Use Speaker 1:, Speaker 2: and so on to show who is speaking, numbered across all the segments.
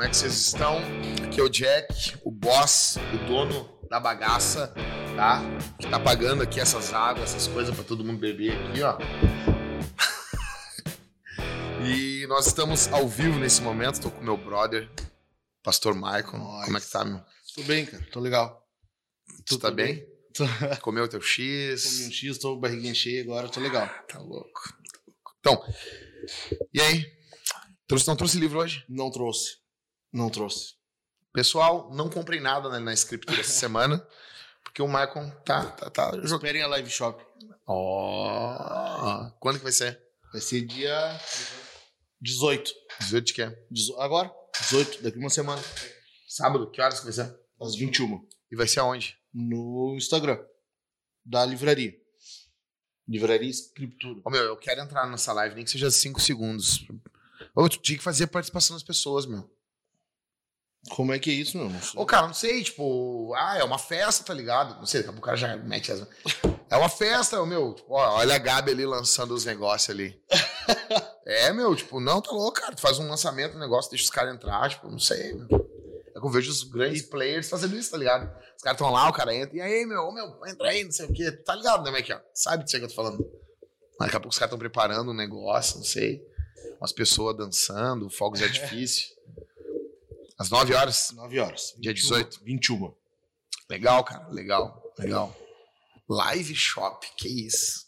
Speaker 1: Como é que vocês estão? Aqui é o Jack, o boss, o dono da bagaça, tá? Que tá pagando aqui essas águas, essas coisas pra todo mundo beber aqui, ó. e nós estamos ao vivo nesse momento, tô com meu brother, Pastor Michael.
Speaker 2: Nós.
Speaker 1: Como é que tá, meu?
Speaker 2: Tô bem, cara. Tô legal.
Speaker 1: Tu tá bem?
Speaker 2: Tô...
Speaker 1: Comeu teu
Speaker 2: Comi
Speaker 1: X?
Speaker 2: um X, tô com barriguinha cheia agora, tô legal.
Speaker 1: Tá louco. Então, e aí? Trouxe, não trouxe livro hoje?
Speaker 2: Não trouxe. Não trouxe.
Speaker 1: Pessoal, não comprei nada né, na escritura essa semana, porque o Michael tá, tá, tá jogando.
Speaker 2: Esperem a live shop.
Speaker 1: Ó, quando que vai ser?
Speaker 2: Vai ser dia 18.
Speaker 1: 18 de quê?
Speaker 2: Dezo- Agora? 18, daqui uma semana.
Speaker 1: Sábado? Que horas que vai ser?
Speaker 2: Às 21.
Speaker 1: E vai ser aonde?
Speaker 2: No Instagram. Da livraria. Livraria Escritura.
Speaker 1: Ô, meu, eu quero entrar nessa live, nem que seja 5 segundos. Ô, tu tinha que fazer a participação das pessoas, meu.
Speaker 2: Como é que é isso, meu? Não sei.
Speaker 1: Ô, cara, não sei, tipo, ah, é uma festa, tá ligado? Não sei, daqui a pouco o cara já mete as. É uma festa, meu. Tipo, ó, olha a Gabi ali lançando os negócios ali. é, meu, tipo, não, tá louco, cara. Tu faz um lançamento, um negócio, deixa os caras entrar, tipo, não sei, meu. É que eu vejo os grandes players fazendo isso, tá ligado? Os caras estão lá, o cara entra, e aí, meu, ô, meu, entra aí, não sei o quê. Tá ligado, né, Mike? Sabe disso que eu tô falando? Daqui a pouco os caras estão preparando um negócio, não sei. Umas pessoas dançando, fogos de artifício. Às 9 horas.
Speaker 2: 9 horas.
Speaker 1: Dia
Speaker 2: 21.
Speaker 1: 18.
Speaker 2: 21.
Speaker 1: Legal, cara. Legal. Legal. Live Shop, que isso?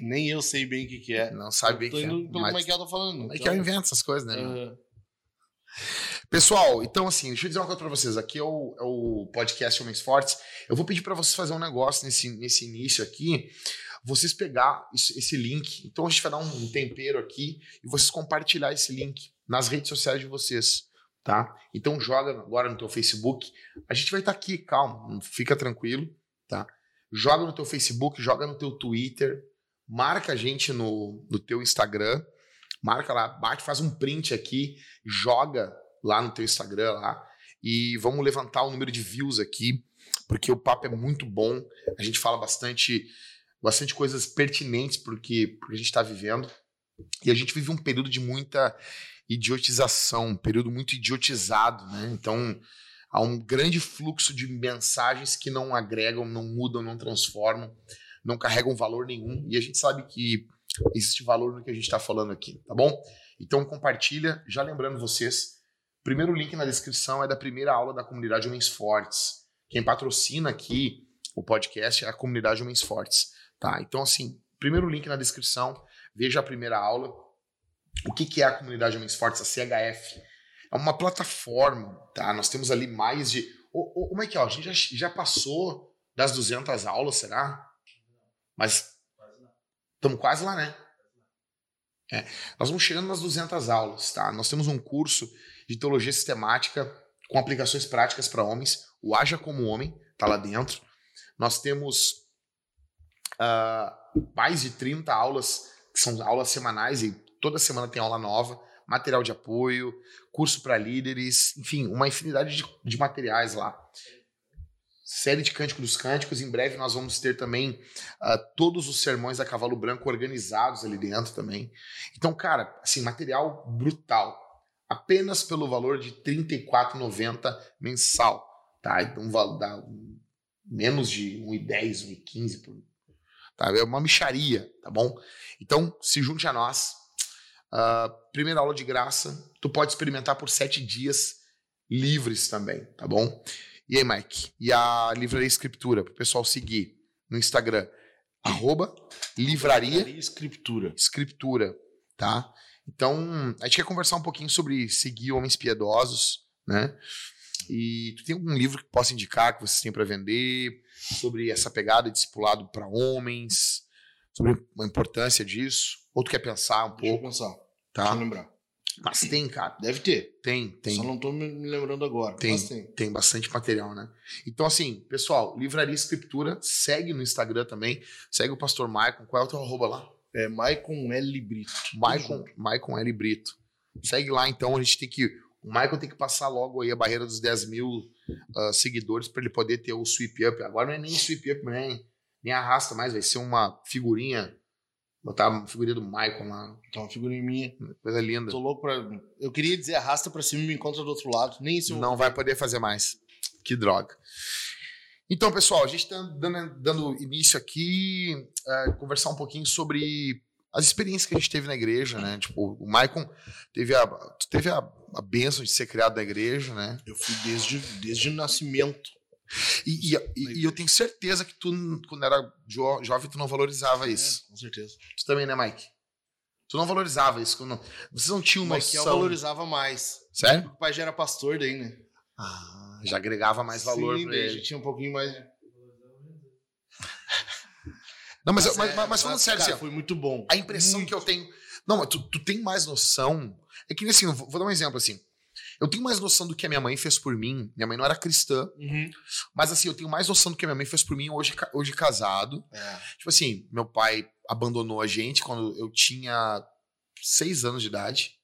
Speaker 2: Nem eu sei bem o que, que é.
Speaker 1: Não sabe bem
Speaker 2: Tô
Speaker 1: que é.
Speaker 2: pelo
Speaker 1: Mas,
Speaker 2: como é que ela tá falando.
Speaker 1: como é que
Speaker 2: então.
Speaker 1: eu invento essas coisas, né?
Speaker 2: Aham.
Speaker 1: Pessoal, então assim, deixa eu dizer uma coisa pra vocês. Aqui é o, é o podcast Homens Fortes. Eu vou pedir pra vocês fazer um negócio nesse, nesse início aqui. Vocês pegar isso- esse link. Então a gente vai dar um tempero aqui e vocês compartilhar esse link nas redes sociais de vocês, tá? Então joga agora no teu Facebook. A gente vai estar aqui, calma, fica tranquilo, tá? Joga no teu Facebook, joga no teu Twitter, marca a gente no, no teu Instagram, marca lá, bate, faz um print aqui, joga lá no teu Instagram lá e vamos levantar o número de views aqui, porque o papo é muito bom. A gente fala bastante bastante coisas pertinentes porque porque a gente está vivendo. E a gente vive um período de muita idiotização, um período muito idiotizado, né? Então, há um grande fluxo de mensagens que não agregam, não mudam, não transformam, não carregam valor nenhum. E a gente sabe que existe valor no que a gente está falando aqui, tá bom? Então compartilha, já lembrando vocês, primeiro link na descrição é da primeira aula da comunidade Homens Fortes. Quem patrocina aqui o podcast é a comunidade Homens Fortes, tá? Então assim, primeiro link na descrição, veja a primeira aula. O que, que é a comunidade Homens Fortes, a CHF? É uma plataforma, tá? Nós temos ali mais de... Como é que é? A gente já, já passou das 200 aulas, será? Mas estamos quase lá, né? É, nós vamos chegando nas 200 aulas, tá? Nós temos um curso de teologia sistemática com aplicações práticas para homens, o Haja como Homem, tá lá dentro. Nós temos ah, mais de 30 aulas, que são aulas semanais e toda semana tem aula nova, material de apoio, curso para líderes, enfim, uma infinidade de, de materiais lá. Série de Cântico dos Cânticos. Em breve nós vamos ter também ah, todos os sermões da Cavalo Branco organizados ali dentro também. Então, cara, assim, material brutal. Apenas pelo valor de R$ 34,90 mensal. Tá? Então dá um- menos de 1,10, 1,15 por. Tá? É uma micharia, tá bom? Então, se junte a nós. Ah, primeira aula de graça. Tu pode experimentar por sete dias livres também, tá bom? E aí, Mike? E a Livraria Escritura, para o pessoal seguir no Instagram, arroba livraria
Speaker 2: Livraria Escritura.
Speaker 1: escritura, tá? Então, a gente quer conversar um pouquinho sobre seguir homens piedosos, né? E tu tem algum livro que possa indicar que vocês têm para vender sobre essa pegada de discipulado para homens, sobre a importância disso? Ou tu quer pensar um
Speaker 2: Deixa eu
Speaker 1: pouco,
Speaker 2: pensar.
Speaker 1: Tá?
Speaker 2: Deixa eu lembrar.
Speaker 1: Mas tem, cara.
Speaker 2: Deve ter.
Speaker 1: Tem, tem.
Speaker 2: Só não tô me lembrando agora.
Speaker 1: Tem.
Speaker 2: Mas tem.
Speaker 1: Tem bastante material, né? Então, assim, pessoal, Livraria Escritura, segue no Instagram também. Segue o Pastor Maicon. Qual é o teu arroba lá?
Speaker 2: É Maicon L. Brito.
Speaker 1: Maicon, Maicon L. Brito. Segue lá, então. A gente tem que. O Maicon tem que passar logo aí a barreira dos 10 mil ah, seguidores para ele poder ter o sweep up. Agora não é nem sweep up, nem, nem arrasta mais, vai ser uma figurinha Botar uma figurinha do Michael lá.
Speaker 2: Então, uma figurinha minha.
Speaker 1: Coisa linda.
Speaker 2: Tô louco pra. Eu queria dizer arrasta pra cima e me encontra do outro lado. Nem isso eu
Speaker 1: Não vai poder fazer mais. Que droga. Então, pessoal, a gente tá dando, dando início aqui, é, conversar um pouquinho sobre as experiências que a gente teve na igreja, né? Tipo, o Maicon teve a, teve a, a benção de ser criado na igreja, né?
Speaker 2: Eu fui desde, desde o nascimento.
Speaker 1: E, e, e- eu tenho certeza que tu, quando era jo- jovem, tu não valorizava isso.
Speaker 2: É, com certeza.
Speaker 1: Tu também, né, Mike? Tu não valorizava isso. Quando... Vocês não tinham
Speaker 2: Michael
Speaker 1: noção.
Speaker 2: valorizava mais.
Speaker 1: Sério?
Speaker 2: O pai já era pastor daí, né?
Speaker 1: Ah, já agregava mais valor
Speaker 2: Sim,
Speaker 1: pra ele.
Speaker 2: já tinha um pouquinho mais.
Speaker 1: Não, mas, mas,
Speaker 2: é,
Speaker 1: mas, mas falando sério,
Speaker 2: cara,
Speaker 1: assim,
Speaker 2: foi muito bom.
Speaker 1: a impressão que eu tenho. Não, mas tu, tu tem mais noção. É que assim, vou, vou dar um exemplo assim. Eu tenho mais noção do que a minha mãe fez por mim. Minha mãe não era cristã,
Speaker 2: Uhum.
Speaker 1: mas assim, eu tenho mais noção do que a minha mãe fez por mim hoje, hoje casado.
Speaker 2: É.
Speaker 1: Tipo assim, meu pai abandonou a gente quando eu tinha seis anos de idade.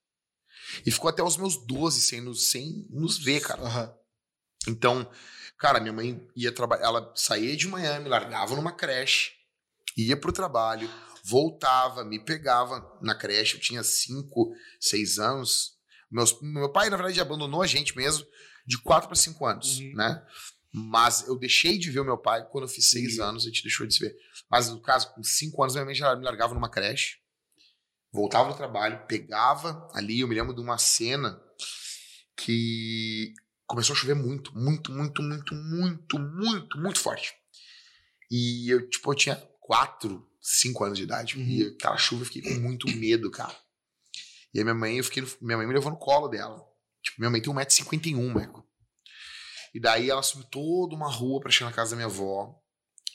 Speaker 1: E ficou até os meus 12 sem nos, sem nos ver, cara.
Speaker 2: Aham.
Speaker 1: Então, cara, minha mãe ia trabalhar, ela saía de manhã, me largava numa creche, ia pro trabalho, voltava, me pegava na creche, eu tinha cinco, seis anos. Meus, meu pai, na verdade, abandonou a gente mesmo de quatro para cinco anos,
Speaker 2: Uhum.
Speaker 1: né? Mas eu deixei de ver o meu pai quando eu fiz seis
Speaker 2: Uhum.
Speaker 1: anos, a gente deixou de se ver. Mas no caso, com cinco anos, minha mãe já me largava numa creche, voltava do trabalho, pegava ali, eu me lembro de uma cena que começou a chover muito, muito, muito, muito, muito, muito, muito forte. E eu, tipo, eu tinha quatro, cinco anos de idade.
Speaker 2: Uhum.
Speaker 1: E aquela chuva eu fiquei com muito medo, cara. E aí minha mãe, eu fiquei, minha mãe me levou no colo dela. Tipo, minha mãe tem 1,51m, Marco. E daí ela subiu toda uma rua pra chegar na casa da minha avó.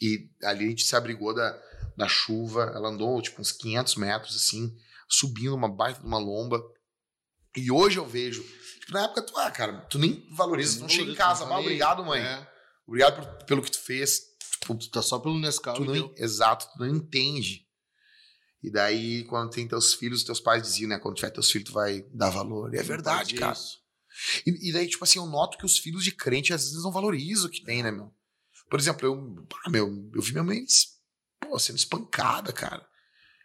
Speaker 1: E ali a gente se abrigou da, da chuva. Ela andou, tipo, uns 500 metros, assim, subindo uma baita de uma lomba. E hoje eu vejo. Tipo, na época, tu, ah, cara, tu nem valoriza, tu não chega em casa.
Speaker 2: Não
Speaker 1: Ah, obrigado, mãe.
Speaker 2: É.
Speaker 1: Obrigado por- pelo que tu fez. Tipo,
Speaker 2: Tu tá só pelo Nescau.
Speaker 1: tu não, exato, tu não entende. E daí, quando tem teus filhos, teus pais diziam, né? Quando tiver teus filhos, tu vai dar valor. E é verdade, cara. E, e daí, tipo assim, eu noto que os filhos de crente às vezes não valorizam o que tem, né, meu? Por exemplo, eu, ah, meu, eu vi minha mãe pô, sendo espancada, cara.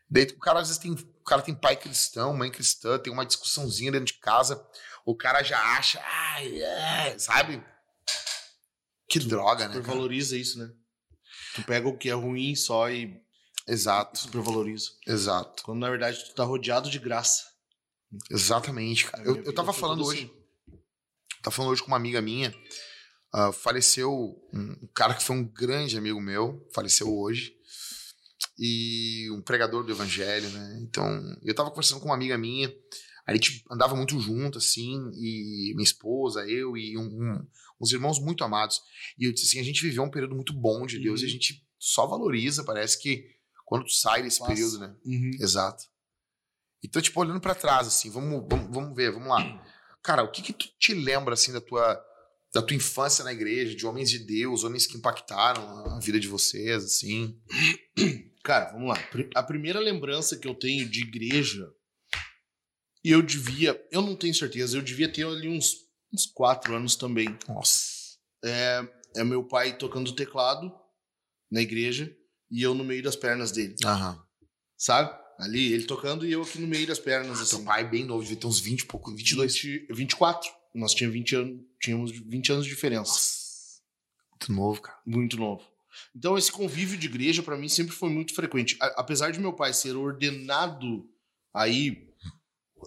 Speaker 1: Daí o cara às vezes tem, o cara tem pai cristão, mãe cristã, tem uma discussãozinha dentro de casa, o cara já acha, ai, é, sabe? Que droga, né? cara?
Speaker 2: Supervaloriza isso, né? Tu pega o que é ruim só e
Speaker 1: Exato,
Speaker 2: supervaloriza.
Speaker 1: exato.
Speaker 2: Quando na verdade tu tá rodeado de graça.
Speaker 1: Exatamente, cara. Eu, eu tava falando
Speaker 2: tudo
Speaker 1: hoje,
Speaker 2: assim.
Speaker 1: tava falando hoje com uma amiga minha, ah, faleceu um um cara que foi um grande amigo meu, faleceu hoje, e um pregador do evangelho, né? Então, eu tava conversando com uma amiga minha, a gente andava muito junto, assim, e minha esposa, eu e um- um- uns irmãos muito amados, e eu disse assim, a gente viveu um período muito bom de Deus, e a
Speaker 2: Uhum.
Speaker 1: gente só valoriza, parece que quando tu sai desse período, né?
Speaker 2: Uhum.
Speaker 1: Exato. Então, tipo, olhando pra trás, assim, vamos, vamos, vamos ver, vamos lá. Cara, o que que tu te lembra, assim, da tua, da tua infância na igreja, de homens de Deus, homens que impactaram a vida de vocês, assim?
Speaker 2: Cara, vamos lá. A primeira lembrança que eu tenho de igreja, eu devia, eu não tenho certeza, eu devia ter ali uns, uns quatro anos também.
Speaker 1: Nossa.
Speaker 2: É meu pai tocando teclado na igreja e eu no meio das pernas dele,
Speaker 1: Aham.
Speaker 2: sabe? Ali, ele tocando e eu aqui no meio das pernas,
Speaker 1: Seu
Speaker 2: assim.
Speaker 1: pai é bem novo, devia ter uns 20 e pouco, 22.
Speaker 2: 20, 24. Nós tínhamos 20 anos, tínhamos 20 anos de diferença.
Speaker 1: Nossa. Muito novo, cara.
Speaker 2: Muito novo. Então, esse convívio de igreja, pra mim, sempre foi muito frequente. A- apesar de meu pai ser ordenado, aí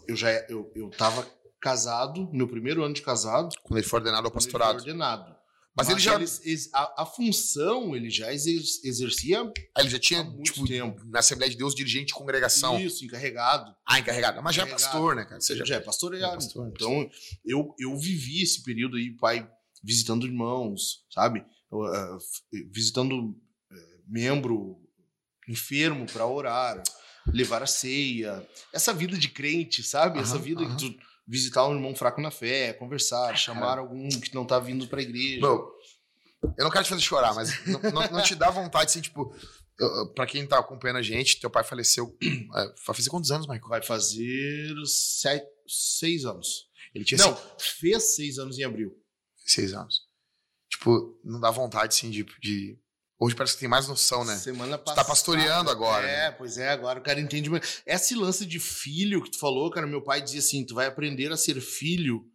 Speaker 2: eu já eu, eu tava casado, meu primeiro ano de casado,
Speaker 1: Quando ele foi ordenado ao
Speaker 2: quando ele
Speaker 1: pastorado.
Speaker 2: foi ordenado.
Speaker 1: Mas, ele já,
Speaker 2: ex- a, a função ele já exer- exercia
Speaker 1: ele já tinha,
Speaker 2: muito
Speaker 1: tipo,
Speaker 2: tempo.
Speaker 1: na Assembleia de Deus, dirigente de congregação.
Speaker 2: isso, encarregado.
Speaker 1: Ah, encarregado. Mas já é
Speaker 2: Encarregado.
Speaker 1: pastor, né, cara? Você
Speaker 2: já,
Speaker 1: já,
Speaker 2: é pastoreado.
Speaker 1: é pastor.
Speaker 2: Então, eu, eu vivi esse período aí, pai visitando irmãos, sabe? Ah, visitando eh, membro enfermo para orar, levar a ceia. Essa vida de crente, sabe? Essa vida de tu visitar um irmão fraco na fé, conversar, chamar algum que não tá vindo pra igreja.
Speaker 1: Meu, eu não quero te fazer chorar, mas não, não- não te dá vontade, assim, tipo, pra quem tá acompanhando a gente, teu pai faleceu. é, vai fazer quantos anos, Michael?
Speaker 2: Vai fazer sete, seis anos.
Speaker 1: Ele tinha
Speaker 2: Não,
Speaker 1: cinco-
Speaker 2: fez seis anos em abril.
Speaker 1: seis anos. Tipo, não dá vontade, assim, de. de Hoje parece que tem mais noção, né?
Speaker 2: Semana passada.
Speaker 1: tá pastoreando agora.
Speaker 2: É,
Speaker 1: né?
Speaker 2: pois é, agora o cara entende. mais. Esse lance de filho que tu falou, cara, meu pai dizia assim: tu vai aprender a ser filho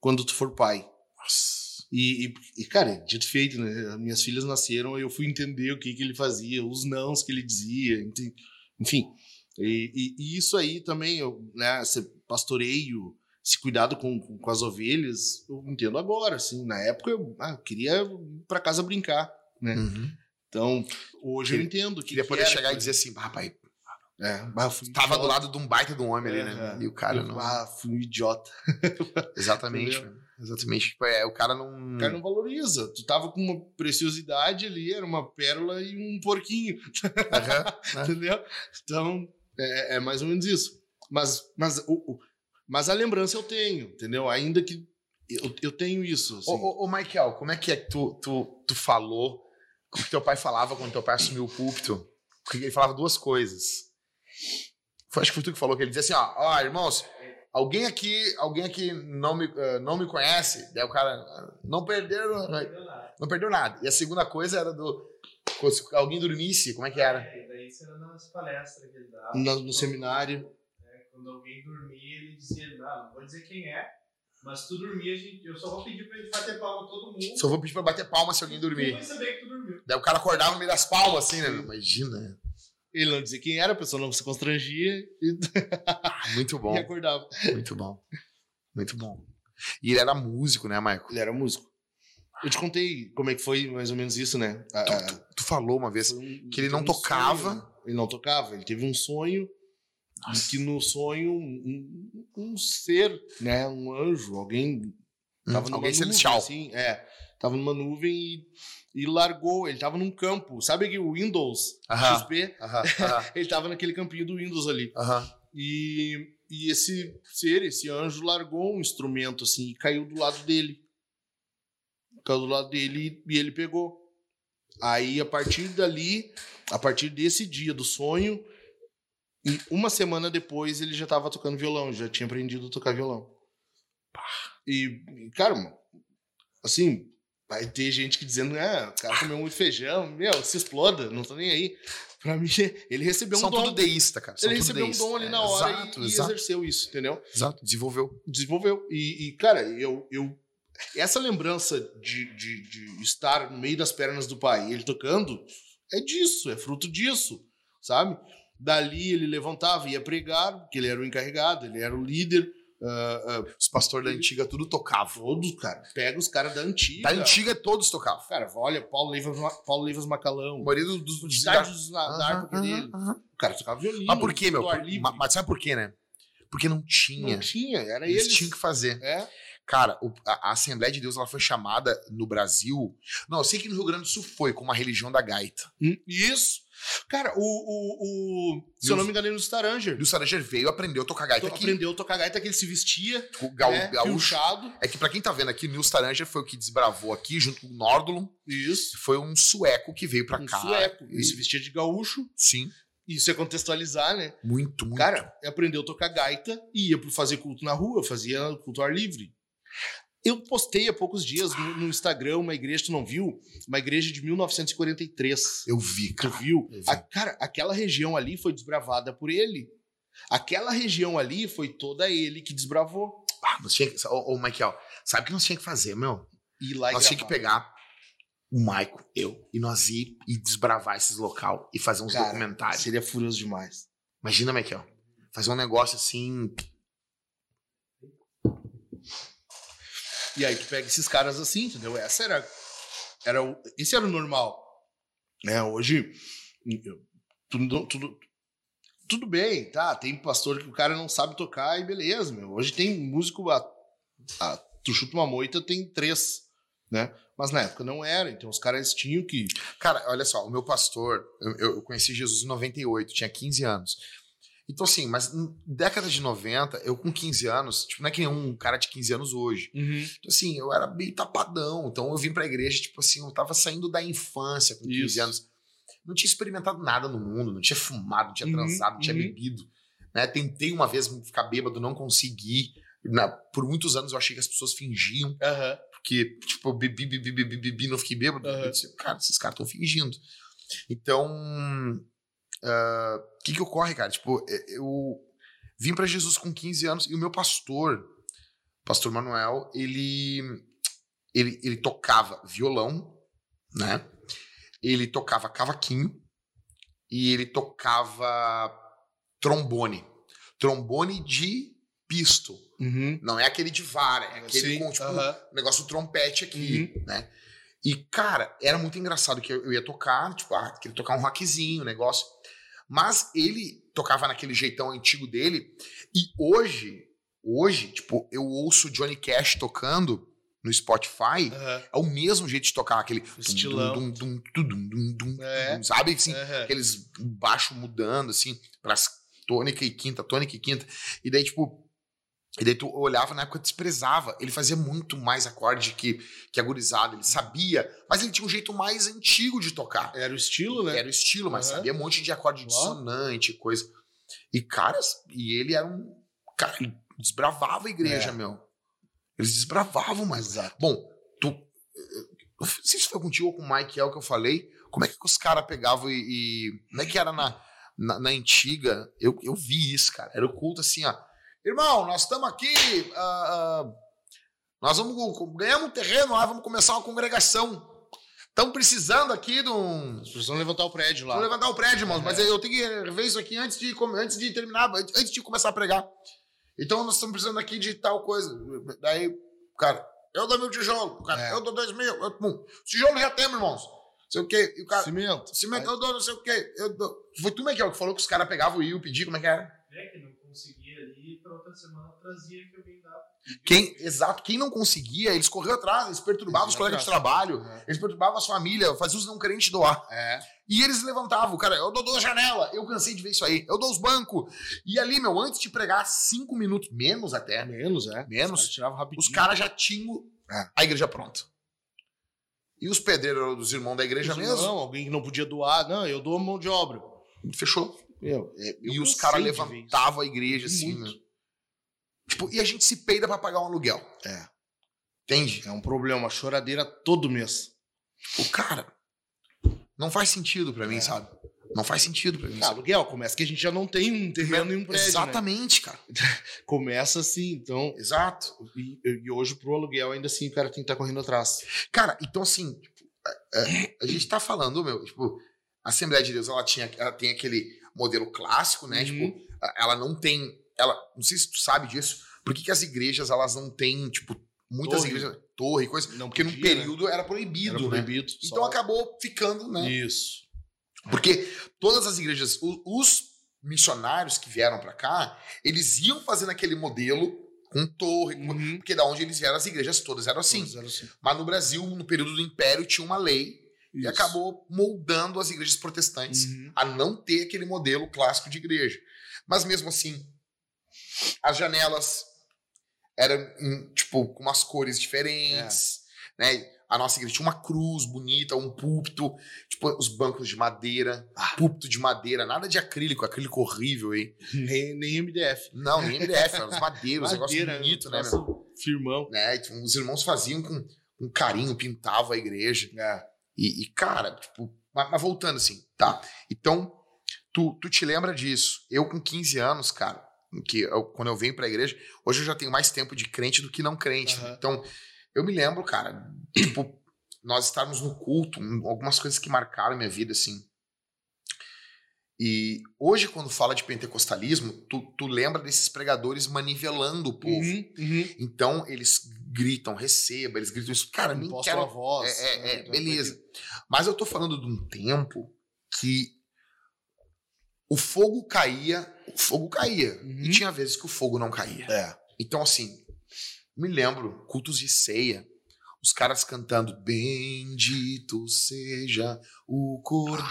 Speaker 2: quando tu for pai.
Speaker 1: Nossa.
Speaker 2: E, e- e, cara, dito e feito, né? Minhas filhas nasceram e eu fui entender o que, que ele fazia, os nãos que ele dizia, enfim. E, e- e isso aí também, né? Esse pastoreio, esse cuidado com, com, com as ovelhas, eu entendo agora, assim. Na época eu ah, queria ir pra casa brincar, né?
Speaker 1: Uhum.
Speaker 2: Então, hoje eu entendo. que
Speaker 1: Queria
Speaker 2: que
Speaker 1: poder
Speaker 2: era
Speaker 1: chegar e
Speaker 2: aquilo.
Speaker 1: dizer assim, ah, pai,
Speaker 2: É, bah, fui
Speaker 1: tava do lado de um baita de um homem ali, né?
Speaker 2: É,
Speaker 1: E o cara
Speaker 2: Eu,
Speaker 1: não.
Speaker 2: Ah, fui um idiota.
Speaker 1: Exatamente. Exatamente. Tipo, é, o cara não.
Speaker 2: O cara não valoriza. Tu tava com uma preciosidade ali, era uma pérola e um porquinho.
Speaker 1: Aham.
Speaker 2: Entendeu? Então, é, é mais ou menos isso. Mas, mas, o, o- mas a lembrança eu tenho, entendeu? Ainda que eu, eu tenho isso. Assim.
Speaker 1: Ô, ô, ô, Michael, como é que é que tu, tu, tu falou? O que teu pai falava quando teu pai assumiu o púlpito? Porque ele falava duas coisas. Foi, acho que foi tu que falou que ele dizia assim, ó, ó, irmãos, alguém aqui, alguém aqui não me, eh, não me conhece, daí o cara ah, não perdeu, não perdeu nada. E a segunda coisa era do se alguém dormisse, como é que era?
Speaker 3: É, daí isso era nas palestras que ele dava.
Speaker 2: No- no seminário.
Speaker 3: É, quando alguém dormia, ele dizia, não, não vou dizer quem é, mas se tu dormir, a gente, eu só vou pedir pra gente bater palma todo mundo.
Speaker 1: Só vou pedir pra bater palma se alguém
Speaker 3: Tu
Speaker 1: dormir.
Speaker 3: vai saber que tu dormiu.
Speaker 1: Daí o cara acordava no meio das palmas, assim, né? Imagina.
Speaker 2: Ele não dizia quem era, a pessoa não se constrangia e,
Speaker 1: Ah, Muito bom,
Speaker 2: e acordava.
Speaker 1: muito bom. Muito bom. E ele era músico, né, Michael?
Speaker 2: Ele era músico. Eu te contei como é que foi mais ou menos isso, né? A- a-
Speaker 1: Tu, tu falou uma vez
Speaker 2: um-
Speaker 1: que ele não
Speaker 2: um
Speaker 1: tocava.
Speaker 2: sonho, né? Ele não tocava, ele teve um sonho
Speaker 1: Nossa.
Speaker 2: e que no sonho um, um- ser, né, um anjo, alguém
Speaker 1: Hum,
Speaker 2: tava numa
Speaker 1: alguém
Speaker 2: nuvem,
Speaker 1: celestial.
Speaker 2: assim, é, tava numa nuvem e, e largou, ele tava num campo, sabe que o Windows
Speaker 1: Aham.
Speaker 2: XP,
Speaker 1: Aham, aham,
Speaker 2: ele tava naquele campinho do Windows ali. E, e esse ser, esse anjo largou um instrumento assim e caiu do lado dele. Caiu do lado dele e ele pegou. Aí a partir dali, a partir desse dia do sonho, e uma semana depois ele já estava tocando violão, já tinha aprendido a tocar violão. E, cara, assim, vai ter gente que dizendo, ah, o cara comeu muito feijão, meu, se exploda, não tô nem aí. Pra mim, ele recebeu
Speaker 1: São
Speaker 2: um dom.
Speaker 1: tudo deísta, cara. São
Speaker 2: Ele recebeu um
Speaker 1: deísta.
Speaker 2: dom ali
Speaker 1: É,
Speaker 2: na hora
Speaker 1: Exato,
Speaker 2: e, e
Speaker 1: exato,
Speaker 2: exerceu isso, entendeu?
Speaker 1: exato. Desenvolveu.
Speaker 2: Desenvolveu. E, e, cara, eu, eu. Essa lembrança de, de, de estar no meio das pernas do pai, ele tocando, é disso, é fruto disso, sabe? Dali ele levantava, ia pregar, porque ele era o encarregado, ele era o líder. ah, ah,
Speaker 1: Os pastores da antiga tudo tocavam.
Speaker 2: todos, cara. Pega os caras da antiga.
Speaker 1: Da antiga todos tocavam.
Speaker 2: Cara, olha, Paulo Leivas, Paulo Leivas
Speaker 1: A
Speaker 2: Macalão.
Speaker 1: maioria dos... dos,
Speaker 2: Os
Speaker 1: dos
Speaker 2: estágios da, da dele. O cara tocava violino.
Speaker 1: Mas por quê, meu? Mas, mas sabe por quê, né? Porque não tinha.
Speaker 2: Não tinha, era
Speaker 1: Eles
Speaker 2: eles.
Speaker 1: tinham que fazer.
Speaker 2: É.
Speaker 1: Cara, o- a, a Assembleia de Deus ela foi chamada no Brasil. Não, eu sei que no Rio Grande do Sul foi como a religião da gaita.
Speaker 2: Hum, Isso. Cara, o. o, o se eu não me engano, ele no Staranger.
Speaker 1: E o Saranger veio aprendeu a tocar gaita aqui.
Speaker 2: Aprendeu a tocar gaita, que ele se vestia.
Speaker 1: O gal,
Speaker 2: né,
Speaker 1: gaúcho. É que pra quem tá vendo aqui, o Nils Taranger foi o que desbravou aqui, junto com o Nordlum.
Speaker 2: Isso.
Speaker 1: Foi um sueco que veio pra
Speaker 2: Um
Speaker 1: cá.
Speaker 2: sueco.
Speaker 1: E-
Speaker 2: Ele se vestia de gaúcho.
Speaker 1: Sim,
Speaker 2: Isso é contextualizar, né?
Speaker 1: muito, muito.
Speaker 2: Cara, aprendeu a tocar gaita e ia fazer culto na rua, fazia culto ao ar livre. Eu postei há poucos dias no, no Instagram uma igreja, tu não viu? Uma igreja de 1943.
Speaker 1: eu vi,
Speaker 2: Tu
Speaker 1: cara.
Speaker 2: viu?
Speaker 1: Eu vi.
Speaker 2: A- cara, aquela região ali foi desbravada por ele. Aquela região ali foi toda ele que desbravou.
Speaker 1: Ah, nós tinha que, ô, ô, Michael, sabe o que nós tinha que fazer, meu?
Speaker 2: E lá e
Speaker 1: nós tinha que pegar o Michael, eu, e nós ir e desbravar esses local e fazer uns
Speaker 2: Cara,
Speaker 1: documentários.
Speaker 2: Seria furioso demais.
Speaker 1: Imagina, Michael, fazer um negócio assim.
Speaker 2: E aí tu pega esses caras assim, entendeu? Essa era, era o, esse era o normal. Né? Hoje, eu- tudo, tudo, tudo bem, tá? Tem pastor que o cara não sabe tocar e beleza, meu. Hoje tem músico, a, a, tu chuta uma moita, tem três, né? Mas na época não era, então os caras tinham que...
Speaker 1: Cara, olha só, o meu pastor, eu, eu conheci Jesus em 98, tinha 15 anos. Então, assim, mas década de 90, eu com 15 anos, tipo, não é que nem um cara de 15 anos hoje. Então, assim, eu era meio tapadão. Então, eu vim pra igreja, tipo assim, eu tava saindo da infância com 15
Speaker 2: Isso.
Speaker 1: anos. Não tinha experimentado nada no mundo, não tinha fumado, não tinha
Speaker 2: Uhum,
Speaker 1: transado, não tinha
Speaker 2: uhum.
Speaker 1: bebido. Né? Tentei uma vez ficar bêbado, não consegui. Na- por muitos anos eu achei que as pessoas fingiam,
Speaker 2: Aham.
Speaker 1: Porque, tipo, eu bebi, bebi, bebi, bebi, não fiquei bêbado.
Speaker 2: Aham.
Speaker 1: Eu disse, cara, esses caras estão fingindo. Então, ah, o que que ocorre, cara? Tipo, eh, eu vim pra Jesus com 15 anos e o meu pastor, pastor Manuel, ele, ele, ele tocava violão, né? Ele tocava cavaquinho e ele tocava trombone. Trombone de pisto.
Speaker 2: Uhum.
Speaker 1: Não é aquele de vara, é aquele
Speaker 2: Sim,
Speaker 1: com, tipo,
Speaker 2: aham.
Speaker 1: o negócio do trompete aqui, né? E, cara, era muito engraçado que eu ia tocar, tipo, ah, queria tocar um rockzinho, negócio. Mas ele tocava naquele jeitão antigo dele. E hoje, hoje, tipo, eu ouço Johnny Cash tocando no Spotify. É o mesmo jeito de tocar aquele.
Speaker 2: Estilão.
Speaker 1: dum, dum, dum, dum, dum, dum,
Speaker 2: É.
Speaker 1: sabe? Assim,
Speaker 2: Aham.
Speaker 1: aqueles baixo mudando, assim, pras tônica e quinta, tônica e quinta. E daí, tipo. E daí tu olhava na época desprezava. Ele fazia muito mais acorde que, que a gurizada. Ele sabia, mas ele tinha um jeito mais antigo de tocar.
Speaker 2: Era o estilo, né?
Speaker 1: Era o estilo, mas
Speaker 2: Aham.
Speaker 1: sabia um monte de acorde dissonante, coisa. E caras, e ele era um. Cara, ele desbravava a igreja,
Speaker 2: É.
Speaker 1: meu. Eles desbravavam, mas.
Speaker 2: Exato.
Speaker 1: Bom, tu. Não sei se foi contigo ou com o Mike, é o que eu falei. Como é que os caras pegavam e, e- Como é que era na, na, na antiga? Eu, eu vi isso, cara. Era o culto assim, ó. Irmão, nós estamos aqui. ah, ah, nós vamos. Ganhamos um terreno lá, vamos começar uma congregação. Estamos precisando aqui de um.
Speaker 2: Precisamos levantar o prédio lá.
Speaker 1: Vou levantar o prédio, irmãos,
Speaker 2: É.
Speaker 1: mas eu tenho que ver isso aqui antes de, antes de terminar, antes de começar a pregar. Então nós estamos precisando aqui de tal coisa. Daí, cara, eu dou mil tijolo, cara,
Speaker 2: É.
Speaker 1: eu dou dois mil. Eu, pum. Tijolo já temos, irmãos. Não sei o quê. E o cara,
Speaker 2: Cimento.
Speaker 1: cimento, eu dou não sei o quê. Eu dou. Foi tu, Michael, que falou que os caras pegavam e iam pedir, como é que era?
Speaker 3: É que não conseguia ali, pra outra semana trazia que alguém dava.
Speaker 1: Quem, exato, quem não conseguia, eles corriam atrás, eles perturbavam
Speaker 2: Eles
Speaker 1: os colegas de
Speaker 2: atrás.
Speaker 1: trabalho,
Speaker 2: É.
Speaker 1: eles perturbavam as famílias, faziam os não crentes doar.
Speaker 2: É.
Speaker 1: E eles levantavam, cara, eu dou, dou a janela, eu cansei de ver isso aí, eu dou os bancos. E ali, meu, antes de pregar cinco minutos, menos até,
Speaker 2: Menos, é.
Speaker 1: Menos.
Speaker 2: Os caras
Speaker 1: os caras já tinham
Speaker 2: É.
Speaker 1: a igreja pronta. E os pedreiros eram dos irmãos da igreja mesmo,
Speaker 2: Não, alguém que não podia doar. Não, eu dou mão de obra.
Speaker 1: fechou.
Speaker 2: Meu, é, eu
Speaker 1: e os caras levantavam a igreja assim, meu. Tipo, e a gente se peida pra pagar um aluguel.
Speaker 2: É.
Speaker 1: Entende?
Speaker 2: É um problema, choradeira todo mês.
Speaker 1: O cara não faz sentido pra mim,
Speaker 2: É.
Speaker 1: sabe? Não faz sentido pra mim.
Speaker 2: Ah, aluguel, começa que a gente já não tem um terreno e um prédio, né?
Speaker 1: Exatamente, cara.
Speaker 2: Começa assim, então...
Speaker 1: Exato.
Speaker 2: E, e hoje pro aluguel ainda assim o cara tem que estar correndo atrás.
Speaker 1: Cara, então assim, tipo, é, é, a gente tá falando, meu, tipo, a Assembleia de Deus, ela, tinha, ela tem aquele modelo clássico, né?
Speaker 2: Uhum.
Speaker 1: Tipo, ela não tem. Ela, não sei se tu sabe disso, por que, que as igrejas, elas não têm, tipo, muitas
Speaker 2: Torre.
Speaker 1: igrejas, torre, coisa.
Speaker 2: Não
Speaker 1: Porque num
Speaker 2: podia, né?
Speaker 1: período era proibido,
Speaker 2: Era
Speaker 1: né?
Speaker 2: proibido.
Speaker 1: Então
Speaker 2: só-
Speaker 1: acabou ficando, né?
Speaker 2: Isso.
Speaker 1: Porque todas as igrejas, os missionários que vieram pra cá, eles iam fazendo aquele modelo com torre,
Speaker 2: Uhum.
Speaker 1: porque da onde eles vieram, as igrejas todas eram assim.
Speaker 2: Todos eram assim.
Speaker 1: Mas no Brasil, no período do Império, tinha uma lei e
Speaker 2: Isso.
Speaker 1: acabou moldando as igrejas protestantes
Speaker 2: Uhum.
Speaker 1: a não ter aquele modelo clássico de igreja. Mas mesmo assim, as janelas eram tipo com umas cores diferentes, né? A nossa igreja tinha uma cruz bonita, um púlpito, tipo os bancos de madeira,
Speaker 2: Ah.
Speaker 1: púlpito de madeira, nada de acrílico, acrílico horrível aí.
Speaker 2: Nem, nem MDF.
Speaker 1: Não, nem MDF, eram os madeiros, um negócio
Speaker 2: Madeira,
Speaker 1: bonito, né? meu?
Speaker 2: Firmão.
Speaker 1: né? Os irmãos faziam com, com carinho, pintavam a igreja.
Speaker 2: É.
Speaker 1: E, e, cara, tipo, mas, mas voltando assim, tá. Então, tu, tu te lembra disso. Eu com 15 anos, cara, que eu- quando eu venho pra igreja, hoje eu já tenho mais tempo de crente do que não crente.
Speaker 2: Aham.
Speaker 1: Então, eu me lembro, cara, tipo, nós estarmos no culto, um- algumas coisas que marcaram minha vida, assim. E hoje, quando fala de pentecostalismo, tu, tu lembra desses pregadores manivelando o povo.
Speaker 2: Uhum, uhum.
Speaker 1: Então, eles gritam, receba, eles gritam isso. Cara, nem
Speaker 2: Imposto
Speaker 1: quero
Speaker 2: a voz.
Speaker 1: é, é, é,
Speaker 2: Então,
Speaker 1: beleza. Mas eu tô falando de um tempo que o fogo caía, o fogo caía.
Speaker 2: Uhum.
Speaker 1: E tinha vezes que o fogo não caía.
Speaker 2: É.
Speaker 1: Então, assim, me lembro, cultos de ceia, os caras cantando Bendito seja o Cordeiro.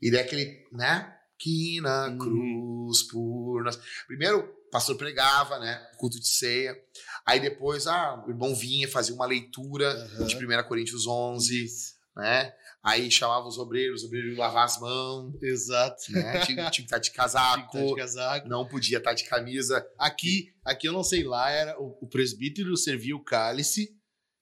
Speaker 1: E daí aquele, né? Que na
Speaker 2: Uhum.
Speaker 1: cruz por nós. Primeiro, o pastor pregava, né? Culto de ceia. Aí depois, ah, o irmão vinha, fazia uma leitura
Speaker 2: Aham.
Speaker 1: de 1 Coríntios 11, né? Aí chamava os obreiros, os obreiros iam lavar as mãos,
Speaker 2: Exato.
Speaker 1: né? Tinha, tinha que estar de
Speaker 2: Tinha que
Speaker 1: casaco,
Speaker 2: estar de casaco.
Speaker 1: não podia estar de camisa.
Speaker 2: Aqui, aqui eu não sei, lá era o, o presbítero servia o cálice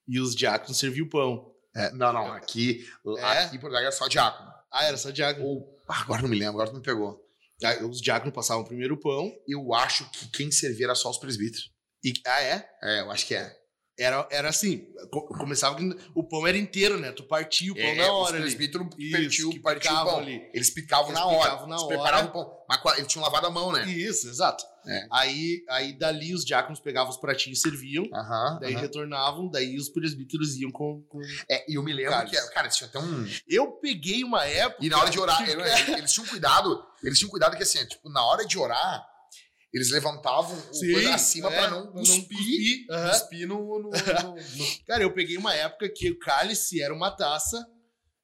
Speaker 2: e os diáconos serviam o pão.
Speaker 1: É, não, não, aqui,
Speaker 2: É?
Speaker 1: aqui Alegre é só diácono.
Speaker 2: Ah, era só diácono.
Speaker 1: Ou, ah, agora não me lembro, agora tu me pegou.
Speaker 2: Aí Os diáconos passavam primeiro o pão.
Speaker 1: Eu acho que quem servia era só os presbíteros.
Speaker 2: E, ah, é?
Speaker 1: É, eu acho que é.
Speaker 2: Era, era assim, co- começava que o pão era inteiro, né? Tu partia o pão
Speaker 1: É,
Speaker 2: na
Speaker 1: os
Speaker 2: hora ali.
Speaker 1: presbíteros partiu, o pão.
Speaker 2: ali.
Speaker 1: Eles picavam
Speaker 2: Eles
Speaker 1: na hora.
Speaker 2: picavam na
Speaker 1: eles
Speaker 2: hora.
Speaker 1: preparavam o pão. Mas eles tinham lavado a mão, né?
Speaker 2: Isso, exato.
Speaker 1: É.
Speaker 2: Aí, aí dali os diáconos pegavam os pratinhos e serviam,
Speaker 1: Aham.
Speaker 2: daí
Speaker 1: aham.
Speaker 2: retornavam, daí os presbíteros iam com... com-
Speaker 1: É, e eu me lembro
Speaker 2: Cálice.
Speaker 1: que, cara, eles tinham até um.
Speaker 2: Eu peguei uma época...
Speaker 1: E na hora de orar,
Speaker 2: que-
Speaker 1: eles, eles tinham cuidado, eles tinham cuidado que assim, tipo, na hora de orar, eles levantavam o
Speaker 2: Sim,
Speaker 1: coisa acima
Speaker 2: é,
Speaker 1: pra não cuspir,
Speaker 2: cuspir, aham.
Speaker 1: cuspir no, no- no- no-
Speaker 2: Cara, eu peguei uma época que o cálice era uma taça,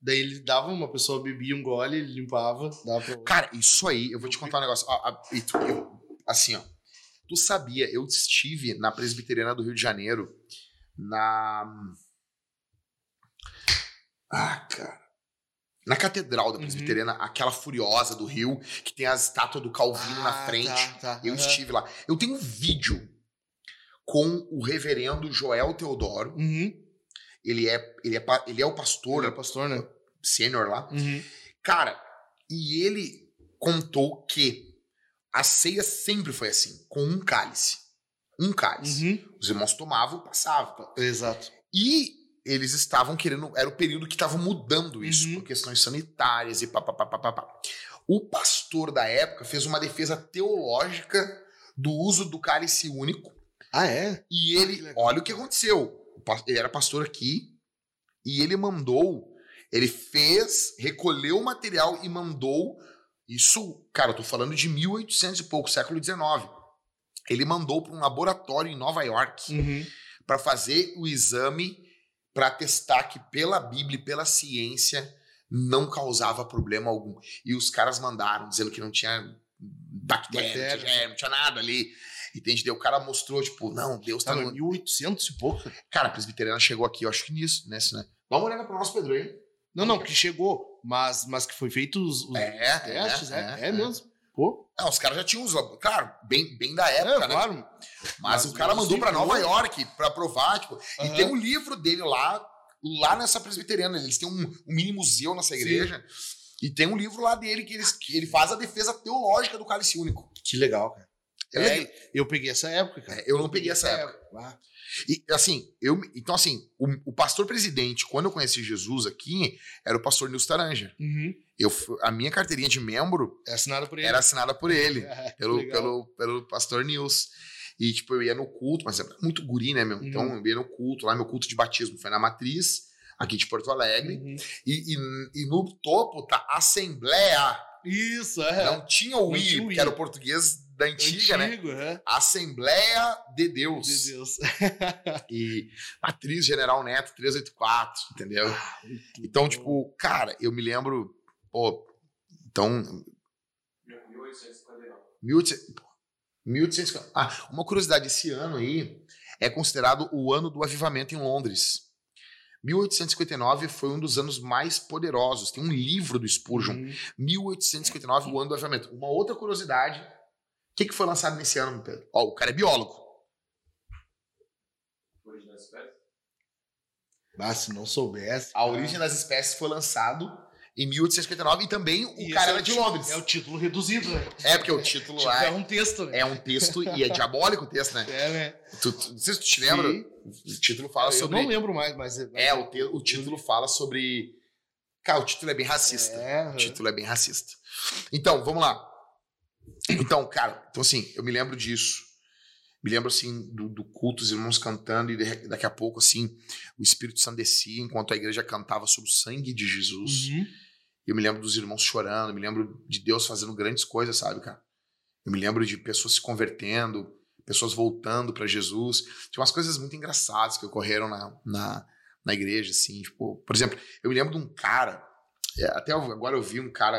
Speaker 2: daí ele dava, uma pessoa bebia um gole, ele limpava, dava pra...
Speaker 1: Cara, isso aí, eu vou te contar um negócio. Ó, a- e tu- eu- assim, ó. Tu sabia, eu estive na Presbiteriana do Rio de Janeiro, na. Ah, cara. Na Catedral da
Speaker 2: Uhum.
Speaker 1: Presbiteriana, aquela furiosa do Rio, que tem a estátua do Calvino na
Speaker 2: Ah,
Speaker 1: frente.
Speaker 2: tá, tá,
Speaker 1: Eu
Speaker 2: aham.
Speaker 1: estive lá. Eu tenho um vídeo com o reverendo Joel Teodoro.
Speaker 2: Uhum.
Speaker 1: Ele é, ele é, ele é o
Speaker 2: Ele
Speaker 1: pastor
Speaker 2: é pastor, né?
Speaker 1: sênior lá.
Speaker 2: Uhum.
Speaker 1: Cara, e ele contou que a ceia sempre foi assim, com um cálice. Um cálice.
Speaker 2: Uhum.
Speaker 1: Os irmãos tomavam e passavam.
Speaker 2: Exato.
Speaker 1: E eles estavam querendo. Era o período que estavam mudando isso,
Speaker 2: Uhum.
Speaker 1: por questões sanitárias e papapá. O pastor da época fez uma defesa teológica do uso do cálice único.
Speaker 2: Ah, é?
Speaker 1: E
Speaker 2: que
Speaker 1: ele,
Speaker 2: legal.
Speaker 1: olha o que aconteceu. Ele era pastor aqui e ele mandou, ele fez, recolheu o material e mandou. Isso, cara, eu tô falando de 1800 e pouco, século XIX. Ele mandou para um laboratório em Nova York
Speaker 2: Uhum.
Speaker 1: para fazer o exame para testar que pela Bíblia e pela ciência não causava problema algum. E os caras mandaram dizendo que não tinha bactéria, não tinha,
Speaker 2: Bactéria.
Speaker 1: não tinha nada ali. Entende? Daí o cara mostrou, tipo, não, Deus tá
Speaker 2: Tá,
Speaker 1: no,
Speaker 2: mas 1800 e pouco.
Speaker 1: Cara, a presbiteriana chegou aqui, eu acho que nisso, nesse, né? Dá uma olhada pro nosso Pedro aí.
Speaker 2: Não, não, que chegou, mas, mas que foi feito os, os
Speaker 1: É,
Speaker 2: testes,
Speaker 1: é,
Speaker 2: é,
Speaker 1: é,
Speaker 2: é, mesmo. Pô,
Speaker 1: Não, os caras já tinham os labo- Claro, bem, bem da
Speaker 2: é,
Speaker 1: época, né?
Speaker 2: claro.
Speaker 1: Mas,
Speaker 2: Mas
Speaker 1: o cara mandou pra
Speaker 2: circulou.
Speaker 1: Nova York pra provar, tipo. E
Speaker 2: Aham.
Speaker 1: tem um livro dele lá, lá nessa presbiteriana. Eles têm um, um mini museu nessa
Speaker 2: Sim.
Speaker 1: igreja. E tem um livro lá dele que, eles, que ele faz a defesa teológica do cálice único.
Speaker 2: Que legal, cara.
Speaker 1: É
Speaker 2: É, eu peguei essa época, cara.
Speaker 1: É, eu não peguei essa época.
Speaker 2: Ah,
Speaker 1: E assim, eu, então assim, o, o pastor presidente, quando eu conheci Jesus aqui, era o pastor Nilson Taranja.
Speaker 2: Uhum.
Speaker 1: Eu, a minha carteirinha de membro
Speaker 2: É assinado por ele.
Speaker 1: era assinada por ele.
Speaker 2: É,
Speaker 1: pelo,
Speaker 2: legal.
Speaker 1: pelo, pelo pastor Nils. E, tipo, eu ia no culto, mas era muito guri, né, meu?
Speaker 2: Uhum.
Speaker 1: Então, eu ia no culto, lá meu culto de batismo foi na Matriz, aqui de Porto Alegre.
Speaker 2: Uhum.
Speaker 1: E, e, e no topo tá Assembleia.
Speaker 2: Isso, é.
Speaker 1: Não tinha o I, que era o português da antiga, né?
Speaker 2: Antigo, é.
Speaker 1: Assembleia de Deus.
Speaker 2: De Deus.
Speaker 1: E Matriz General Neto 384, entendeu? Então, tipo, cara, eu me lembro, pô, então,
Speaker 3: 1859.
Speaker 1: 1800, pô, 1850. Ah, uma curiosidade, esse ano aí é considerado o ano do avivamento em Londres. 1859 foi um dos anos mais poderosos. Tem um livro do Spurgeon,
Speaker 2: Uhum.
Speaker 1: 1859, o ano do avivamento. Uma outra curiosidade, o que, que foi lançado nesse ano, Pedro? Ó, o cara é biólogo.
Speaker 3: Origem das espécies.
Speaker 2: Ah, se não soubesse.
Speaker 1: A origem das espécies foi lançado em 1859 e também o
Speaker 2: E
Speaker 1: cara
Speaker 2: é
Speaker 1: era
Speaker 2: o
Speaker 1: de Londres.
Speaker 2: É o título reduzido, né?
Speaker 1: É, porque o título
Speaker 2: Tipo,
Speaker 1: lá
Speaker 2: é um texto, né?
Speaker 1: é um texto e é diabólico o texto, né?
Speaker 2: É, né?
Speaker 1: Tu, tu, não sei se tu te lembra, o título fala
Speaker 2: eu
Speaker 1: sobre...
Speaker 2: não lembro mais, mas...
Speaker 1: É, o, te- o título fala sobre. Cara, o título é bem racista.
Speaker 2: É,
Speaker 1: O título é bem racista. Então, vamos lá. Então, cara, então assim, eu me lembro disso. Me lembro, assim, do, do culto, os irmãos cantando, e de- daqui a pouco, assim, o Espírito Santo descia enquanto a igreja cantava sobre o sangue de Jesus.
Speaker 2: Uhum.
Speaker 1: Eu me lembro dos irmãos chorando, eu me lembro de Deus fazendo grandes coisas, sabe, cara? Eu me lembro de pessoas se convertendo, pessoas voltando para Jesus. Tinha umas coisas muito engraçadas que ocorreram na, na, na igreja, assim, tipo, por exemplo, eu me lembro de um cara, é, até agora eu vi um cara,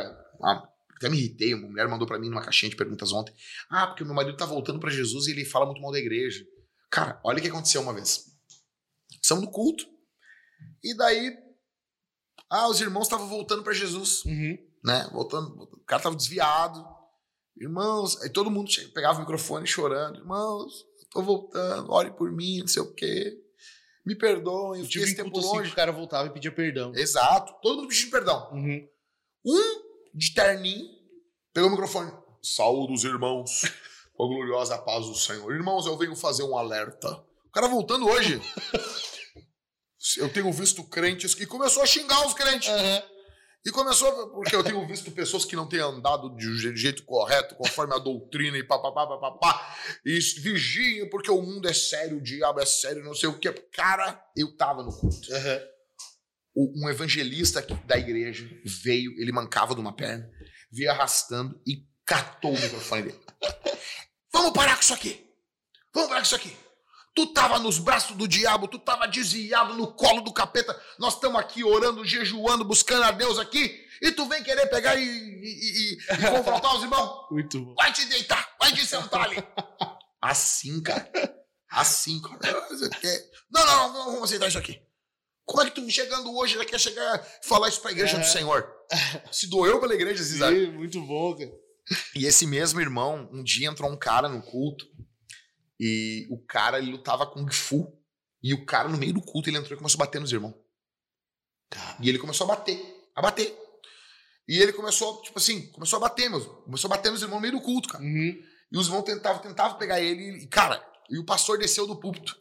Speaker 1: até me irritei, uma mulher mandou para mim numa caixinha de perguntas ontem, ah, porque meu marido tá voltando para Jesus e ele fala muito mal da igreja. Cara, olha o que aconteceu uma vez. Estamos no culto, e daí Ah, os irmãos estavam voltando pra Jesus,
Speaker 2: Uhum.
Speaker 1: né? Voltando, o cara tava desviado. Irmãos, aí todo mundo pegava o microfone chorando. Irmãos, tô voltando, ore por mim, não sei o quê. Me perdoem, eu fiquei esse
Speaker 2: em
Speaker 1: tempo
Speaker 2: assim,
Speaker 1: longe.
Speaker 2: o cara voltava e pedia perdão.
Speaker 1: Exato, todo mundo pedindo perdão.
Speaker 2: Uhum.
Speaker 1: Um de terninho pegou o microfone. Saúde os irmãos, com a gloriosa paz do Senhor. Irmãos, eu venho fazer um alerta. O cara voltando hoje. Eu tenho visto crentes que começou a xingar os crentes. E começou, porque eu tenho visto pessoas que não têm andado de je- jeito correto, conforme a doutrina e papapá, papapá. E vigiem, porque o mundo é sério, o diabo é sério, não sei o que. Cara, eu tava no culto.
Speaker 2: Uhum.
Speaker 1: Um evangelista da igreja veio, ele mancava de uma perna, veio arrastando e catou o microfone dele. Vamos parar com isso aqui! Vamos parar com isso aqui! Tu tava nos braços do diabo, tu tava desviado no colo do capeta. Nós estamos aqui orando, jejuando, buscando a Deus aqui. E tu vem querer pegar e, e- e- e- confrontar os irmãos?
Speaker 2: Muito bom.
Speaker 1: Vai te deitar, vai te sentar ali. Assim, cara. Assim, cara. Não, não, não, não vamos aceitar isso aqui. Como é que tu chegando hoje já quer chegar e falar isso pra igreja
Speaker 2: É.
Speaker 1: do Senhor? Se doeu pela igreja.
Speaker 2: Sim, muito bom, cara.
Speaker 1: E esse mesmo irmão, um dia entrou um cara no culto e o cara ele lutava com Fu. E o cara, no meio do culto, ele entrou e começou a bater nos irmãos. E ele começou a bater, a bater. E ele começou, tipo assim, começou a bater, meus. Começou a bater nos irmãos no meio do culto, cara.
Speaker 2: Uhum.
Speaker 1: E os irmãos tentavam, tentavam pegar ele. E, cara, e o pastor desceu do púlpito.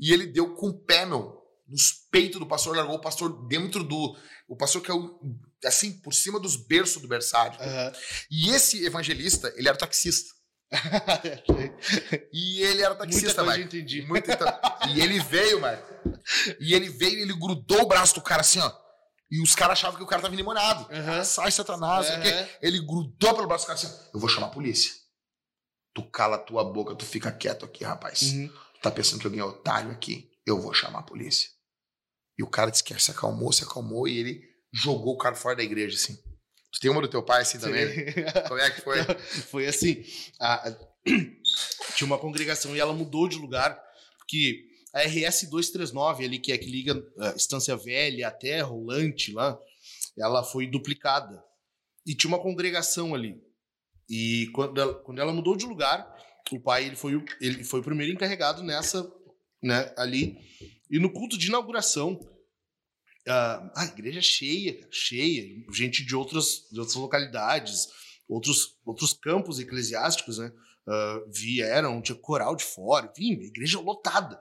Speaker 1: E ele deu com o pé, meu, nos peitos do pastor, largou o pastor dentro do. O pastor caiu, assim, por cima dos berços do berçário.
Speaker 2: Aham.
Speaker 1: E esse evangelista, ele era taxista. E ele era
Speaker 2: Muita
Speaker 1: taxista,
Speaker 2: coisa eu
Speaker 1: Marco.
Speaker 2: entendi.
Speaker 1: Muito então- E ele veio, Marco. E ele veio e ele grudou o braço do cara assim, ó. E os caras achavam que o cara tava endemoniado.
Speaker 2: Aham.
Speaker 1: Sai, Satanás.
Speaker 2: Aham.
Speaker 1: Ele grudou pelo braço do cara assim, ó. Eu vou chamar a polícia. Tu cala a tua boca, tu fica quieto aqui, rapaz.
Speaker 2: Uhum.
Speaker 1: Tu tá pensando que alguém é otário aqui? Eu vou chamar a polícia. E o cara disse que se acalmou, se acalmou e ele jogou o cara fora da igreja, assim. Tu tem uma do teu pai assim também? Como é que foi?
Speaker 2: Foi assim. a- tinha uma congregação e ela mudou de lugar, porque a RS 239, ali, que é que liga a Estância Velha até Rolante lá, ela foi duplicada. E tinha uma congregação ali. E quando ela, quando ela mudou de lugar, o pai ele foi, o- ele foi o primeiro encarregado nessa, né, ali. E no culto de inauguração, ah, a igreja cheia, cara, cheia, gente de outras, de outras localidades, outros, outros campos eclesiásticos, né? ah, vieram, tinha coral de fora, enfim, igreja lotada.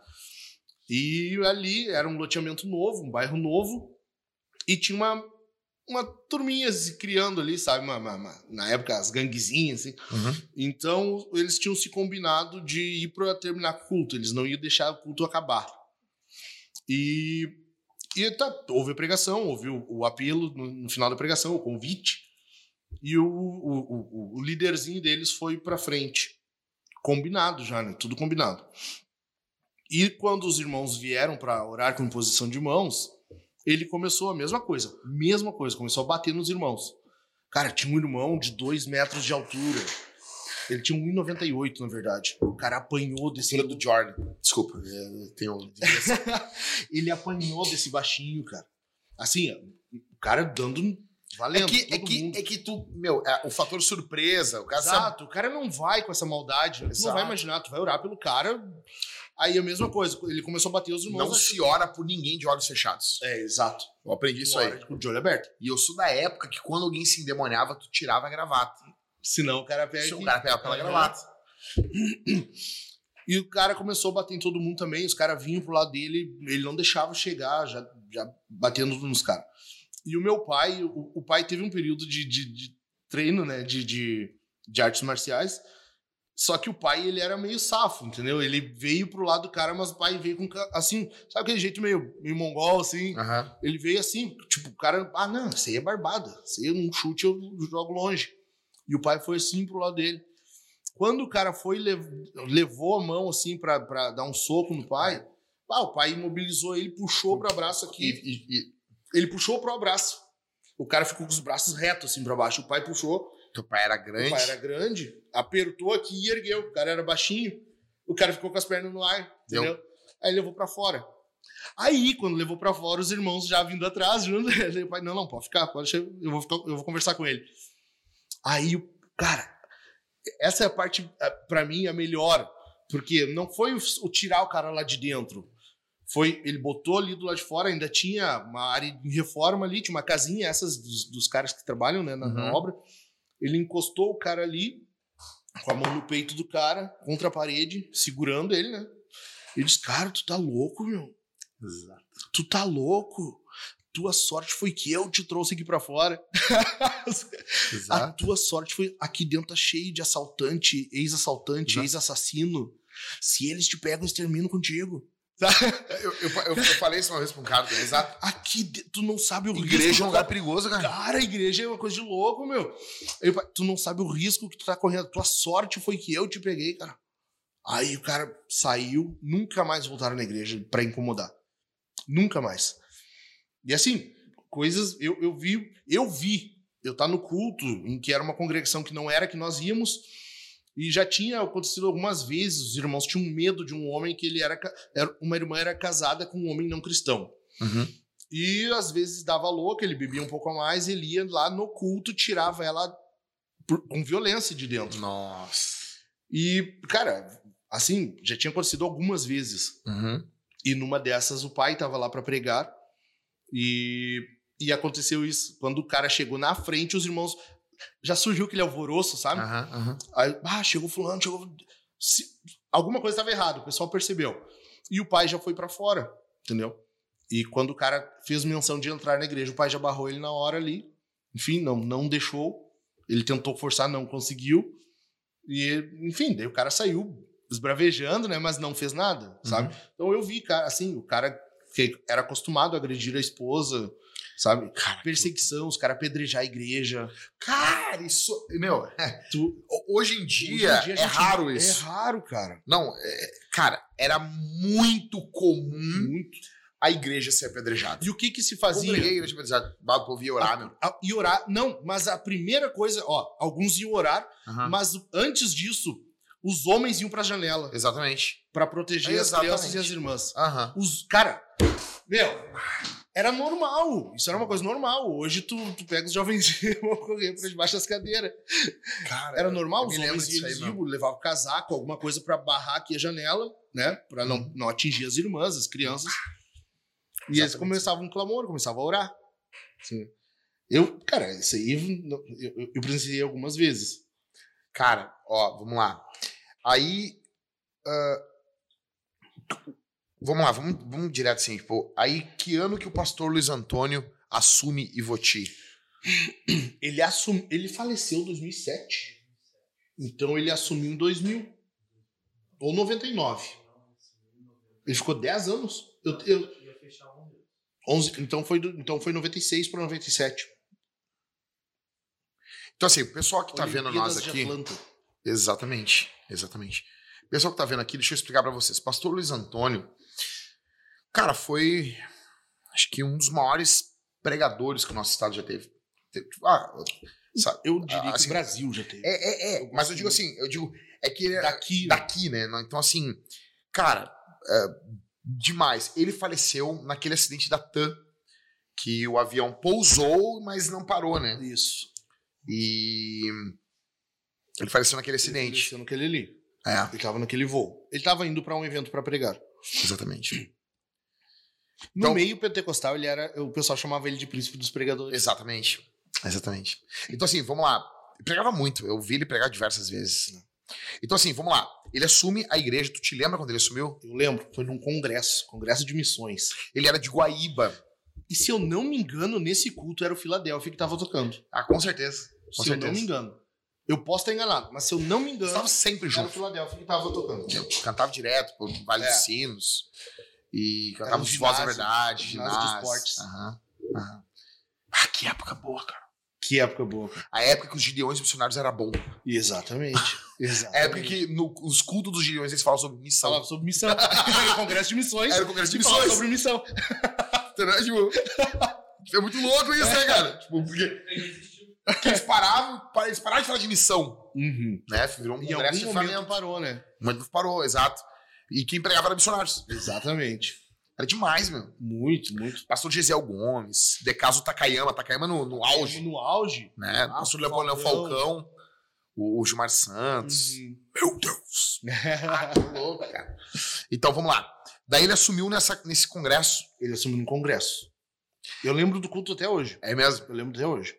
Speaker 2: E ali era um loteamento novo, um bairro novo, e tinha uma, uma turminha se criando ali, sabe? Uma, uma- uma- na época, as ganguezinhas, assim.
Speaker 1: Uhum.
Speaker 2: Então, eles tinham se combinado de ir para terminar o culto, eles não iam deixar o culto acabar. E, e tá, houve a pregação, houve o, o apelo no, no final da pregação, o convite, e o, o, o, o líderzinho deles foi para frente. Combinado já, né? Tudo combinado. E quando os irmãos vieram para orar com imposição de mãos, ele começou a mesma coisa, mesma coisa, começou a bater nos irmãos. Cara, tinha um irmão de 2 metros de altura. Ele tinha 1,98, na verdade. O cara apanhou desse.
Speaker 1: Filho do Jordan. Desculpa, é, tem um...
Speaker 2: ele apanhou desse baixinho, cara. Assim, o cara dando
Speaker 1: É
Speaker 2: valendo.
Speaker 1: que, é, que,
Speaker 2: mundo.
Speaker 1: é que tu, meu, é, o fator surpresa, o cara sabe.
Speaker 2: Exato, o cara não vai com essa maldade. Tu não
Speaker 1: Exato.
Speaker 2: vai imaginar, tu vai orar pelo cara. Aí a mesma coisa, ele começou a bater os irmãos.
Speaker 1: Não se ora por ninguém de olhos fechados.
Speaker 2: É, exato.
Speaker 1: Eu aprendi isso aí.
Speaker 2: De olho aberto.
Speaker 1: E eu sou da época que quando alguém se endemoniava, tu tirava a gravata.
Speaker 2: Senão o cara pega.
Speaker 1: Se o cara pegava pela gravata.
Speaker 2: E o cara começou a bater em todo mundo também. Os caras vinham pro lado dele, ele não deixava chegar, já, já batendo nos caras. E o meu pai, o, o pai teve um período de, de, de treino, né? De, de, de artes marciais. Só que o pai, ele era meio safo, entendeu? Ele veio pro lado do cara, mas o pai veio com, assim, sabe aquele jeito meio, meio mongol, assim?
Speaker 1: Aham.
Speaker 2: Ele veio assim, tipo, o cara, ah, não, isso aí é barbada. Isso aí, um chute eu jogo longe. E o pai foi assim pro lado dele. Quando o cara foi, lev- levou a mão assim pra, pra dar um soco no pai, ah, o pai imobilizou ele, puxou pro abraço
Speaker 1: E,
Speaker 2: aqui.
Speaker 1: e- e
Speaker 2: Ele puxou pro abraço. O cara ficou com os braços retos assim pra baixo. O pai puxou,
Speaker 1: teu pai era grande.
Speaker 2: o pai era grande, apertou aqui e ergueu. O cara era baixinho. O cara ficou com as pernas no ar,
Speaker 1: Deu.
Speaker 2: entendeu? Aí levou pra fora. Aí, quando levou pra fora, os irmãos já vindo atrás, junto, pai, não, não, pode ficar, pode deixar, eu vou, ficar, eu vou conversar com ele. Aí, cara, essa é a parte, eh, pra mim, a melhor, porque não foi o, tirar o cara lá de dentro. Foi, ele botou ali do lado de fora, ainda tinha uma área em reforma ali, tinha uma casinha, essas dos, dos caras que trabalham né, na, na
Speaker 1: Uhum.
Speaker 2: obra. Ele encostou o cara ali, com a mão no peito do cara, contra a parede, segurando ele, né? Ele disse, cara, tu tá louco, meu.
Speaker 1: Exato.
Speaker 2: Tu tá louco? Tua sorte foi que eu te trouxe aqui pra fora. A
Speaker 1: Exato.
Speaker 2: tua sorte foi aqui dentro tá cheio de assaltante, ex-assaltante, ex-assassino. Se eles te pegam, eles terminam contigo.
Speaker 1: Eu, eu, eu- eu falei isso uma vez pra um cara, exato.
Speaker 2: Aqui tu não sabe o risco.
Speaker 1: Igreja é um
Speaker 2: tu
Speaker 1: lugar
Speaker 2: tá-
Speaker 1: perigoso, cara.
Speaker 2: Cara, a igreja é uma coisa de louco, meu. Eu, tu não sabe o risco que tu tá correndo. Tua sorte foi que eu te peguei, cara. Aí o cara saiu, nunca mais voltaram na igreja pra incomodar. Nunca mais. E assim, coisas. Eu, eu vi. Eu vi. Eu tá no culto, em que era uma congregação que não era que nós íamos. E já tinha acontecido algumas vezes, os irmãos tinham medo de um homem que ele era, era. Uma irmã era casada com um homem não cristão.
Speaker 1: Uhum.
Speaker 2: E às vezes dava louco, ele bebia um pouco a mais, ele ia lá no culto, tirava ela por- com violência de dentro.
Speaker 1: Nossa.
Speaker 2: E, cara, assim, já tinha acontecido algumas vezes.
Speaker 1: Uhum.
Speaker 2: E numa dessas o pai tava lá pra pregar e, e aconteceu isso. Quando o cara chegou na frente, os irmãos. Já surgiu aquele alvoroço, sabe?
Speaker 1: Aham, aham.
Speaker 2: Aí, ah, chegou fulano, chegou. Se- alguma coisa estava errada, o pessoal percebeu. E o pai já foi pra fora, entendeu? E quando o cara fez menção de entrar na igreja, o pai já barrou ele na hora ali. Enfim, não, não deixou. Ele tentou forçar, não conseguiu. E, enfim, daí o cara saiu esbravejando, né? Mas não fez nada, sabe? Então eu vi, cara, assim, o cara que era acostumado a agredir a esposa, sabe?
Speaker 1: Cara,
Speaker 2: Perseguição, os caras apedrejar a igreja.
Speaker 1: Cara, isso. Meu,
Speaker 2: Tu,
Speaker 1: hoje em dia,
Speaker 2: Hoje em dia a
Speaker 1: é raro
Speaker 2: É
Speaker 1: isso.
Speaker 2: raro, cara.
Speaker 1: Não, é- cara, era muito comum
Speaker 2: Muito.
Speaker 1: a igreja ser apedrejada.
Speaker 2: E o que que se
Speaker 1: Fazia.
Speaker 2: fazia?
Speaker 1: a igreja apedrejada. O povo ia orar, meu.
Speaker 2: A- E orar, não, mas a primeira coisa, ó, alguns iam orar, mas antes disso, os homens iam pra janela
Speaker 1: Exatamente.
Speaker 2: pra proteger as
Speaker 1: Exatamente.
Speaker 2: crianças e as irmãs.
Speaker 1: Aham.
Speaker 2: Os, cara, meu, era normal, isso era uma coisa normal. Hoje tu, tu pega os jovens e vão correr pra debaixo das cadeiras.
Speaker 1: Cara,
Speaker 2: Era normal, os homens eles iam, levavam casaco, alguma coisa pra barrar aqui a janela, né? Pra não,
Speaker 1: Uhum.
Speaker 2: não atingir as irmãs, as crianças. E eles
Speaker 1: Exatamente.
Speaker 2: começavam um clamor, começavam a orar. Sim. Eu, cara, isso aí eu, eu, eu presenciei algumas vezes.
Speaker 1: Cara, ó, vamos lá. Aí. ah, vamos lá, vamos, vamos direto assim. Tipo, aí, que ano que o pastor Luiz Antônio assume Ivoti?
Speaker 2: Ele, assum, ele faleceu em 2007. Então ele assumiu em 2000. Ou 99. Ele ficou 10 anos. Eu, eu,
Speaker 3: Ia fechar um deles.
Speaker 2: 11, então, foi do, então foi 96 para 97.
Speaker 1: Então, assim, o pessoal que tá vendo nós aqui. Exatamente, exatamente. O pessoal que tá vendo aqui, deixa eu explicar pra vocês. Pastor Luiz Antônio, cara, foi acho que um dos maiores pregadores que o nosso estado já teve. Teve- Ah?
Speaker 2: Eu diria que
Speaker 1: Assim,
Speaker 2: o Brasil já teve.
Speaker 1: É, é, é,
Speaker 2: Eu
Speaker 1: mas eu digo assim, eu digo, é que ele é
Speaker 2: Daqui,
Speaker 1: daqui, né? Então, assim, cara, é, demais. Ele faleceu naquele acidente da TAM, que o avião pousou, mas não parou, né?
Speaker 2: Isso.
Speaker 1: E ele faleceu naquele acidente.
Speaker 2: Ele naquele ali.
Speaker 1: É,
Speaker 2: Ele tava naquele voo. Ele tava indo para um evento para pregar.
Speaker 1: exatamente.
Speaker 2: No
Speaker 1: Então-
Speaker 2: meio pentecostal, ele era. O pessoal chamava ele de príncipe dos pregadores.
Speaker 1: Exatamente. Exatamente. Então, assim, vamos lá. Ele pregava muito. Eu vi ele pregar diversas vezes. Então, assim, vamos lá. Ele assume a igreja. Tu te lembra quando ele assumiu?
Speaker 2: Eu lembro, foi num congresso, congresso de missões.
Speaker 1: Ele era de Guaíba.
Speaker 2: E se eu não me engano, nesse culto era o Philadelphia que tava tocando.
Speaker 1: Ah, com certeza. Com
Speaker 2: se eu
Speaker 1: certeza.
Speaker 2: não me engano. Eu posso estar enganado, mas se eu não me engano,
Speaker 1: Estava sempre
Speaker 2: era o
Speaker 1: junto.
Speaker 2: Philadelphia que tava tocando.
Speaker 1: Eu cantava direto pro Vale
Speaker 2: É.
Speaker 1: dos Sinos. E cantava os Voz da
Speaker 2: ginásio,
Speaker 1: Verdade,
Speaker 2: ginásio esportes.
Speaker 1: Aham, aham. Ah, que época boa, cara.
Speaker 2: Que época boa. cara.
Speaker 1: A época que os gideões missionários era bom.
Speaker 2: Exatamente.
Speaker 1: A
Speaker 2: Exatamente.
Speaker 1: época que no- os cultos dos gideões eles falam sobre missão.
Speaker 2: Falava sobre missão. Era o congresso de missões.
Speaker 1: Era o congresso de
Speaker 2: e
Speaker 1: missões.
Speaker 2: sobre missão.
Speaker 1: Entendeu? Tipo, é muito louco isso, né, cara? Tipo, porque porque eles paravam, pa- eles pararam de falar de missão,
Speaker 2: Uhum.
Speaker 1: né? Virou um
Speaker 2: Em
Speaker 1: congresso de
Speaker 2: algum momento parou, né?
Speaker 1: Mas parou, exato. E quem pregava era missionários.
Speaker 2: Exatamente.
Speaker 1: Era demais, meu.
Speaker 2: Muito, muito.
Speaker 1: Pastor Gesiel Gomes, Decaso Takayama, Takayama no, no auge,
Speaker 2: No auge.
Speaker 1: né?
Speaker 2: Ah,
Speaker 1: Pastor Leopoldo
Speaker 2: Falcão.
Speaker 1: Falcão, o, o Gilmar Santos.
Speaker 2: Uhum.
Speaker 1: Meu Deus! Ah, que louco, cara. Então, vamos lá. Daí ele assumiu nessa, nesse congresso.
Speaker 2: Ele assumiu no congresso. Eu lembro do culto até hoje.
Speaker 1: É mesmo?
Speaker 2: Eu lembro até hoje.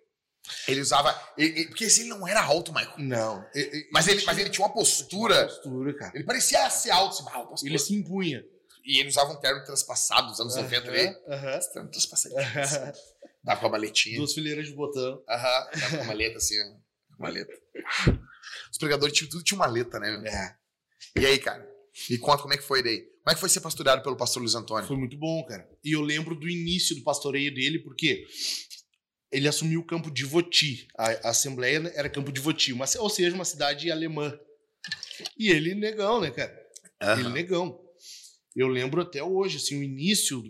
Speaker 1: Ele usava. ele- ele- porque esse ele não era alto, Michael.
Speaker 2: Não.
Speaker 1: Mas ele, mas ele tinha uma postura.
Speaker 2: postura, cara.
Speaker 1: Ele parecia ser alto. Assim, ah.
Speaker 2: Ele se impunha.
Speaker 1: E ele usava um terno transpassado dos anos 90 ali.
Speaker 2: Aham.
Speaker 1: Esse terno transpassadinho. assim. Dava com a maletinha.
Speaker 2: Duas fileiras de botão.
Speaker 1: Aham. Dava com a maleta assim, ó. Maleta. Os pregadores tinham, tudo tinha maleta, né? meu?
Speaker 2: É.
Speaker 1: E aí, cara? Me conta como é que foi daí. Como é que foi ser pastoreado pelo pastor Luiz Antônio?
Speaker 2: Foi muito bom, cara. E eu lembro do início do pastoreio dele, porque ele assumiu o campo de Voti. A, a assembleia era campo de Voti, uma, ou seja, uma cidade alemã. E ele negão, né, cara? Ele
Speaker 1: Aham.
Speaker 2: negão. Eu lembro até hoje, assim, o início,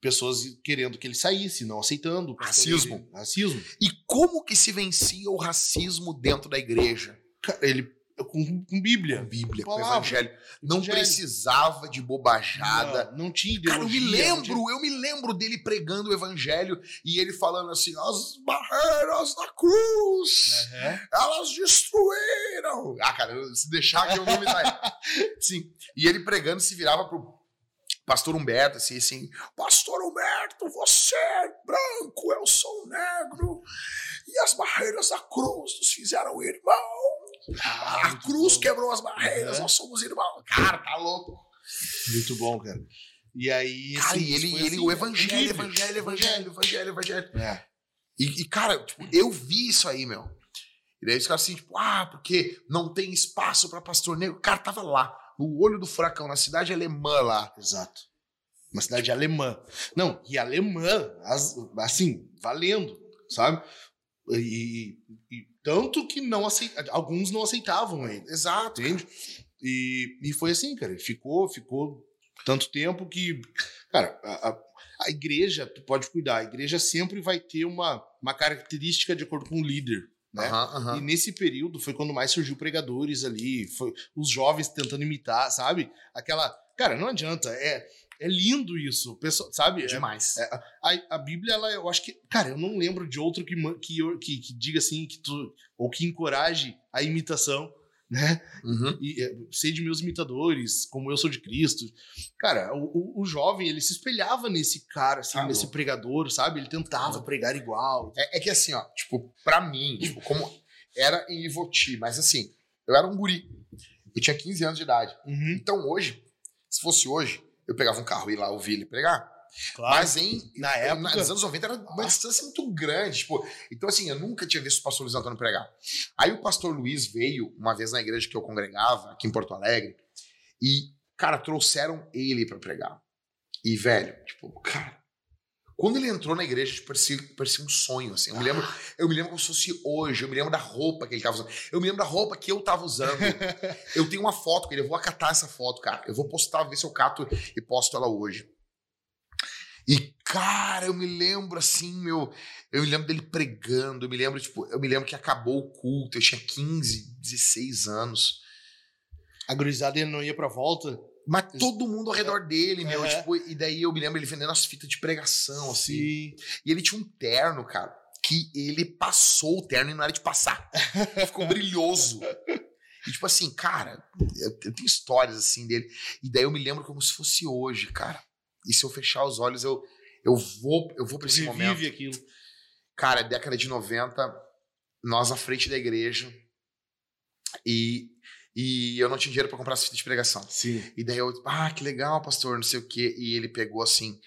Speaker 2: pessoas querendo que ele saísse, não aceitando.
Speaker 1: Racismo.
Speaker 2: dele. Racismo.
Speaker 1: E como que se vencia o racismo dentro da igreja?
Speaker 2: Cara, Ele, com, com Bíblia.
Speaker 1: Bíblia, com o
Speaker 2: Palavra.
Speaker 1: evangelho. Não
Speaker 2: Evangelho.
Speaker 1: precisava de bobajada.
Speaker 2: Não, não tinha
Speaker 1: Cara, eu
Speaker 2: ideologia.
Speaker 1: me lembro, eu me lembro dele pregando o evangelho e ele falando assim: as barreiras da cruz,
Speaker 2: tinha- Aham.
Speaker 1: elas destruíram. Ah, cara, se deixar que eu não me dá. Sim. E ele pregando se virava pro pastor Humberto, assim, assim: Pastor Humberto, você é branco, eu sou negro, e as barreiras da cruz nos fizeram irmão.
Speaker 2: Ah,
Speaker 1: a
Speaker 2: muito
Speaker 1: cruz
Speaker 2: bom.
Speaker 1: quebrou as barreiras,
Speaker 2: Aham.
Speaker 1: nós somos irmãos. Cara, tá louco.
Speaker 2: Muito bom, cara. E aí.
Speaker 1: Cara,
Speaker 2: assim,
Speaker 1: e ele, ele
Speaker 2: assim,
Speaker 1: o evangelho,
Speaker 2: incrível.
Speaker 1: evangelho, evangelho, evangelho, evangelho.
Speaker 2: É.
Speaker 1: E, e, cara, tipo, eu vi isso aí, meu. E daí os caras assim, tipo, ah, porque não tem espaço pra pastor negro. Cara, tava lá, no olho do furacão, na cidade alemã lá.
Speaker 2: Exato. Uma cidade alemã. Não, e alemã, as- assim, valendo, sabe? E, e tanto que não aceita, alguns não aceitavam ele,
Speaker 1: Exato.
Speaker 2: entende? E, e foi assim, cara. Ficou, ficou tanto tempo que, cara, a, a- a igreja, tu pode cuidar, a igreja sempre vai ter uma, uma característica de acordo com o líder. Né?
Speaker 1: Aham, aham.
Speaker 2: E nesse período foi quando mais surgiu pregadores ali, foi os jovens tentando imitar, sabe? Aquela. Cara, não adianta, é, é lindo isso, pessoal, sabe? É-
Speaker 1: Demais.
Speaker 2: é, a, a Bíblia, ela, eu acho que. Cara, eu não lembro de outro que, que, que, que diga assim, que tu, ou que encoraje a imitação, né?
Speaker 1: Uhum.
Speaker 2: E, é, sei de meus imitadores, como eu sou de Cristo. Cara, o, o, o jovem, ele se espelhava nesse cara, assim,
Speaker 1: Ah,
Speaker 2: nesse
Speaker 1: louco.
Speaker 2: pregador, sabe? Ele tentava pregar igual.
Speaker 1: É, é que assim, ó, tipo, pra mim, tipo, como era em Ivoti, mas assim, eu era um guri. Eu tinha 15 anos de idade.
Speaker 2: Uhum,
Speaker 1: Então hoje, se fosse hoje, eu pegava um carro e lá ouvir ele pregar.
Speaker 2: claro.
Speaker 1: Mas em,
Speaker 2: Na época-
Speaker 1: nos anos 90 era uma distância muito grande. Tipo, então, assim, eu nunca tinha visto o pastor Luiz Antônio pregar. Aí o pastor Luiz veio uma vez na igreja que eu congregava, aqui em Porto Alegre, e, cara, trouxeram ele pra pregar. E, velho, tipo, cara. Quando ele entrou na igreja, parecia, parecia um sonho, assim. Eu me, lembro, eu me lembro como se fosse hoje. Eu me lembro da roupa que ele tava usando. Eu me lembro da roupa que eu tava usando. eu tenho uma foto com ele. Eu vou acatar essa foto, cara. Eu vou postar, ver se eu cato e posto ela hoje. E, cara, eu me lembro assim, meu. Eu me lembro dele pregando. Eu me lembro, tipo, eu me lembro que acabou o culto. Eu tinha 15, 16 anos.
Speaker 2: A gurizada ele não ia pra volta.
Speaker 1: Mas todo mundo ao redor dele, meu.
Speaker 2: Aham.
Speaker 1: Tipo, e daí eu me lembro ele vendendo as fitas de pregação, assim. E ele tinha um terno, cara, que ele passou o terno e não era de passar. Ficou brilhoso. E tipo assim, cara, eu, eu tenho histórias assim dele. E daí eu me lembro como se fosse hoje, cara. E se eu fechar os olhos, eu, eu vou eu vou pra esse momento.
Speaker 2: Revive aquilo.
Speaker 1: Cara, década de 90, nós na frente da igreja. E, e eu não tinha dinheiro pra comprar as fitas de pregação.
Speaker 2: Sim.
Speaker 1: E daí eu, ah, que legal, pastor, não sei o quê. E ele pegou assim,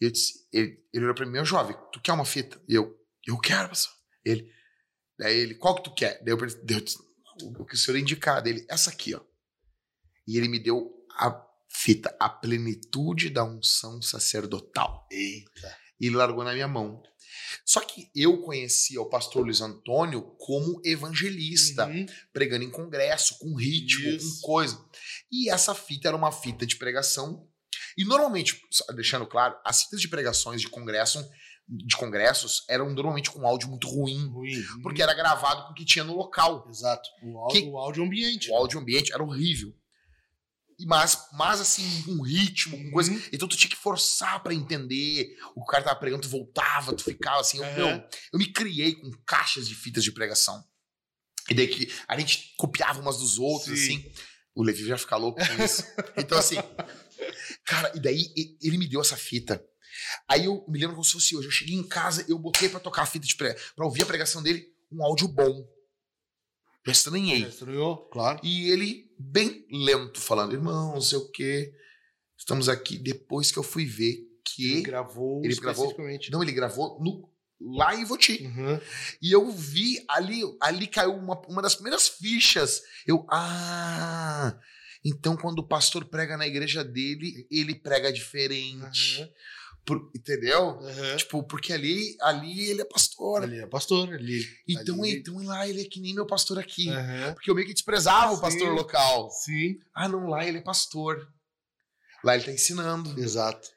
Speaker 1: eu disse, ele, ele olhou pra mim, meu jovem, tu quer uma fita? E eu, eu quero, pastor. Ele, daí ele, qual que tu quer? Daí eu, daí eu disse, o que o senhor indicar? Dele, essa aqui, ó. E ele me deu a fita, a plenitude da unção sacerdotal.
Speaker 2: Eita.
Speaker 1: E ele largou na minha mão. Só que eu conhecia o pastor Luiz Antônio como evangelista
Speaker 2: Uhum.
Speaker 1: pregando em congresso, com ritmo,
Speaker 2: Isso.
Speaker 1: com coisa. E essa fita era uma fita de pregação. E normalmente, deixando claro, as fitas de pregações de congresso, de congressos eram normalmente com áudio muito ruim,
Speaker 2: Ruim. Uhum.
Speaker 1: porque era gravado com o que tinha no local.
Speaker 2: Exato. O áudio,
Speaker 1: Que-
Speaker 2: o áudio ambiente.
Speaker 1: O áudio ambiente era horrível. Mas, mas assim, com ritmo, com coisa.
Speaker 2: Uhum.
Speaker 1: Então tu tinha que forçar pra entender. O cara tava pregando, tu voltava, tu ficava assim. Eu,
Speaker 2: Aham.
Speaker 1: meu, eu me criei com caixas de fitas de pregação. E daí que a gente copiava umas dos outros,
Speaker 2: Sim.
Speaker 1: assim. O Levi já fica louco com isso. Então, assim, cara, e daí ele me deu essa fita. Aí eu me lembro como se fosse hoje. Eu cheguei em casa, eu botei pra tocar a fita de prega, pra ouvir a pregação dele, um áudio bom. Eu estranhei.
Speaker 2: Estranhou, claro.
Speaker 1: E ele, bem lento, falando, irmão, não sei o quê. Estamos aqui. Depois que eu fui ver que.
Speaker 2: Ele gravou
Speaker 1: Ele gravou-. Não, ele gravou no, lá em Voti.
Speaker 2: Uhum.
Speaker 1: E eu vi ali, ali caiu uma, uma das primeiras fichas. Eu, ah, então quando o pastor prega na igreja dele, ele prega diferente.
Speaker 2: Uhum.
Speaker 1: Por- entendeu?
Speaker 2: Uhum.
Speaker 1: Tipo, porque ali, ali ele é pastor.
Speaker 2: Ele é pastor, ele.
Speaker 1: então,
Speaker 2: ali-
Speaker 1: então lá ele é que nem meu pastor aqui.
Speaker 2: Uhum.
Speaker 1: Porque eu meio que desprezava o pastor local.
Speaker 2: Sim.
Speaker 1: Ah, não, lá ele é pastor. Lá ele tá ensinando.
Speaker 2: Exato.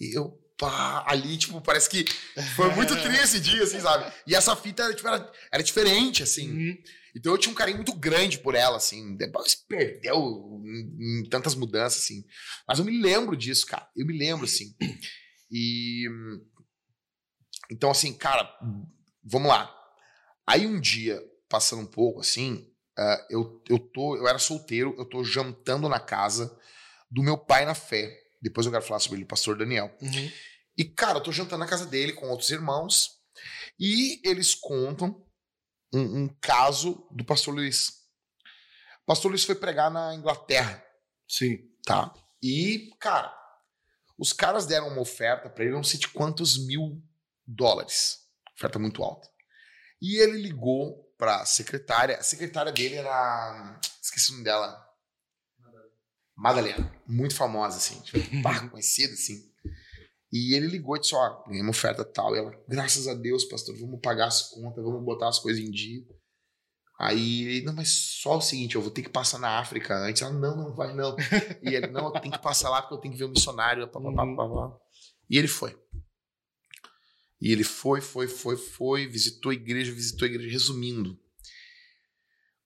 Speaker 1: E eu, pá, ali, tipo, parece que foi muito triste esse dia, assim, sabe? E essa fita, tipo, era, era diferente, assim.
Speaker 2: Uhum.
Speaker 1: Então eu tinha um carinho muito grande por ela, assim. Depois perdeu em, em tantas mudanças, assim. Mas eu me lembro disso, cara. Eu me lembro, assim. E. Então, assim, cara, vamos lá. Aí um dia, passando um pouco, assim, ah, eu, eu tô. Eu era solteiro, eu tô jantando na casa do meu pai na fé. Depois eu quero falar sobre ele, o pastor Daniel.
Speaker 2: Uhum.
Speaker 1: E, cara, eu tô jantando na casa dele com outros irmãos. E eles contam um, um caso do pastor Luiz. O pastor Luiz foi pregar na Inglaterra,
Speaker 2: Sim.
Speaker 1: tá? E, cara, os caras deram uma oferta pra ele, não sei de quantos mil dólares. Oferta muito alta. E ele ligou pra secretária. A secretária dele era. Esqueci o nome dela. Madalena. Muito famosa, assim. Tipo, pá, conhecida, assim. E ele ligou e disse: Ó, ganhei uma oferta tal. E ela, graças a Deus, pastor, vamos pagar as contas, vamos botar as coisas em dia. Aí ele, não, mas só o seguinte, eu vou ter que passar na África antes. Ela, não, não vai não. E ele, não, eu tenho que passar lá porque eu tenho que ver o missionário. Pá, pá,
Speaker 2: Uhum.
Speaker 1: pá, pá. E ele foi. E ele foi, foi, foi, foi, visitou a igreja, visitou a igreja. Resumindo,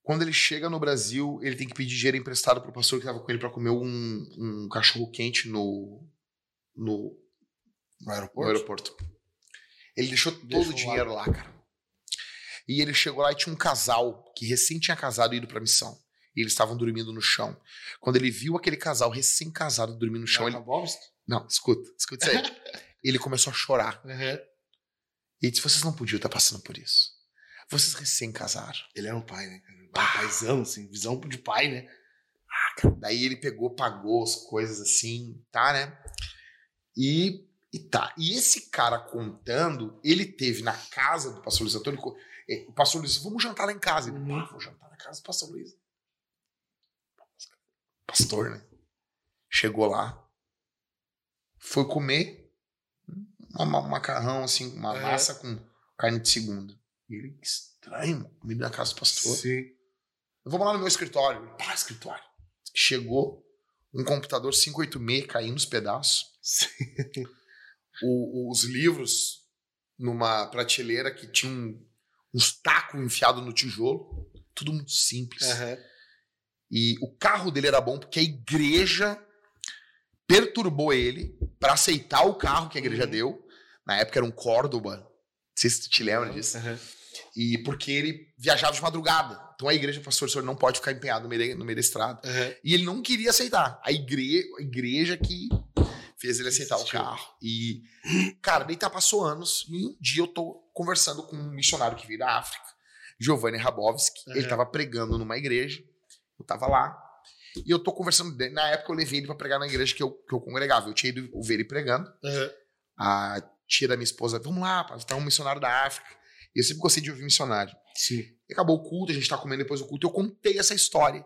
Speaker 1: quando ele chega no Brasil, ele tem que pedir dinheiro emprestado pro pastor que estava com ele para comer um, um cachorro quente no, no,
Speaker 2: No
Speaker 1: no
Speaker 2: aeroporto.
Speaker 1: aeroporto. Ele deixou todo
Speaker 2: Deixou
Speaker 1: o dinheiro lá, cara. E ele chegou lá e tinha um casal que recém tinha casado e ido pra missão. E eles estavam dormindo no chão. Quando ele viu aquele casal recém-casado dormindo no chão, ele. Não, escuta, escuta isso aí. ele começou a chorar.
Speaker 2: Uhum.
Speaker 1: E disse: Vocês não podiam estar passando por isso. Vocês recém-casaram.
Speaker 2: Ele era um pai, né? cara? Um paizão, assim. Visão de pai, né?
Speaker 1: Daí ele pegou, pagou as coisas assim, tá, né? E, e tá. E esse cara contando, ele teve na casa do pastor Luiz Antônio. Eh, O pastor Luiz Vamos jantar lá em casa. Ele,
Speaker 2: Uhum.
Speaker 1: "Pá, vou jantar na casa do pastor Luiz. Pastor, né? Chegou lá, foi comer um ma- macarrão, assim, uma
Speaker 2: É.
Speaker 1: massa com carne de segunda. E ele, que estranho, comida na casa do pastor.
Speaker 2: Sim.
Speaker 1: Vamos lá no meu escritório. Ele, Pá, escritório. Chegou um computador 586 caindo nos pedaços.
Speaker 2: Sim.
Speaker 1: O- os livros numa prateleira que tinha um- uns tacos enfiados no tijolo. Tudo muito simples.
Speaker 2: Uhum.
Speaker 1: E o carro dele era bom porque a igreja perturbou ele para aceitar o carro que a igreja
Speaker 2: Uhum.
Speaker 1: deu. Na época era um Córdoba. Não sei se tu te lembra disso.
Speaker 2: Uhum.
Speaker 1: E porque ele viajava de madrugada. Então a igreja, pastor, o senhor não pode ficar empenhado no meio, da- no meio da estrada.
Speaker 2: Uhum.
Speaker 1: E ele não queria aceitar. A, igre a igreja que fez ele aceitar
Speaker 2: Insistiu.
Speaker 1: o carro. E, cara, daí tá, passou anos. E um dia eu tô conversando com um missionário que veio da África, Giovanni Rabowski.
Speaker 2: Uhum.
Speaker 1: Ele tava pregando numa igreja. Eu tava lá. E eu tô conversando. Na época eu levei ele pra pregar na igreja que eu, que eu congregava. Eu tinha ido ver ele pregando
Speaker 2: Uhum.
Speaker 1: a tia da minha esposa, vamos lá, tá um missionário da África. E eu sempre gostei de ouvir missionário.
Speaker 2: Sim.
Speaker 1: E acabou o culto, a gente tá comendo depois do culto, e eu contei essa história.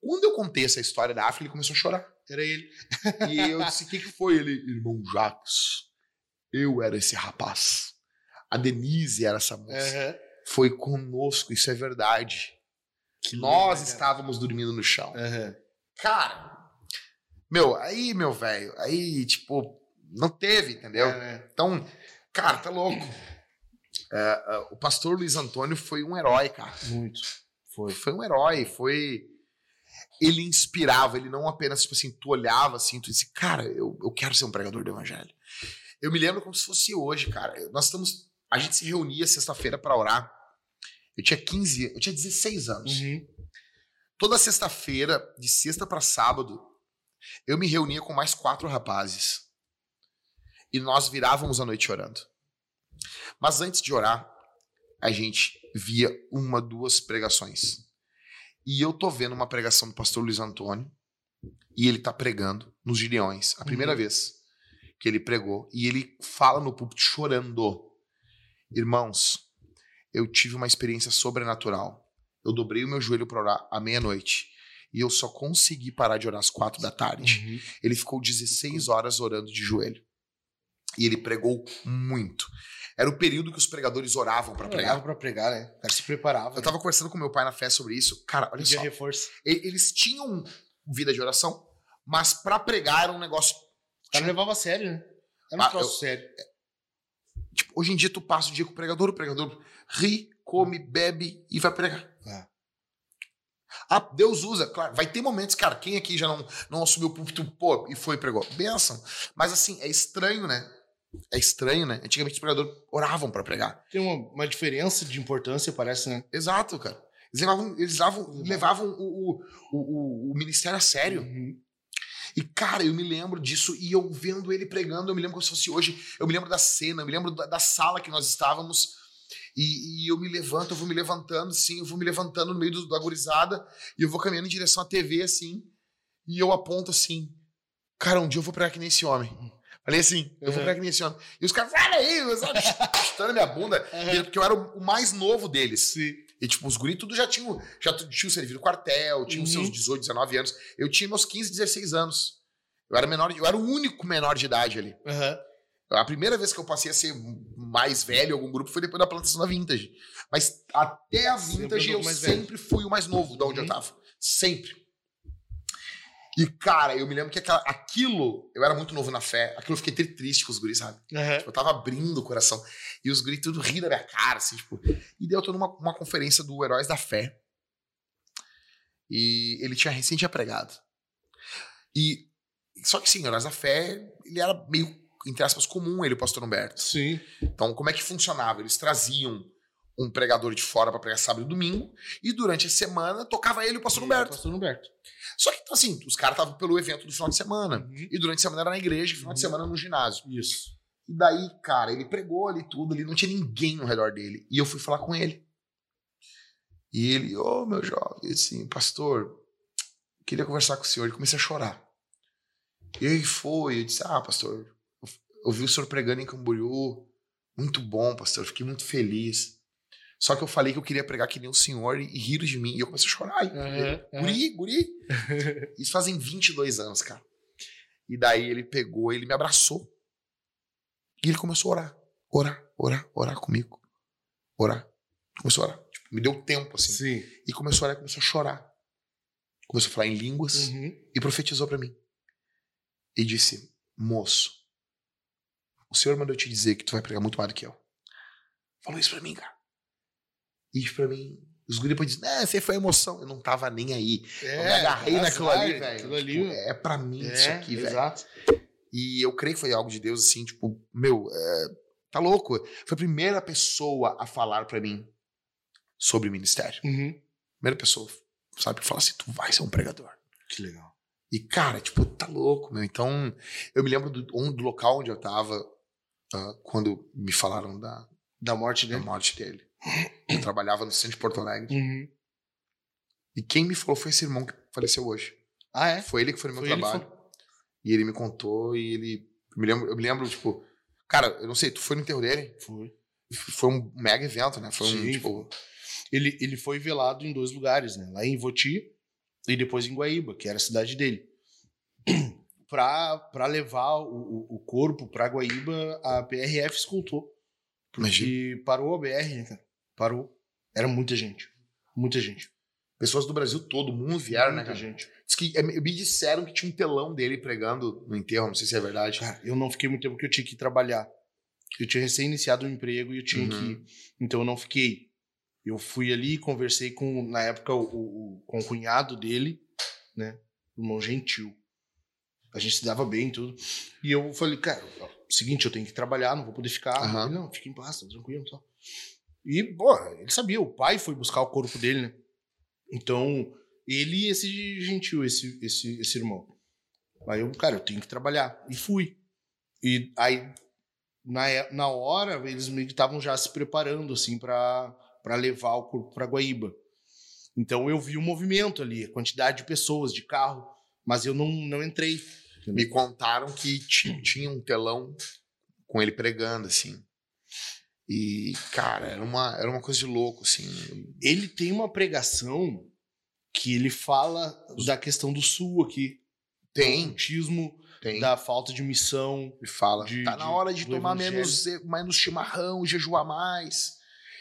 Speaker 1: Quando eu contei essa história da África, ele começou a chorar.
Speaker 2: Era ele.
Speaker 1: E eu disse, o que, que foi? Ele, irmão Jacques, eu era esse rapaz. A Denise era essa moça.
Speaker 2: Uhum.
Speaker 1: Foi conosco, isso é verdade.
Speaker 2: Que
Speaker 1: Nós
Speaker 2: legal.
Speaker 1: estávamos dormindo no chão.
Speaker 2: Uhum.
Speaker 1: Cara, meu, aí, meu velho, aí, tipo, não teve, entendeu?
Speaker 2: É,
Speaker 1: Então, cara, tá louco. É, é, o pastor Luiz Antônio foi um herói, cara.
Speaker 2: muito. Foi.
Speaker 1: Foi um herói, foi. ele inspirava, ele não apenas, tipo assim, tu olhava assim, tu disse, cara, eu, eu quero ser um pregador do evangelho. Eu me lembro como se fosse hoje, cara. Nós estamos. A gente se reunia sexta-feira para orar. Eu tinha 15, eu tinha 16 anos.
Speaker 2: Uhum.
Speaker 1: Toda sexta-feira, de sexta para sábado, eu me reunia com mais quatro rapazes. E nós virávamos a noite orando. Mas antes de orar, a gente via uma, duas pregações. E eu tô vendo uma pregação do pastor Luiz Antônio, e ele tá pregando nos Gileões, a primeira
Speaker 2: Uhum.
Speaker 1: vez que ele pregou, e ele fala no púlpito chorando. Irmãos, eu tive uma experiência sobrenatural. Eu dobrei o meu joelho para orar à meia-noite. E eu só consegui parar de orar às quatro da tarde.
Speaker 2: Uhum.
Speaker 1: Ele ficou 16 horas orando de joelho. E ele pregou muito. Era o período que os pregadores oravam para
Speaker 2: Pregava
Speaker 1: pregar.
Speaker 2: pra pregar, né? O cara se preparava.
Speaker 1: Eu tava conversando com meu pai na festa sobre isso. Cara, olha
Speaker 2: Pedia
Speaker 1: só.
Speaker 2: reforço.
Speaker 1: Eles tinham vida de oração, mas para pregar era um negócio.
Speaker 2: O cara levava a sério, né? Era um
Speaker 1: Ah,
Speaker 2: troço
Speaker 1: eu-
Speaker 2: sério.
Speaker 1: Tipo, hoje em dia tu passa o dia com o pregador, o pregador ri, come, bebe e vai pregar.
Speaker 2: É.
Speaker 1: Ah, Deus usa, claro. Vai ter momentos, cara, quem aqui já não, não assumiu o púlpito, pô, e foi e pregou? Benção. Mas assim, é estranho, né? É estranho, né? Antigamente os pregadores oravam para pregar.
Speaker 2: Tem uma, uma diferença de importância, parece, né?
Speaker 1: Exato, cara. Eles levavam, eles levavam, levavam o, o, o, o ministério a sério.
Speaker 2: Uhum.
Speaker 1: E, cara, eu me lembro disso e eu vendo ele pregando, eu me lembro como se fosse hoje. Eu me lembro da cena, eu me lembro da, da sala que nós estávamos. E, e eu me levanto, eu vou me levantando, assim, eu vou me levantando no meio do, da gurizada e eu vou caminhando em direção à TV, assim. E eu aponto assim: Cara, um dia eu vou pregar que nem esse homem. Falei assim: Eu vou pregar que nem esse homem. E os caras, olha aí, sabe, chutando minha bunda.
Speaker 2: Uhum.
Speaker 1: Porque eu era o o mais novo deles.
Speaker 2: Sim.
Speaker 1: E, tipo, os guris tudo já tinham, já tinham servido quartel, tinham
Speaker 2: Uhum.
Speaker 1: seus 18, 19 anos. Eu tinha meus 15, 16 anos. Eu era menor, eu era o único menor de idade ali.
Speaker 2: Aham.
Speaker 1: A primeira vez que eu passei a ser mais velho em algum grupo foi depois da plantação da Vintage. Mas até a
Speaker 2: Sempre
Speaker 1: Vintage
Speaker 2: andou
Speaker 1: eu
Speaker 2: mais velho.
Speaker 1: sempre fui o mais novo de onde eu
Speaker 2: Uhum.
Speaker 1: tava. Sempre. E, cara, eu me lembro que aquela- aquilo, eu era muito novo na fé, aquilo eu fiquei tri- triste com os guris, sabe?
Speaker 2: Aham.
Speaker 1: Tipo, eu tava abrindo o coração. E os guris tudo rindo da minha cara, assim, tipo. E daí eu tô numa uma conferência do Heróis da Fé. E ele tinha recém tinha pregado. E. Só que sim, Heróis da Fé, ele era meio, entre aspas, comum, ele, o pastor Humberto.
Speaker 2: Sim.
Speaker 1: Então, como é que funcionava? Eles traziam um pregador de fora para pregar sábado e domingo, e durante a semana tocava ele e o pastor Humberto.
Speaker 2: Pastor Humberto.
Speaker 1: Só que, assim, os caras estavam pelo evento do final de semana.
Speaker 2: Uhum.
Speaker 1: E durante a semana era na igreja, e final de
Speaker 2: Uhum.
Speaker 1: semana no ginásio.
Speaker 2: Isso.
Speaker 1: E daí, cara, ele pregou ali tudo, ali não tinha ninguém no redor dele. E eu fui falar com ele. E ele, ô meu jovem, assim, pastor, queria conversar com o senhor. E comecei a chorar. E aí foi, eu disse, ah, pastor, eu ouvi o senhor pregando em Camboriú, muito bom, pastor, fiquei muito feliz. Só que eu falei que eu queria pregar que nem o senhor e, e riram de mim. E eu comecei a chorar.
Speaker 2: Aham, aham.
Speaker 1: Guri, guri. Isso fazem 22 anos, cara. E daí ele pegou, ele me abraçou. E ele começou a orar. Orar, orar, orar comigo. Orar. Começou a orar. Tipo, me deu tempo, assim.
Speaker 2: Sim.
Speaker 1: E começou a orar, começou a chorar. Começou a falar em línguas
Speaker 2: Uhum.
Speaker 1: e profetizou pra mim. E disse: Moço, o Senhor mandou te dizer que tu vai pregar muito mais do que eu. Falou isso pra mim, cara. E pra mim, os depois dizem: É, você foi emoção. Eu não tava nem aí. eu me agarrei
Speaker 2: azar,
Speaker 1: naquilo ali, velho.
Speaker 2: Ali.
Speaker 1: Tipo, é pra mim isso
Speaker 2: é,
Speaker 1: aqui, velho.
Speaker 2: exato.
Speaker 1: E eu creio que foi algo de Deus, assim, tipo, meu, é, tá louco. Foi a primeira pessoa a falar pra mim sobre o ministério.
Speaker 2: Uhum.
Speaker 1: Primeira pessoa, sabe, que fala assim: tu vai ser um pregador.
Speaker 2: Que legal.
Speaker 1: E, cara, tipo, tá louco, meu. Então, eu me lembro do, do local onde eu tava ah, quando me falaram da,
Speaker 2: Da morte
Speaker 1: da
Speaker 2: dele.
Speaker 1: morte dele. Eu trabalhava no centro de Porto Alegre.
Speaker 2: Uhum.
Speaker 1: E quem me falou foi esse irmão que faleceu hoje.
Speaker 2: Ah, é?
Speaker 1: Foi ele que foi no meu
Speaker 2: Foi ele
Speaker 1: trabalho. E ele me contou e ele. Eu me lembro, eu me lembro, tipo. Cara, eu não sei, tu foi no enterro dele?
Speaker 2: Foi.
Speaker 1: Foi um mega evento, né? Foi um,
Speaker 2: Sim,
Speaker 1: tipo.
Speaker 2: Ele, ele foi velado em dois lugares, né? Lá em Voti e depois em Guaíba, que era a cidade dele. pra, pra levar o, o, corpo pra Guaíba, a PRF escoltou. Porque parou a BR, né, cara? Parou. Era muita gente. Muita gente.
Speaker 1: Pessoas do Brasil todo, mundo vieram, né,
Speaker 2: muita
Speaker 1: cara?
Speaker 2: gente.
Speaker 1: Diz que, é, me disseram que tinha um telão dele pregando no enterro, não sei se é verdade.
Speaker 2: Cara, eu não fiquei muito tempo porque eu tinha que trabalhar. Eu tinha recém iniciado um emprego e eu tinha
Speaker 1: Uhum.
Speaker 2: que. Então eu não fiquei. Eu fui ali, conversei com, na época, o, o- com o cunhado dele, né? Irmão gentil. A gente se dava bem e tudo. E eu falei, cara, ó, seguinte, eu tenho que trabalhar, não vou poder ficar. Ele, não, fica em paz, tá tranquilo e tal. E, pô, ele sabia, o pai foi buscar o corpo dele, né? Então, ele e esse gentil, esse, esse, esse irmão. Aí eu, cara, eu tenho que trabalhar. E fui. E aí, na, na hora, eles meio que estavam já se preparando, assim, pra levar o corpo pra Guaíba. Então eu vi o movimento ali, a quantidade de pessoas, de carro, mas eu não, não entrei.
Speaker 1: Me contaram que ti- tinha um telão com ele pregando, assim. E, cara, era uma, era uma coisa de louco, assim.
Speaker 2: Ele tem uma pregação que ele fala da questão do sul aqui. Do
Speaker 1: Tem,
Speaker 2: ocultismo,
Speaker 1: tem.
Speaker 2: da falta de missão.
Speaker 1: E fala,
Speaker 2: de-
Speaker 1: tá na
Speaker 2: de-
Speaker 1: hora de
Speaker 2: do
Speaker 1: tomar
Speaker 2: evangelho.
Speaker 1: menos, menos chimarrão, jejuar mais.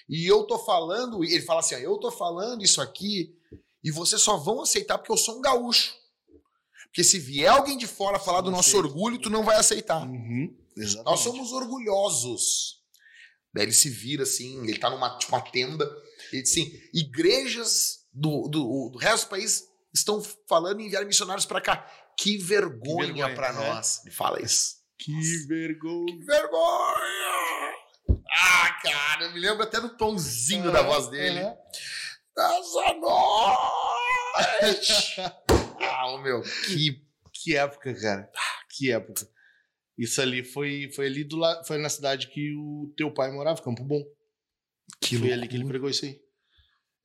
Speaker 1: E eu tô falando, ele fala assim, eu tô falando isso aqui e vocês só vão aceitar porque eu sou um gaúcho. Porque se vier alguém de fora falar do nosso orgulho, tu não vai aceitar.
Speaker 2: Uhum.
Speaker 1: Nós somos orgulhosos. Daí ele se vira assim, ele tá numa tipo, uma tenda, ele diz assim: igrejas do, do, do resto do país estão falando em enviar missionários pra cá. Que vergonha,
Speaker 2: vergonha,
Speaker 1: pra
Speaker 2: é.
Speaker 1: nós. Ele fala isso.
Speaker 2: Que vergonha.
Speaker 1: Que vergonha! Ah, cara, eu me lembro até do tomzinho da voz dele.
Speaker 2: Uhum.
Speaker 1: Essa noite! ah, meu, que
Speaker 2: Que época, cara. Que época. Isso ali foi, foi ali do lado, foi na cidade que o teu pai morava, Campo Bom.
Speaker 1: Que
Speaker 2: foi ali que ele pregou isso aí.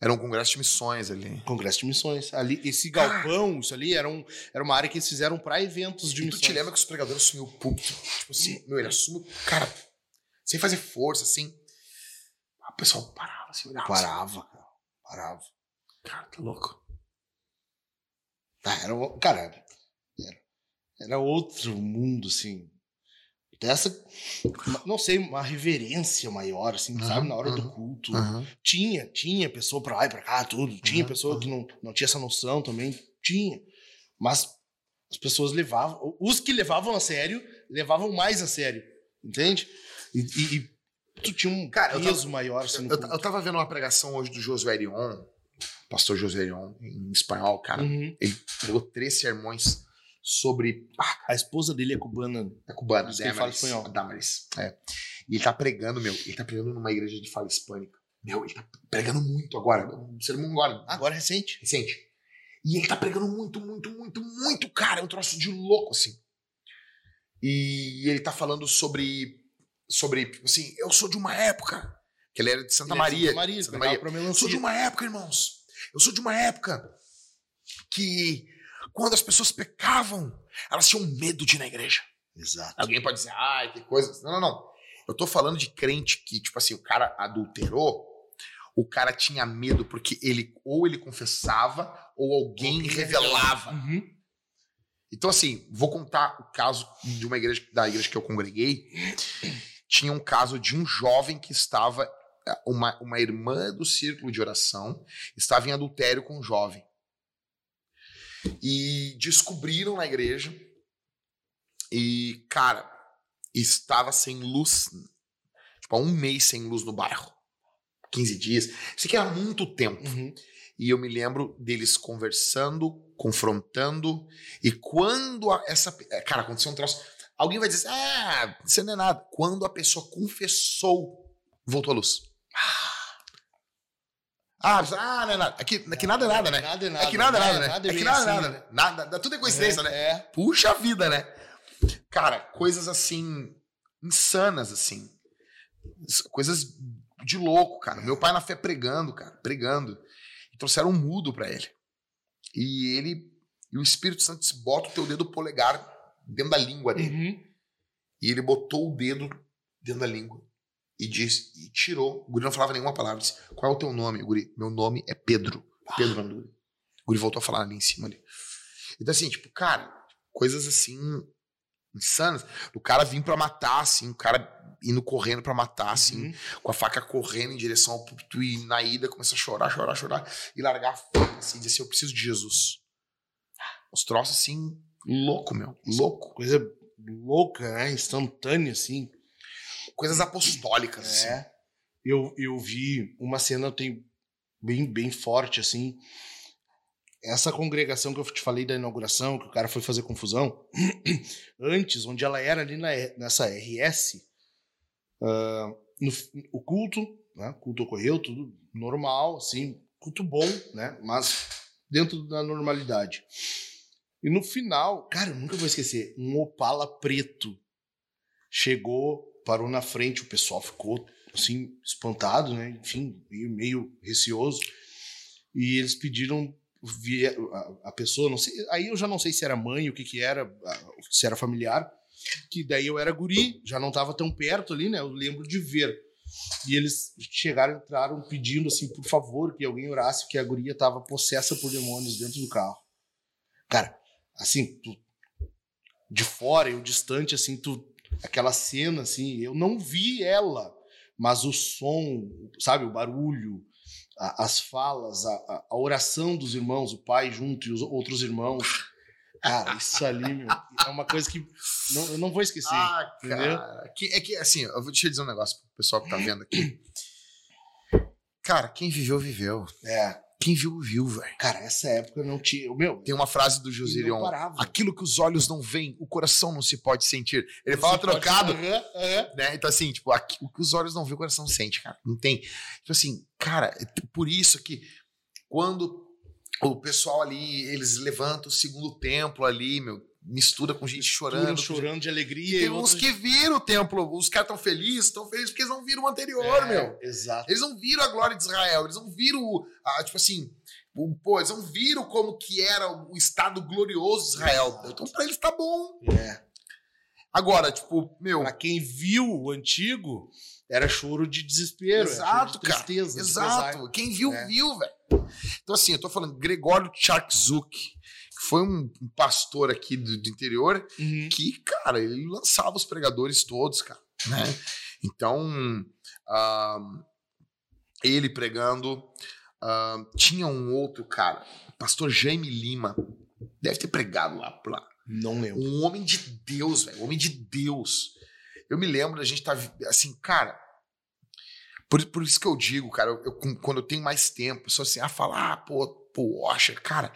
Speaker 1: Era um congresso de missões ali.
Speaker 2: Congresso de Missões. Ali, esse galpão, isso ali, era, um, era uma área que eles fizeram pra eventos de
Speaker 1: E tu
Speaker 2: missões.
Speaker 1: te lembra que os pregadores assumiam o púlpito? Tipo assim, meu, ele assume, o- cara, sem fazer força, assim. O pessoal parava assim, olhava. assim,
Speaker 2: Parava, cara. Parava.
Speaker 1: Cara, tá louco.
Speaker 2: Ah, era, cara, era, era outro mundo, assim. Dessa, não sei, uma reverência maior, assim,
Speaker 1: Aham,
Speaker 2: sabe? Na hora do
Speaker 1: aham.
Speaker 2: culto.
Speaker 1: Aham.
Speaker 2: Tinha, tinha pessoa pra lá e pra cá, tudo. Tinha pessoa que não, não tinha essa noção também. Tinha. Mas as pessoas levavam. Os que levavam a sério, levavam mais a sério. Entende? E, e- e tu tinha um
Speaker 1: Cara,
Speaker 2: peso maior, assim, no
Speaker 1: Eu,
Speaker 2: culto.
Speaker 1: eu tava vendo uma pregação hoje do Josué Erion, pastor Josué Erion, em espanhol, cara.
Speaker 2: Uhum.
Speaker 1: Ele pregou três sermões sobre
Speaker 2: A esposa dele é cubana.
Speaker 1: a cubana,
Speaker 2: que ele fala espanhol.
Speaker 1: Damaris, é. E ele tá pregando, meu, ele tá pregando numa igreja de fala hispânica. Meu, ele tá pregando muito agora, um sermão agora,
Speaker 2: Agora é recente.
Speaker 1: recente. E ele tá pregando muito, muito, muito, muito, cara. É um troço de louco, assim. E ele tá falando sobre. Sobre, assim, eu sou de uma época. Que ele era de Santa
Speaker 2: Ele é de
Speaker 1: Maria.
Speaker 2: Santa Maria,
Speaker 1: Santa Maria. Eu sou de uma época, irmãos. Eu sou de uma época que quando as pessoas pecavam, elas tinham medo de ir na igreja.
Speaker 2: Exato.
Speaker 1: Alguém pode dizer, ai, que coisa. Não, não, não. Eu tô falando de crente que, tipo assim, o cara adulterou, o cara tinha medo porque ele ou ele confessava ou alguém
Speaker 2: Alguém
Speaker 1: revelava.
Speaker 2: Uhum.
Speaker 1: Então, assim, vou contar o caso de uma igreja, da igreja que eu congreguei. Tinha um caso de um jovem que estava, eh, uma, uma irmã do círculo de oração, estava em adultério com um jovem. E descobriram na igreja. E, cara, estava sem luz, tipo, há um mês sem luz no bairro. 15 dias. Isso aqui era muito tempo.
Speaker 2: Uhum.
Speaker 1: E eu me lembro deles conversando, confrontando. E quando a- essa. Cara, aconteceu um troço. Alguém vai dizer, ah, isso não é nada. Quando a pessoa confessou, voltou a luz. Ah, ah, não é nada. Aqui, aqui nada é nada, né?
Speaker 2: Nada é nada.
Speaker 1: Aqui nada é nada, né?
Speaker 2: Nada é
Speaker 1: Aqui
Speaker 2: bem
Speaker 1: nada é
Speaker 2: assim,
Speaker 1: nada, né? Nada, tudo é coincidência, né?
Speaker 2: É.
Speaker 1: Puxa vida, né? Cara, coisas assim, insanas, assim. Coisas de louco, cara. Meu pai na fé pregando, cara, pregando. E trouxeram um mudo pra ele. E ele, e o Espírito Santo disse: bota o teu dedo polegar dentro da língua dele.
Speaker 2: Uhum.
Speaker 1: E ele botou o dedo dentro da língua e disse, e tirou. O guri não falava nenhuma palavra. Disse, qual é o teu nome, guri? Meu nome é Pedro. Pedro o nome do guri. O guri voltou a falar ali em cima ali. Então, assim, tipo, cara, coisas assim insanas. O cara vir pra matar, assim, o cara indo correndo pra matar, assim,
Speaker 2: Uhum.
Speaker 1: com a faca correndo em direção ao púlpito e na ida começa a chorar, chorar, chorar e largar a faca, assim, dizer assim, eu preciso de Jesus. Os troços, assim, louco, meu, louco.
Speaker 2: Coisa louca, né? Instantânea, assim.
Speaker 1: Coisas apostólicas, assim.
Speaker 2: É. Eu, eu vi uma cena tem bem, bem forte, assim. essa congregação que eu te falei da inauguração, que o cara foi fazer confusão, antes, onde ela era ali na, nessa RS, uh, no, o culto, né? O culto ocorreu, tudo normal, assim, culto bom, né? Mas dentro da normalidade. E no final, cara, eu nunca vou esquecer, um Opala preto chegou, parou na frente, o pessoal ficou assim espantado, né? Enfim, meio, meio receoso. E eles pediram a, pessoa, não sei, aí eu já não sei se era mãe, o que que era, se era familiar, que daí eu era guri, já não estava tão perto ali, né? Eu lembro de ver. E eles chegaram, entraram pedindo assim, por favor, que alguém orasse, que a guria estava possessa por demônios dentro do carro. Cara, assim, tu, de fora, eu distante, assim, tu, aquela cena, assim, eu não vi ela, mas o som, sabe, o barulho, a, as falas, a, a, oração dos irmãos, o pai junto e os outros irmãos. Cara, isso ali, meu, é uma coisa que não, eu não vou esquecer. Ah, entendeu?
Speaker 1: cara. Que, é que, assim, eu vou te dizer um negócio pro pessoal que tá vendo aqui. Cara, quem viveu, viveu.
Speaker 2: É.
Speaker 1: Quem viu, viu, velho.
Speaker 2: Cara, essa época não tinha. Meu,
Speaker 1: tem uma frase do Josirion. Aquilo que os olhos não veem, o coração não se pode sentir. Ele não fala trocado. Pode... Uhum, uhum. Né? Então, assim, tipo, o que os olhos não veem, o coração sente, cara. Não tem. Tipo assim, cara, é por isso que quando o pessoal ali, eles levantam o segundo templo ali, meu, mistura com gente chorando.
Speaker 2: chorando de alegria.
Speaker 1: Tem uns que viram o templo, os caras estão felizes, estão felizes porque eles não viram o anterior, é, meu.
Speaker 2: Exato.
Speaker 1: Eles não viram a glória de Israel, eles não viram, a, tipo assim, o, pô, eles não viram como que era o estado glorioso de Israel. Exato. Então pra eles tá bom.
Speaker 2: É.
Speaker 1: Agora, tipo, meu.
Speaker 2: Pra quem viu o antigo, era choro de desespero.
Speaker 1: Exato, de tristeza, cara. Exato. Quem viu, é. viu, velho. Então, assim, eu tô falando Gregório Tcharkzuk foi um, pastor aqui do, do interior uhum. que, cara, ele lançava os pregadores todos, cara, né? Então, uh, ele pregando, uh, tinha um outro cara, pastor Jaime Lima, deve ter pregado lá, lá.
Speaker 2: Não lembro.
Speaker 1: Um homem de Deus, velho, um homem de Deus. Eu me lembro da gente tá assim, cara, por, por isso que eu digo, cara, eu, eu, quando eu tenho mais tempo, só assim, a falar, ah, pô, poxa, cara,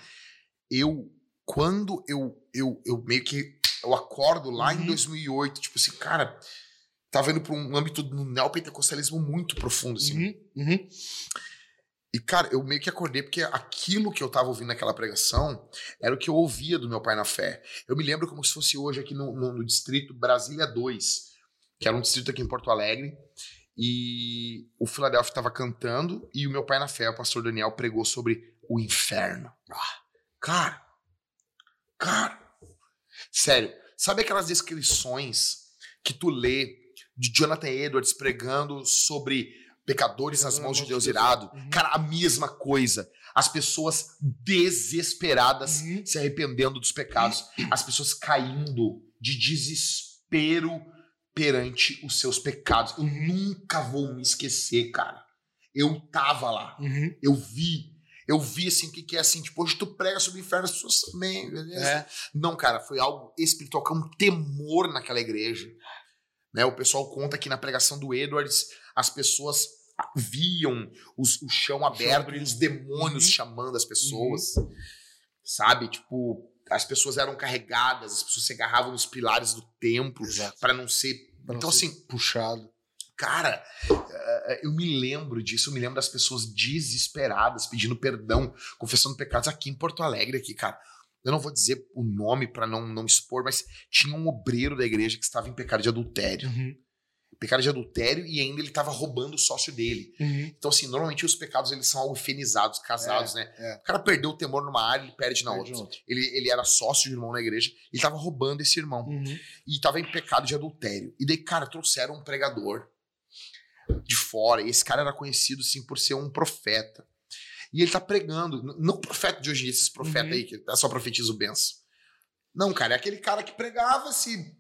Speaker 1: eu quando eu, eu, eu meio que eu acordo lá uhum. em 2008, tipo assim, cara, tava indo para um âmbito do neopentecostalismo muito profundo, assim.
Speaker 2: Uhum. Uhum.
Speaker 1: E, cara, eu meio que acordei porque aquilo que eu tava ouvindo naquela pregação era o que eu ouvia do meu pai na fé. Eu me lembro como se fosse hoje aqui no, no, no distrito Brasília 2, que era um distrito aqui em Porto Alegre. E o Philadelphia estava cantando e o meu pai na fé, o pastor Daniel, pregou sobre o inferno. Ah, cara, Cara, sério, sabe aquelas descrições que tu lê de Jonathan Edwards pregando sobre pecadores nas mãos de Deus irado? Uhum. Cara, a mesma coisa. As pessoas desesperadas uhum. se arrependendo dos pecados, as pessoas caindo de desespero perante os seus pecados. Eu nunca vou me esquecer, cara. Eu tava lá.
Speaker 2: Uhum.
Speaker 1: Eu vi eu vi assim o que, que é assim, tipo, hoje tu prega sobre o inferno, as pessoas também, beleza?
Speaker 2: É.
Speaker 1: Não, cara, foi algo espiritual, que é um temor naquela igreja. Né? O pessoal conta que na pregação do Edwards, as pessoas viam os, o chão aberto e os demônios uhum. chamando as pessoas. Uhum. Sabe? Tipo, as pessoas eram carregadas, as pessoas se agarravam nos pilares do templo para não ser. Pra então, não ser assim.
Speaker 2: Puxado.
Speaker 1: Cara, eh, eu me lembro disso, eu me lembro das pessoas desesperadas pedindo perdão, confessando pecados aqui em Porto Alegre, aqui, cara. Eu não vou dizer o nome para não, não expor, mas tinha um obreiro da igreja que estava em pecado de adultério.
Speaker 2: Uhum.
Speaker 1: Pecado de adultério e ainda ele estava roubando o sócio dele.
Speaker 2: Uhum.
Speaker 1: Então, assim, normalmente os pecados eles são algo fenizados, casados,
Speaker 2: é,
Speaker 1: né?
Speaker 2: É.
Speaker 1: O cara perdeu o temor numa área, ele perde na perde outra. Ele, ele era sócio de irmão na igreja, ele estava roubando esse irmão.
Speaker 2: Uhum.
Speaker 1: E estava em pecado de adultério. E daí, cara, trouxeram um pregador de fora. E esse cara era conhecido, sim, por ser um profeta. E ele tá pregando, não profeta de hoje esses profetas uhum. aí, que só profetiza o benção. Não, cara, é aquele cara que pregava, se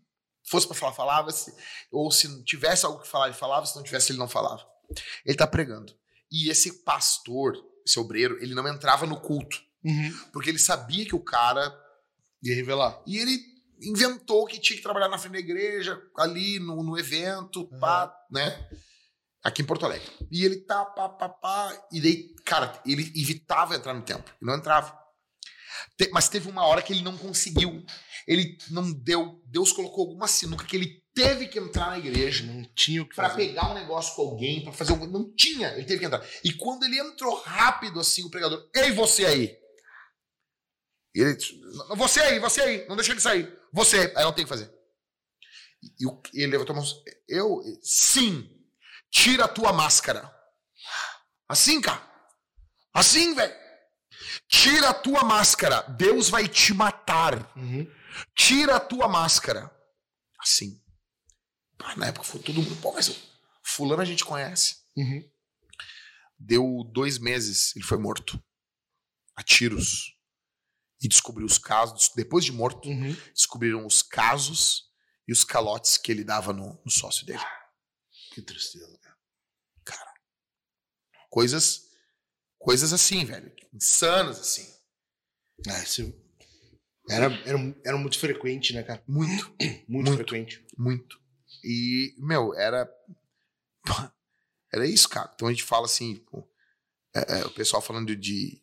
Speaker 1: fosse para falar, falava, se, ou se tivesse algo que falar, ele falava, se não tivesse, ele não falava. Ele tá pregando. E esse pastor, esse obreiro, ele não entrava no culto.
Speaker 2: Uhum.
Speaker 1: Porque ele sabia que o cara
Speaker 2: ia revelar.
Speaker 1: E ele inventou que tinha que trabalhar na frente da igreja, ali no, no evento, uhum. pá, né? Aqui em Porto Alegre. E ele tá, pá, pá, pá. E daí, cara, ele evitava entrar no templo. E não entrava. Te- mas teve uma hora que ele não conseguiu. Ele não deu. Deus colocou alguma sinuca que ele teve que entrar na igreja
Speaker 2: Não tinha o que
Speaker 1: pra
Speaker 2: fazer.
Speaker 1: pegar um negócio com alguém, pra fazer alguma Não tinha, ele teve que entrar. E quando ele entrou rápido assim, o pregador, ei, você aí! E ele disse, "Não, você aí, você aí, não deixa ele sair. Você, aí não tem o que fazer. E, e ele levantou a mão, eu, sim, tira a tua máscara. Assim, cara. Assim, velho. Tira a tua máscara, Deus vai te matar.
Speaker 2: Uhum.
Speaker 1: Tira a tua máscara. Assim. Na época foi todo mundo, pô, mas fulano a gente conhece.
Speaker 2: Uhum.
Speaker 1: Deu dois meses, ele foi morto. A tiros. E descobriu os casos. Depois de morto,
Speaker 2: Uhum.
Speaker 1: descobriram os casos e os calotes que ele dava no, no sócio dele.
Speaker 2: Que tristeza.
Speaker 1: Cara. Coisas. Coisas assim, velho. Insanas assim.
Speaker 2: Ah, isso era, era, era muito frequente, né, cara?
Speaker 1: Muito,
Speaker 2: Muito,
Speaker 1: Muito.
Speaker 2: frequente.
Speaker 1: muito. E, meu, era. Era isso, cara. Então a gente fala assim, pô, é, é, o pessoal falando de.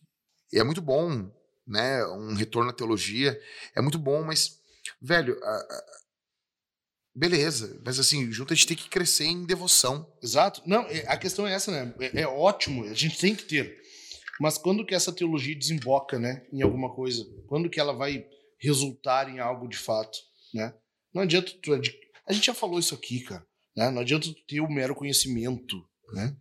Speaker 1: É muito bom, né? Um retorno à teologia. É muito bom, mas, velho, a- a- beleza. Mas assim, junto a gente tem que crescer em devoção.
Speaker 2: Exato. Não, é- a questão é essa, né? É, é ótimo, a gente tem que ter. Mas quando que essa teologia desemboca, né, em alguma coisa? Quando que ela vai resultar em algo de fato, né? Não adianta tu a gente já falou isso aqui, cara, né? Não adianta tu ter o mero conhecimento, né?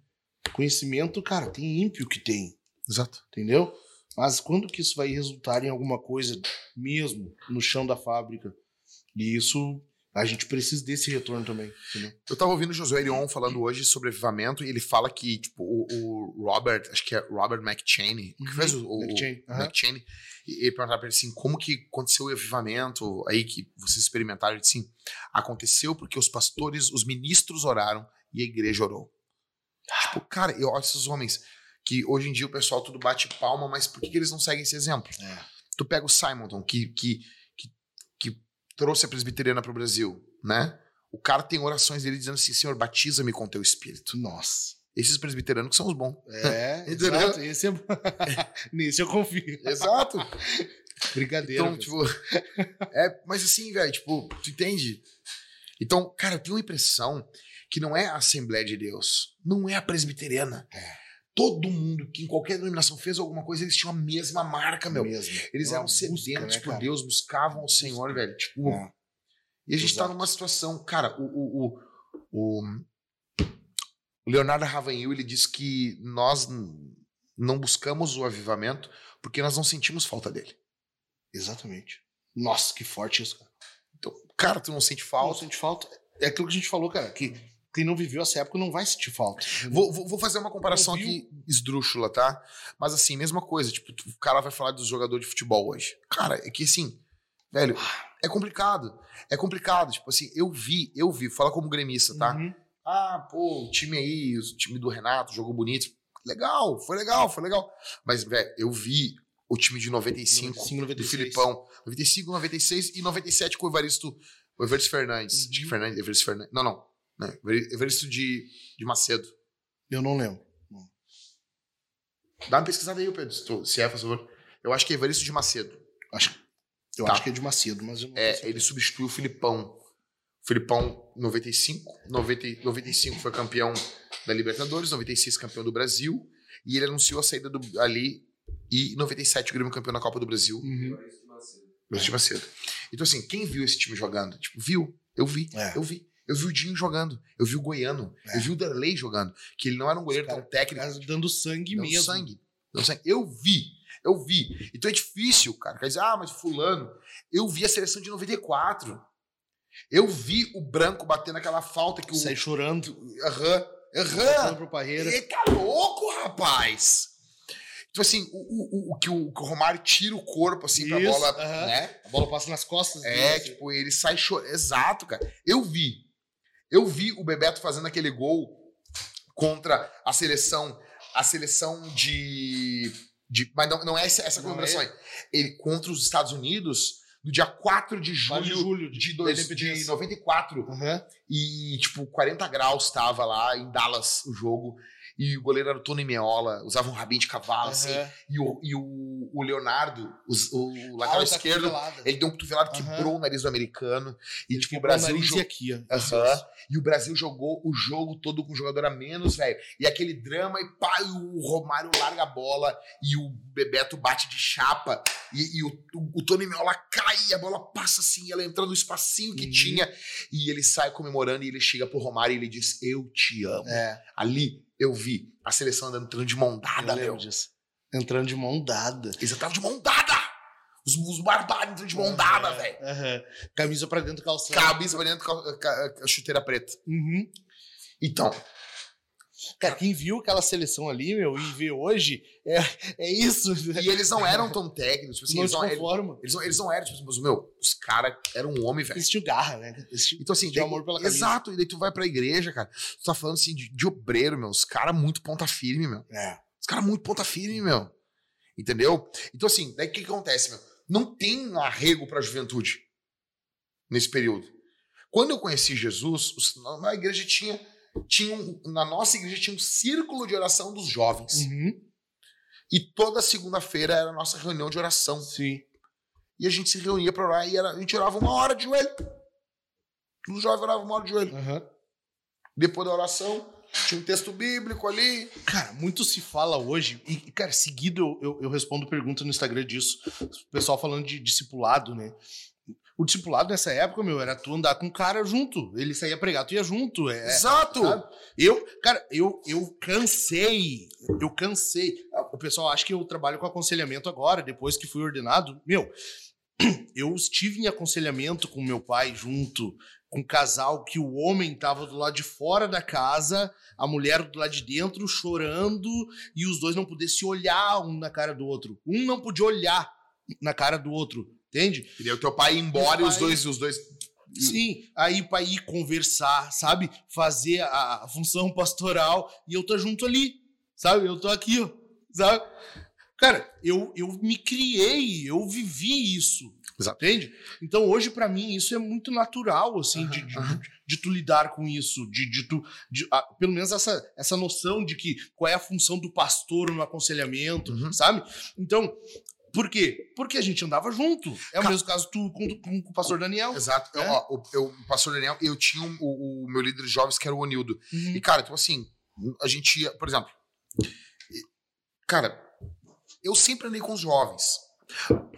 Speaker 2: Conhecimento, cara, tem ímpio que tem,
Speaker 1: Exato.
Speaker 2: entendeu? Mas quando que isso vai resultar em alguma coisa mesmo no chão da fábrica? E isso a gente precisa desse retorno também, entendeu?
Speaker 1: Eu tava ouvindo o Josué Erion falando hoje sobre avivamento e ele fala que, tipo, o, o Robert, acho que é Robert McChaney, que fez o, o,
Speaker 2: McChaney, aham.
Speaker 1: McChaney, e ele perguntava pra ele assim, como que aconteceu o avivamento aí que vocês experimentaram? Ele disse assim, aconteceu porque os pastores, os ministros oraram e a igreja orou. Tipo, cara, eu olho esses homens que hoje em dia o pessoal tudo bate palma, mas por que, que eles não seguem esse exemplo?
Speaker 2: É.
Speaker 1: Tu pega o Simonton, que, que trouxe a presbiteriana pro Brasil, né? O cara tem orações dele dizendo assim, Senhor, batiza-me com teu espírito.
Speaker 2: Nossa.
Speaker 1: Esses presbiterianos que são os bons.
Speaker 2: É, exato. Esse é... Nisso eu confio.
Speaker 1: Exato.
Speaker 2: Brincadeira.
Speaker 1: Então, tipo. É, mas assim, velho, tipo, tu entende? Então, cara, eu tenho a impressão que não é a Assembleia de Deus, não é a presbiteriana.
Speaker 2: É.
Speaker 1: Todo mundo que em qualquer denominação fez alguma coisa, eles tinham a mesma marca, meu.
Speaker 2: mesmo.
Speaker 1: Eles
Speaker 2: É
Speaker 1: eram sedentos
Speaker 2: busca, né,
Speaker 1: por? Deus, buscavam o Senhor, velho. Tipo,
Speaker 2: É.
Speaker 1: e a gente tá
Speaker 2: Exato.
Speaker 1: numa situação, cara, o, o, o, o- Leonardo Ravanhil, ele diz que nós não buscamos o avivamento porque nós não sentimos falta dele.
Speaker 2: Exatamente. Nossa, que forte isso, cara.
Speaker 1: Então, cara, tu não sente
Speaker 2: Falta,
Speaker 1: falta?
Speaker 2: sente falta. É aquilo que a gente falou, cara, que quem não viveu essa época não vai sentir falta.
Speaker 1: Vou, vou, vou fazer uma comparação aqui esdrúxula, tá? Mas assim, mesma coisa. Tipo, o cara vai falar dos jogadores de futebol hoje. Cara, é que assim, velho, é complicado. É complicado. Tipo assim, eu vi, eu vi, fala como gremista, tá?
Speaker 2: Uhum.
Speaker 1: Ah, pô, o time aí, o time do Renato jogou bonito. Legal, foi legal, foi legal. Mas, velho, eu vi o time de 95,
Speaker 2: 95,
Speaker 1: do
Speaker 2: 96.
Speaker 1: Filipão. 95, 96 e 97 com o Evaristo, o Evaristo Fernandes.
Speaker 2: Uhum.
Speaker 1: Fernandes, Evaristo Fernandes. Não, não. Né, Evaristo de, de Macedo.
Speaker 2: Eu não lembro.
Speaker 1: Dá uma pesquisada aí, Pedro, se, tu- se é, por favor. Eu acho que é Evaristo de Macedo.
Speaker 2: Acho, eu
Speaker 1: Tá.
Speaker 2: acho que é de Macedo, mas eu não
Speaker 1: É, ele substituiu o Filipão. O Filipão, 95. 90, e- 95 foi campeão da Libertadores, 96 campeão do Brasil. E ele anunciou a saída do, ali. E 97 o Grêmio campeão na Copa do Brasil.
Speaker 2: Uhum.
Speaker 1: Evaristo de Macedo. Então, assim, quem viu esse time jogando? Tipo, viu? Eu vi.
Speaker 2: É.
Speaker 1: Eu vi. Eu vi o Dinho jogando. Eu vi o Goiano.
Speaker 2: É.
Speaker 1: Eu vi o Darley jogando. Que ele não era um goleiro
Speaker 2: cara-
Speaker 1: tão técnico.
Speaker 2: Cara, dando sangue
Speaker 1: Deu
Speaker 2: mesmo.
Speaker 1: sangue. Deu sangue. Eu vi. Eu vi. Então é difícil, cara. Quer dizer, ah, mas fulano. Eu vi a seleção de 94. Eu vi o branco batendo aquela falta que o.
Speaker 2: Sai chorando.
Speaker 1: Aham. Aham.
Speaker 2: pro Parreira.
Speaker 1: Tá louco, rapaz. Tipo assim, o, o, o, que o, que o Romário tira o corpo assim pra
Speaker 2: Isso,
Speaker 1: bola.
Speaker 2: aham.
Speaker 1: Né?
Speaker 2: A bola passa nas costas.
Speaker 1: É,
Speaker 2: dele.
Speaker 1: tipo, ele sai chorando. Exato, cara. Eu vi. Eu vi o Bebeto fazendo aquele gol contra a seleção. A seleção de. de mas não, não é essa, essa
Speaker 2: Não
Speaker 1: comemoração
Speaker 2: é?
Speaker 1: aí. Ele contra os Estados Unidos no dia 4 de julho,
Speaker 2: de julho
Speaker 1: de,
Speaker 2: de
Speaker 1: dois, de
Speaker 2: independência.
Speaker 1: 94.
Speaker 2: Aham.
Speaker 1: E, tipo, 40 graus tava lá em Dallas o jogo. E o goleiro era o Tony Meola, usava um rabinho de cavalo, assim,
Speaker 2: Aham.
Speaker 1: e o, e o, o Leonardo, os- o, o
Speaker 2: Ah,
Speaker 1: lateral
Speaker 2: outra
Speaker 1: esquerdo, ele deu um cotovelado,
Speaker 2: Aham.
Speaker 1: quebrou o nariz do americano, e
Speaker 2: Ele
Speaker 1: tipo, o Brasil jogou.
Speaker 2: e aqui, ó.
Speaker 1: Aham. E o Brasil jogou o jogo todo com um jogador a menos, velho. E aquele drama, e pá, e o Romário larga a bola, e o Bebeto bate de chapa, e, e o, o, o Tony Meola cai, e a bola passa assim, ela entra no espacinho que
Speaker 2: Uhum.
Speaker 1: tinha, e ele sai comemorando, e ele chega pro Romário e ele diz: Eu te amo.
Speaker 2: É,
Speaker 1: Ali eu vi a seleção andando entrando de mão
Speaker 2: eu
Speaker 1: dada,
Speaker 2: lembro
Speaker 1: meu.
Speaker 2: disso. Entrando de mão dada.
Speaker 1: Eles entravam de mão dada! Os, os barbários entrando de mão dada,
Speaker 2: Aham,
Speaker 1: velho.
Speaker 2: aham. Camisa pra dentro calção.
Speaker 1: Cabeça pra dentro, ca- chuteira preta.
Speaker 2: Uhum.
Speaker 1: Então,
Speaker 2: Cara, quem viu aquela seleção ali, meu, e vê hoje, é, é isso.
Speaker 1: e eles não eram tão técnicos, tipo assim,
Speaker 2: não
Speaker 1: eles não, eles, eles não, eles não eram, tipo assim, mas, meu, os caras eram um homem, velho.
Speaker 2: Eles tinham garra, né? Eles tinham,
Speaker 1: Então, assim, daí-
Speaker 2: amor pela camisa.
Speaker 1: Exato, e daí tu vai pra igreja, cara. Tu tá falando assim de, de obreiro, meu. Os caras muito ponta firme, meu.
Speaker 2: É.
Speaker 1: Os caras muito ponta firme, meu. Entendeu? Então, assim, daí o que, que acontece, meu? Não tem arrego pra juventude nesse período. Quando eu conheci Jesus, na igreja tinha, tinha um- na nossa igreja tinha um círculo de oração dos jovens.
Speaker 2: Uhum.
Speaker 1: E toda segunda-feira era a nossa reunião de oração.
Speaker 2: Sim.
Speaker 1: E a gente se reunia pra orar e era- a gente orava uma hora de joelho. Os jovens oravam uma hora de joelho.
Speaker 2: Aham.
Speaker 1: Depois da oração, tinha um texto bíblico ali.
Speaker 2: Cara, muito se fala hoje, e, e, cara, seguido eu, eu, eu respondo pergunta no Instagram disso. O pessoal falando de discipulado, né? O discipulado nessa época, meu, era tu andar com o cara junto. Ele saía pregar, tu ia junto. É,
Speaker 1: Exato!
Speaker 2: sabe? Eu, cara, eu, eu cansei. Eu cansei. O pessoal acha que eu trabalho com aconselhamento agora, depois que fui ordenado. Meu, eu estive em aconselhamento com meu pai junto, com um casal que o homem tava do lado de fora da casa, a mulher do lado de dentro chorando, e os dois não podiam se olhar um na cara do outro. Um não podia olhar na cara do outro, entende?
Speaker 1: Daí o teu pai ia embora e os
Speaker 2: pai-
Speaker 1: dois, os dois.
Speaker 2: Sim, aí pra ir conversar, sabe? Fazer a, a função pastoral e eu tô junto ali, sabe? Eu tô aqui, ó, sabe? Cara, eu, eu me criei, eu vivi isso,
Speaker 1: Exato.
Speaker 2: entende? Então hoje pra mim isso é muito natural, assim, de, de,
Speaker 1: aham.
Speaker 2: de tu lidar com isso, de, de tu, de, ah, pelo menos essa, essa noção de que qual é a função do pastor no aconselhamento,
Speaker 1: Uhum.
Speaker 2: sabe? Então, por quê? Porque a gente andava junto. É o
Speaker 1: Ca-
Speaker 2: mesmo caso tu com, com, com o pastor Daniel.
Speaker 1: Exato. Eu,
Speaker 2: É?
Speaker 1: ó, o, eu, o pastor Daniel, eu tinha um- o, o meu líder de jovens, que era o Onildo.
Speaker 2: Uhum.
Speaker 1: E, cara, tipo assim, a gente ia, por exemplo. Cara, eu sempre andei com os jovens.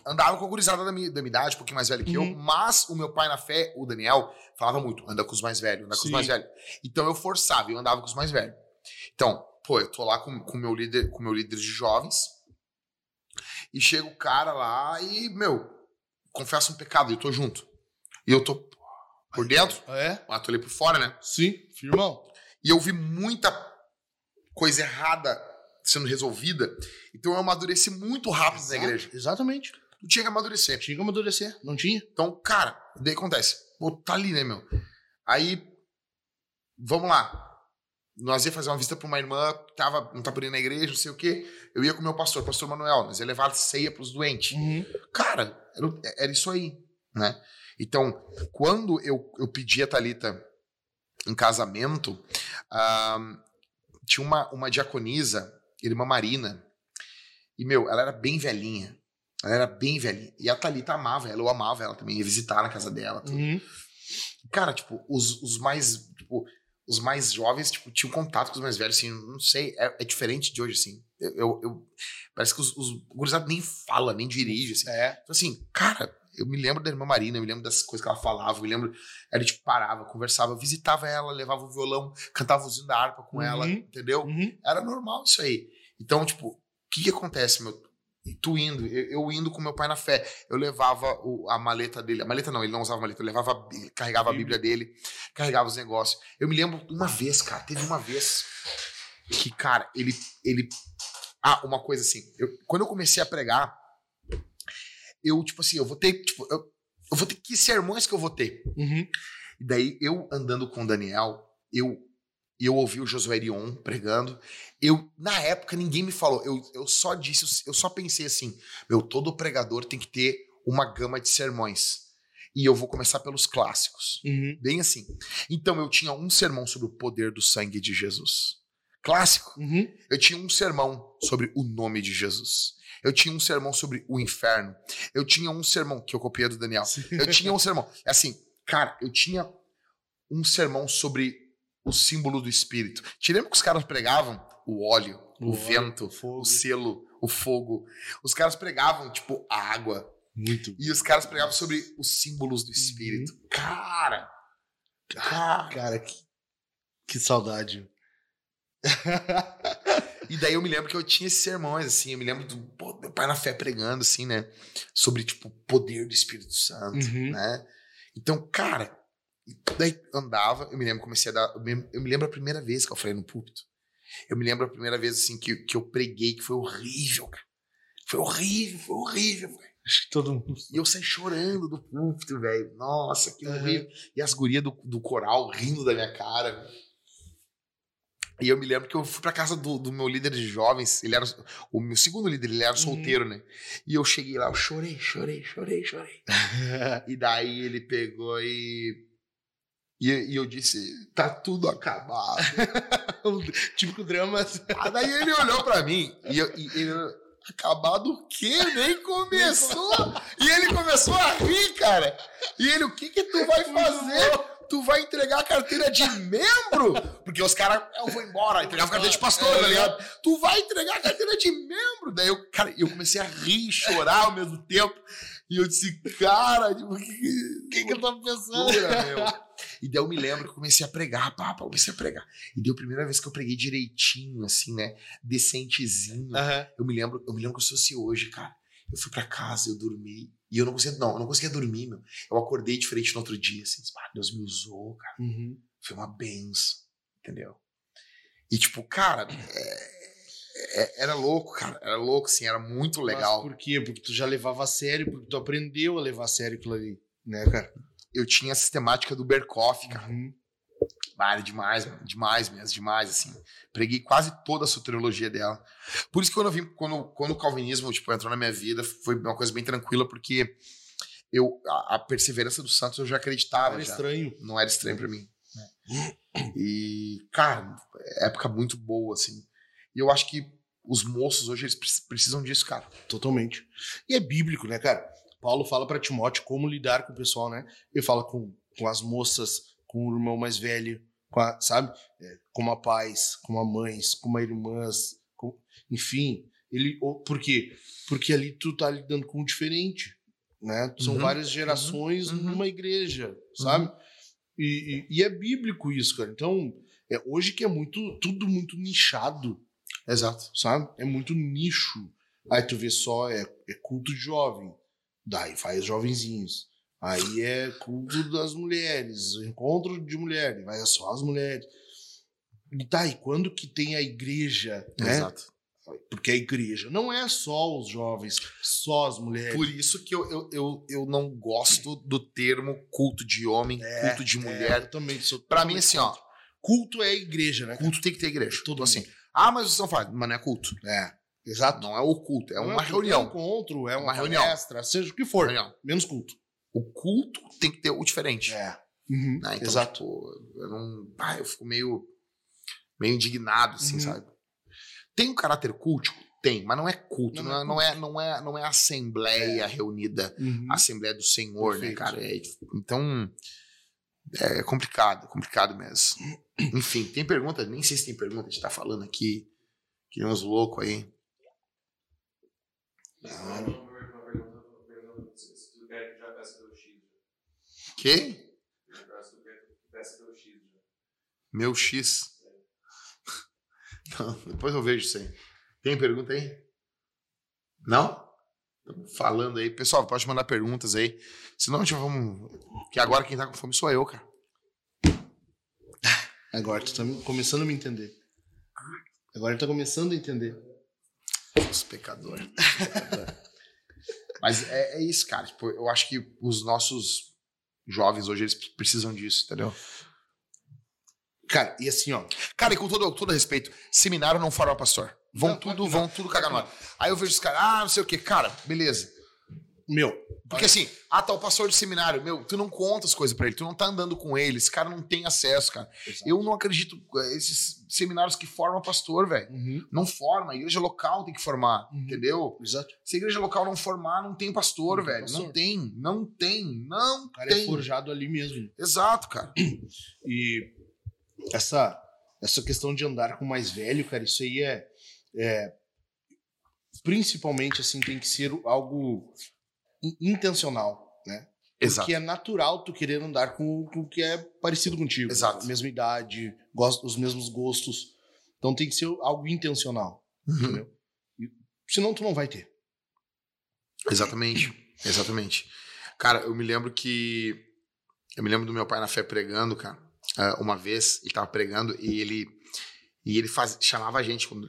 Speaker 1: Andava com a gurizada da minha, da minha idade, um pouquinho mais velho que eu,
Speaker 2: Uhum.
Speaker 1: mas o meu pai na fé, o Daniel, falava muito: anda com os mais velhos, anda com
Speaker 2: Sim.
Speaker 1: os mais velhos. Então eu forçava, eu andava com os mais velhos. Então, pô, eu tô lá com o meu líder, com o meu líder de jovens, e chega o cara lá e, meu, confessa um pecado, e eu tô junto. E eu tô por dentro,
Speaker 2: É?
Speaker 1: ah, tô ali por fora, né?
Speaker 2: Sim, firmão.
Speaker 1: E eu vi muita coisa errada sendo resolvida. Então eu amadureci muito rápido na igreja.
Speaker 2: Exatamente.
Speaker 1: Tu tinha que amadurecer.
Speaker 2: Tinha que amadurecer, não tinha?
Speaker 1: Então, cara, daí acontece. Pô, tá ali, né, meu? Aí, vamos lá. Nós ia fazer uma visita pra uma irmã que tava, não tá por ir na igreja, não sei o quê. Eu ia com o meu pastor, pastor Manuel. Nós ia levar ceia pros doentes.
Speaker 2: Uhum.
Speaker 1: Cara, era, era isso aí, né? Então, quando eu, eu pedi a Thalita em casamento, ah, tinha uma, uma diaconisa, irmã Marina, e, meu, ela era bem velhinha. Ela era bem velhinha. E a Thalita amava ela, eu amava ela também, ia visitar na casa dela.
Speaker 2: Uhum.
Speaker 1: Cara, tipo, os, os mais, tipo, os mais jovens, tipo, tinham contato com os mais velhos, assim, não sei, é, é diferente de hoje, assim. Eu, eu- eu- parece que os, os gurizados nem fala, nem dirige, assim.
Speaker 2: É.
Speaker 1: Então, assim, cara, eu me lembro da irmã Marina, eu me lembro das coisas que ela falava, eu me lembro. Ela, tipo, parava, conversava, visitava ela, levava o violão, cantava o zinho da harpa com
Speaker 2: Uhum.
Speaker 1: ela, entendeu?
Speaker 2: Uhum.
Speaker 1: Era normal isso aí. Então, tipo, o que, que acontece, meu? Tu indo, eu, indo com meu pai na fé, eu levava o- a maleta dele, a maleta não, ele não usava maleta, eu levava, carregava a Bíblia dele, carregava os negócios. Eu me lembro uma vez, cara, teve uma vez que, cara, ele, ele, ah, uma coisa assim, eu- quando eu comecei a pregar, eu, tipo assim, eu vou ter, tipo, eu, eu vou ter que sermões que eu vou ter.
Speaker 2: Uhum.
Speaker 1: E daí, eu andando com o Daniel, eu eu ouvi o Josué Erion pregando. Eu, na época, ninguém me falou. Eu, eu só disse, eu só pensei assim: meu, todo pregador tem que ter uma gama de sermões. E eu vou começar pelos clássicos.
Speaker 2: Uhum.
Speaker 1: Bem assim. Então, eu tinha um sermão sobre o poder do sangue de Jesus. Clássico.
Speaker 2: Uhum.
Speaker 1: Eu tinha um sermão sobre o nome de Jesus. Eu tinha um sermão sobre o inferno. Eu tinha um sermão, que eu copiei do Daniel. Eu tinha um sermão. Assim, cara, eu tinha um sermão sobre o símbolo do Espírito. Te lembra que os caras pregavam o óleo, o,
Speaker 2: O óleo,
Speaker 1: vento,
Speaker 2: o fogo.
Speaker 1: o selo, o fogo. Os caras pregavam, tipo, a água.
Speaker 2: Muito.
Speaker 1: E os caras pregavam sobre os símbolos do Espírito. Cara! Cara!
Speaker 2: Cara, que, que saudade.
Speaker 1: E daí eu me lembro que eu tinha esses sermões, assim, eu me lembro do pô, meu pai na fé pregando, assim, né? Sobre, tipo, o poder do Espírito Santo,
Speaker 2: Uhum.
Speaker 1: né? Então, cara, daí andava, eu me lembro, comecei a dar. Eu me, eu me lembro a primeira vez que eu falei no púlpito. Eu me lembro a primeira vez, assim, que, que eu preguei, que foi horrível, cara. Foi horrível, foi horrível, velho.
Speaker 2: Acho que todo mundo.
Speaker 1: E eu saí chorando do púlpito, velho. Nossa, que
Speaker 2: Uhum.
Speaker 1: horrível. E as gurias do, do coral rindo da minha cara. E eu me lembro que eu fui pra casa do, do meu líder de jovens. Ele era o meu segundo líder, ele era
Speaker 2: Uhum.
Speaker 1: solteiro, né? E eu cheguei lá, eu chorei, chorei, chorei, chorei. E daí ele pegou e. E, e eu disse: tá tudo acabado.
Speaker 2: o típico drama.
Speaker 1: Ah, daí ele olhou pra mim e, eu, e ele. Acabado o quê? Nem começou! e ele começou a rir, cara! E ele, o que que tu vai fazer? Tu vai entregar a carteira de membro? Porque os caras, eu vou embora, entregava a carteira de pastor, tá ligado? Tu vai entregar a carteira de membro? Daí eu, cara, eu comecei a rir e chorar ao mesmo tempo. E eu disse, cara, tipo, o que,
Speaker 2: que, que eu tava pensando?
Speaker 1: meu. E daí eu me lembro que eu comecei a pregar, eu comecei a pregar. E deu a primeira vez que eu preguei direitinho, assim, né? Decentezinho.
Speaker 2: Aham.
Speaker 1: Eu me lembro, eu me lembro que eu sou assim hoje, cara. Eu fui pra casa, eu dormi. E eu não conseguia, não, eu não conseguia dormir, meu. Eu acordei diferente no outro dia, assim. Ah, Deus me usou, cara.
Speaker 2: Uhum.
Speaker 1: Foi uma benção, entendeu? E tipo, cara, é- era louco, cara. Era louco, assim, era muito legal.
Speaker 2: Mas por quê? Porque tu já levava a sério, porque tu aprendeu a levar a sério aquilo ali, né, cara?
Speaker 1: Eu tinha a sistemática do Berkoff, cara.
Speaker 2: Uhum.
Speaker 1: Ah, era demais, mano. Demais mesmo, demais, assim. Preguei quase toda a soteriologia dela. Por isso que quando eu vim, quando, quando o calvinismo, tipo, entrou na minha vida, foi uma coisa bem tranquila, porque eu, a, a perseverança dos santos eu já acreditava.
Speaker 2: Era
Speaker 1: já.
Speaker 2: estranho.
Speaker 1: Não era estranho pra mim. E, cara, é época muito boa, assim. E eu acho que os moços hoje, eles pre- precisam disso, cara.
Speaker 2: Totalmente. E é bíblico, né, cara? Paulo fala pra Timóteo como lidar com o pessoal, né? Ele fala com, com as moças, com o irmão mais velho, com a, sabe? É, como a pais, como a mães, como a irmãs, com- enfim. Ele, por quê? Porque ali tu tá lidando com o diferente, né? São
Speaker 1: Uhum,
Speaker 2: várias gerações
Speaker 1: uhum.
Speaker 2: numa igreja, sabe? E, e- e é bíblico isso, cara. Então, é, hoje que é muito, tudo muito nichado,
Speaker 1: Exato.
Speaker 2: sabe? É muito nicho. Aí tu vê só, é, é culto de jovem. Daí faz jovenzinhos. Aí é culto das mulheres, encontro de mulheres, vai é só as mulheres. E tá, e quando que tem a igreja, né?
Speaker 1: Exato.
Speaker 2: Porque a igreja não é só os jovens, só as mulheres.
Speaker 1: Por isso que eu, eu, eu, eu não gosto do termo culto de homem,
Speaker 2: É,
Speaker 1: culto de
Speaker 2: É,
Speaker 1: mulher.
Speaker 2: eu também sou
Speaker 1: Pra mim, assim, ó.
Speaker 2: Culto é igreja, né?
Speaker 1: culto tem que ter igreja.
Speaker 2: Todo
Speaker 1: Então, assim,
Speaker 2: mundo.
Speaker 1: Ah, mas vocês não fazem. Mas não é culto.
Speaker 2: É, exato.
Speaker 1: Não é o culto, é
Speaker 2: Não
Speaker 1: uma
Speaker 2: culto,
Speaker 1: reunião.
Speaker 2: É um encontro, é uma,
Speaker 1: Uma reunião.
Speaker 2: palestra, seja o que for.
Speaker 1: Reunião.
Speaker 2: Menos culto.
Speaker 1: O culto tem que ter o diferente.
Speaker 2: É. Uhum,
Speaker 1: né? Então,
Speaker 2: Exato.
Speaker 1: tipo, eu não. Ah, eu fico meio. meio indignado, assim,
Speaker 2: Uhum.
Speaker 1: sabe? Tem um caráter cultico? Tem, mas não é culto,
Speaker 2: Não
Speaker 1: não,
Speaker 2: é
Speaker 1: é, não, é, não, é, não é assembleia reunida,
Speaker 2: Uhum.
Speaker 1: assembleia do Senhor, né,
Speaker 2: Perfeito.
Speaker 1: cara? É, então. É complicado, complicado mesmo. Enfim, tem pergunta? Nem sei se tem pergunta, a gente tá falando aqui. Que uns loucos aí.
Speaker 3: Quer que.
Speaker 1: Meu X. Não, depois eu vejo isso aí. Tem pergunta aí? Não? Tamo falando aí. Pessoal, pode mandar perguntas aí. Senão, já vamos. Que agora quem tá com fome sou eu, cara.
Speaker 2: Agora tu tá me- começando a me entender. Agora ele tá começando a entender.
Speaker 1: Os pecadores. Mas é, é isso, cara. Tipo, eu acho que os nossos jovens hoje eles precisam disso, entendeu?
Speaker 2: Cara, e assim, ó.
Speaker 1: Cara, e com todo, todo respeito, seminário não farol pastor. Vão
Speaker 2: Não,
Speaker 1: tudo,
Speaker 2: não.
Speaker 1: vão tudo cagar no. Aí eu vejo os caras, ah, não sei o quê. Cara, beleza.
Speaker 2: Meu,
Speaker 1: Porque assim, ah, tá o pastor de seminário, meu, tu não conta as coisas pra ele, tu não tá andando com ele, esse cara não tem acesso, cara. Eu não acredito, eh, esses seminários que formam pastor, velho.
Speaker 2: Uhum,
Speaker 1: Não forma, a igreja local tem que formar,
Speaker 2: Uhum.
Speaker 1: entendeu?
Speaker 2: Exato.
Speaker 1: Se a igreja local não formar, não tem pastor,
Speaker 2: Não tem
Speaker 1: velho. Não tem, não tem, não
Speaker 2: O cara
Speaker 1: tem.
Speaker 2: é forjado ali mesmo.
Speaker 1: Exato, cara.
Speaker 2: E essa, essa questão de andar com o mais velho, cara, isso aí é, é principalmente assim tem que ser algo intencional, né? Porque é natural tu querer andar com, com o que é parecido contigo.
Speaker 1: Exato.
Speaker 2: Mesma idade, gosto, os mesmos gostos. Então tem que ser algo intencional,
Speaker 1: Uhum.
Speaker 2: entendeu? E, senão tu não vai ter.
Speaker 1: Exatamente, exatamente. Cara, eu me lembro que. Eu me lembro do meu pai na fé pregando, cara. ah, Uma vez, ele tava pregando e ele. E ele faz, chamava a gente, quando,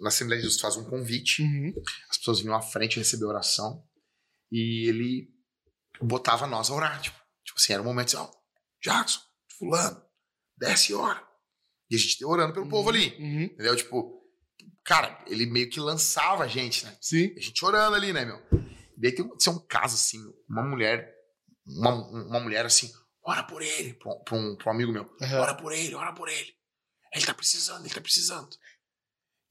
Speaker 1: na Assembleia de Deus, faz um convite. As pessoas vinham à frente receber oração. E ele botava nós a orar. Tipo, tipo assim, era um momento assim, ó, Jackson, fulano, desce e ora. E a gente orando pelo povo ali.
Speaker 2: Uhum.
Speaker 1: Entendeu? Tipo, cara, ele meio que lançava a gente, né?
Speaker 2: Sim.
Speaker 1: A gente orando ali, né, meu? E daí tem um, tinha um caso assim, uma mulher, uma, uma mulher assim, ora por ele, pra um, pra um, pra um amigo meu.
Speaker 2: Aham.
Speaker 1: Ora por ele, ora por ele. Ele tá precisando, ele tá precisando.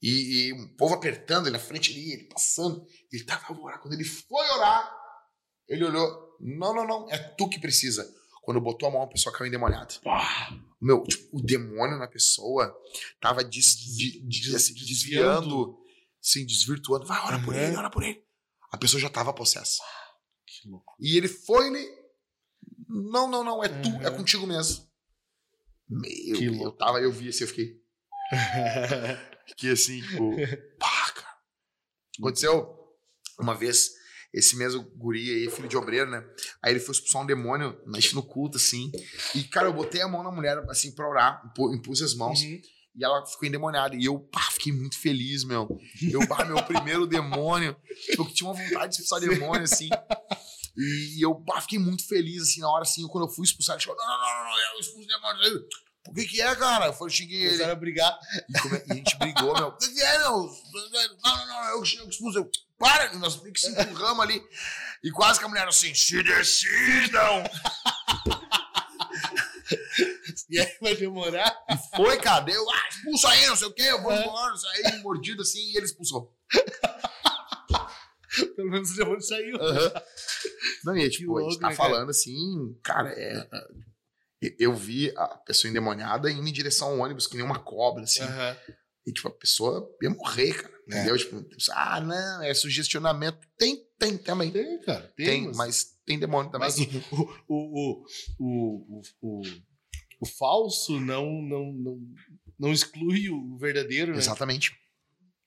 Speaker 1: E, e o povo apertando ele na frente ali, ele passando. Ele tava a orar. Quando ele foi orar, ele olhou. Não, não, não, é tu que precisa. Quando botou a mão, a pessoa caiu endemoniada. Meu, tipo, o demônio na pessoa tava des- de- de- assim, desviando, assim, desvirtuando. Vai, ora por
Speaker 2: Uhum.
Speaker 1: ele, ora por ele. A pessoa já tava possessa.
Speaker 2: Que louco.
Speaker 1: E ele foi, ele. Não, não, não, é tu,
Speaker 2: Uhum.
Speaker 1: é contigo mesmo. Meu,
Speaker 2: Que
Speaker 1: eu
Speaker 2: louco.
Speaker 1: tava, eu vi assim, eu fiquei. Fiquei assim, tipo, pá, cara. Aconteceu uma vez, esse mesmo guri aí, filho de obreiro, né? Aí ele foi expulsar um demônio, mexe no culto, assim. E, cara, eu botei a mão na mulher, assim, pra orar, impu- impus as mãos.
Speaker 2: Uhum.
Speaker 1: E ela ficou endemoniada. E eu, pá, fiquei muito feliz, meu. Eu, pá, meu primeiro demônio. Tipo, que tinha uma vontade de expulsar demônio, assim. E eu, pá, fiquei muito feliz, assim, na hora, assim, quando eu fui expulsar, ele falou, não, não, não, não, eu expulso demônio. Por que que é, cara? Eu falei, xinguei ele.
Speaker 2: Começaram a brigar.
Speaker 1: E, come- e a gente brigou, meu. O que que é, meu? Não, não, não, eu, eu que expulso. Eu, para, nós meio que se empurramos ali. E quase que a mulher assim, se decidam.
Speaker 2: E aí vai demorar.
Speaker 1: Foi, cara. Deu, ah, expulsa aí, não sei o quê, eu vou
Speaker 2: É.
Speaker 1: embora. Saí mordido assim e ele expulsou.
Speaker 2: Pelo menos o demônio saiu.
Speaker 1: Não, e tipo, a gente tá
Speaker 2: né,
Speaker 1: falando assim, cara, é. Eu vi a pessoa endemoniada indo em direção ao ônibus, que nem uma cobra, assim.
Speaker 2: Aham.
Speaker 1: E, tipo, a pessoa ia morrer, cara.
Speaker 2: É.
Speaker 1: Entendeu? Tipo, ah, não, é sugestionamento. Tem, tem também.
Speaker 2: Tem, cara. Tem,
Speaker 1: Tem,
Speaker 2: mas,
Speaker 1: tem demônio também.
Speaker 2: mas o, o, o, o, o, o, o falso não, não, não, não exclui o verdadeiro, né?
Speaker 1: Exatamente.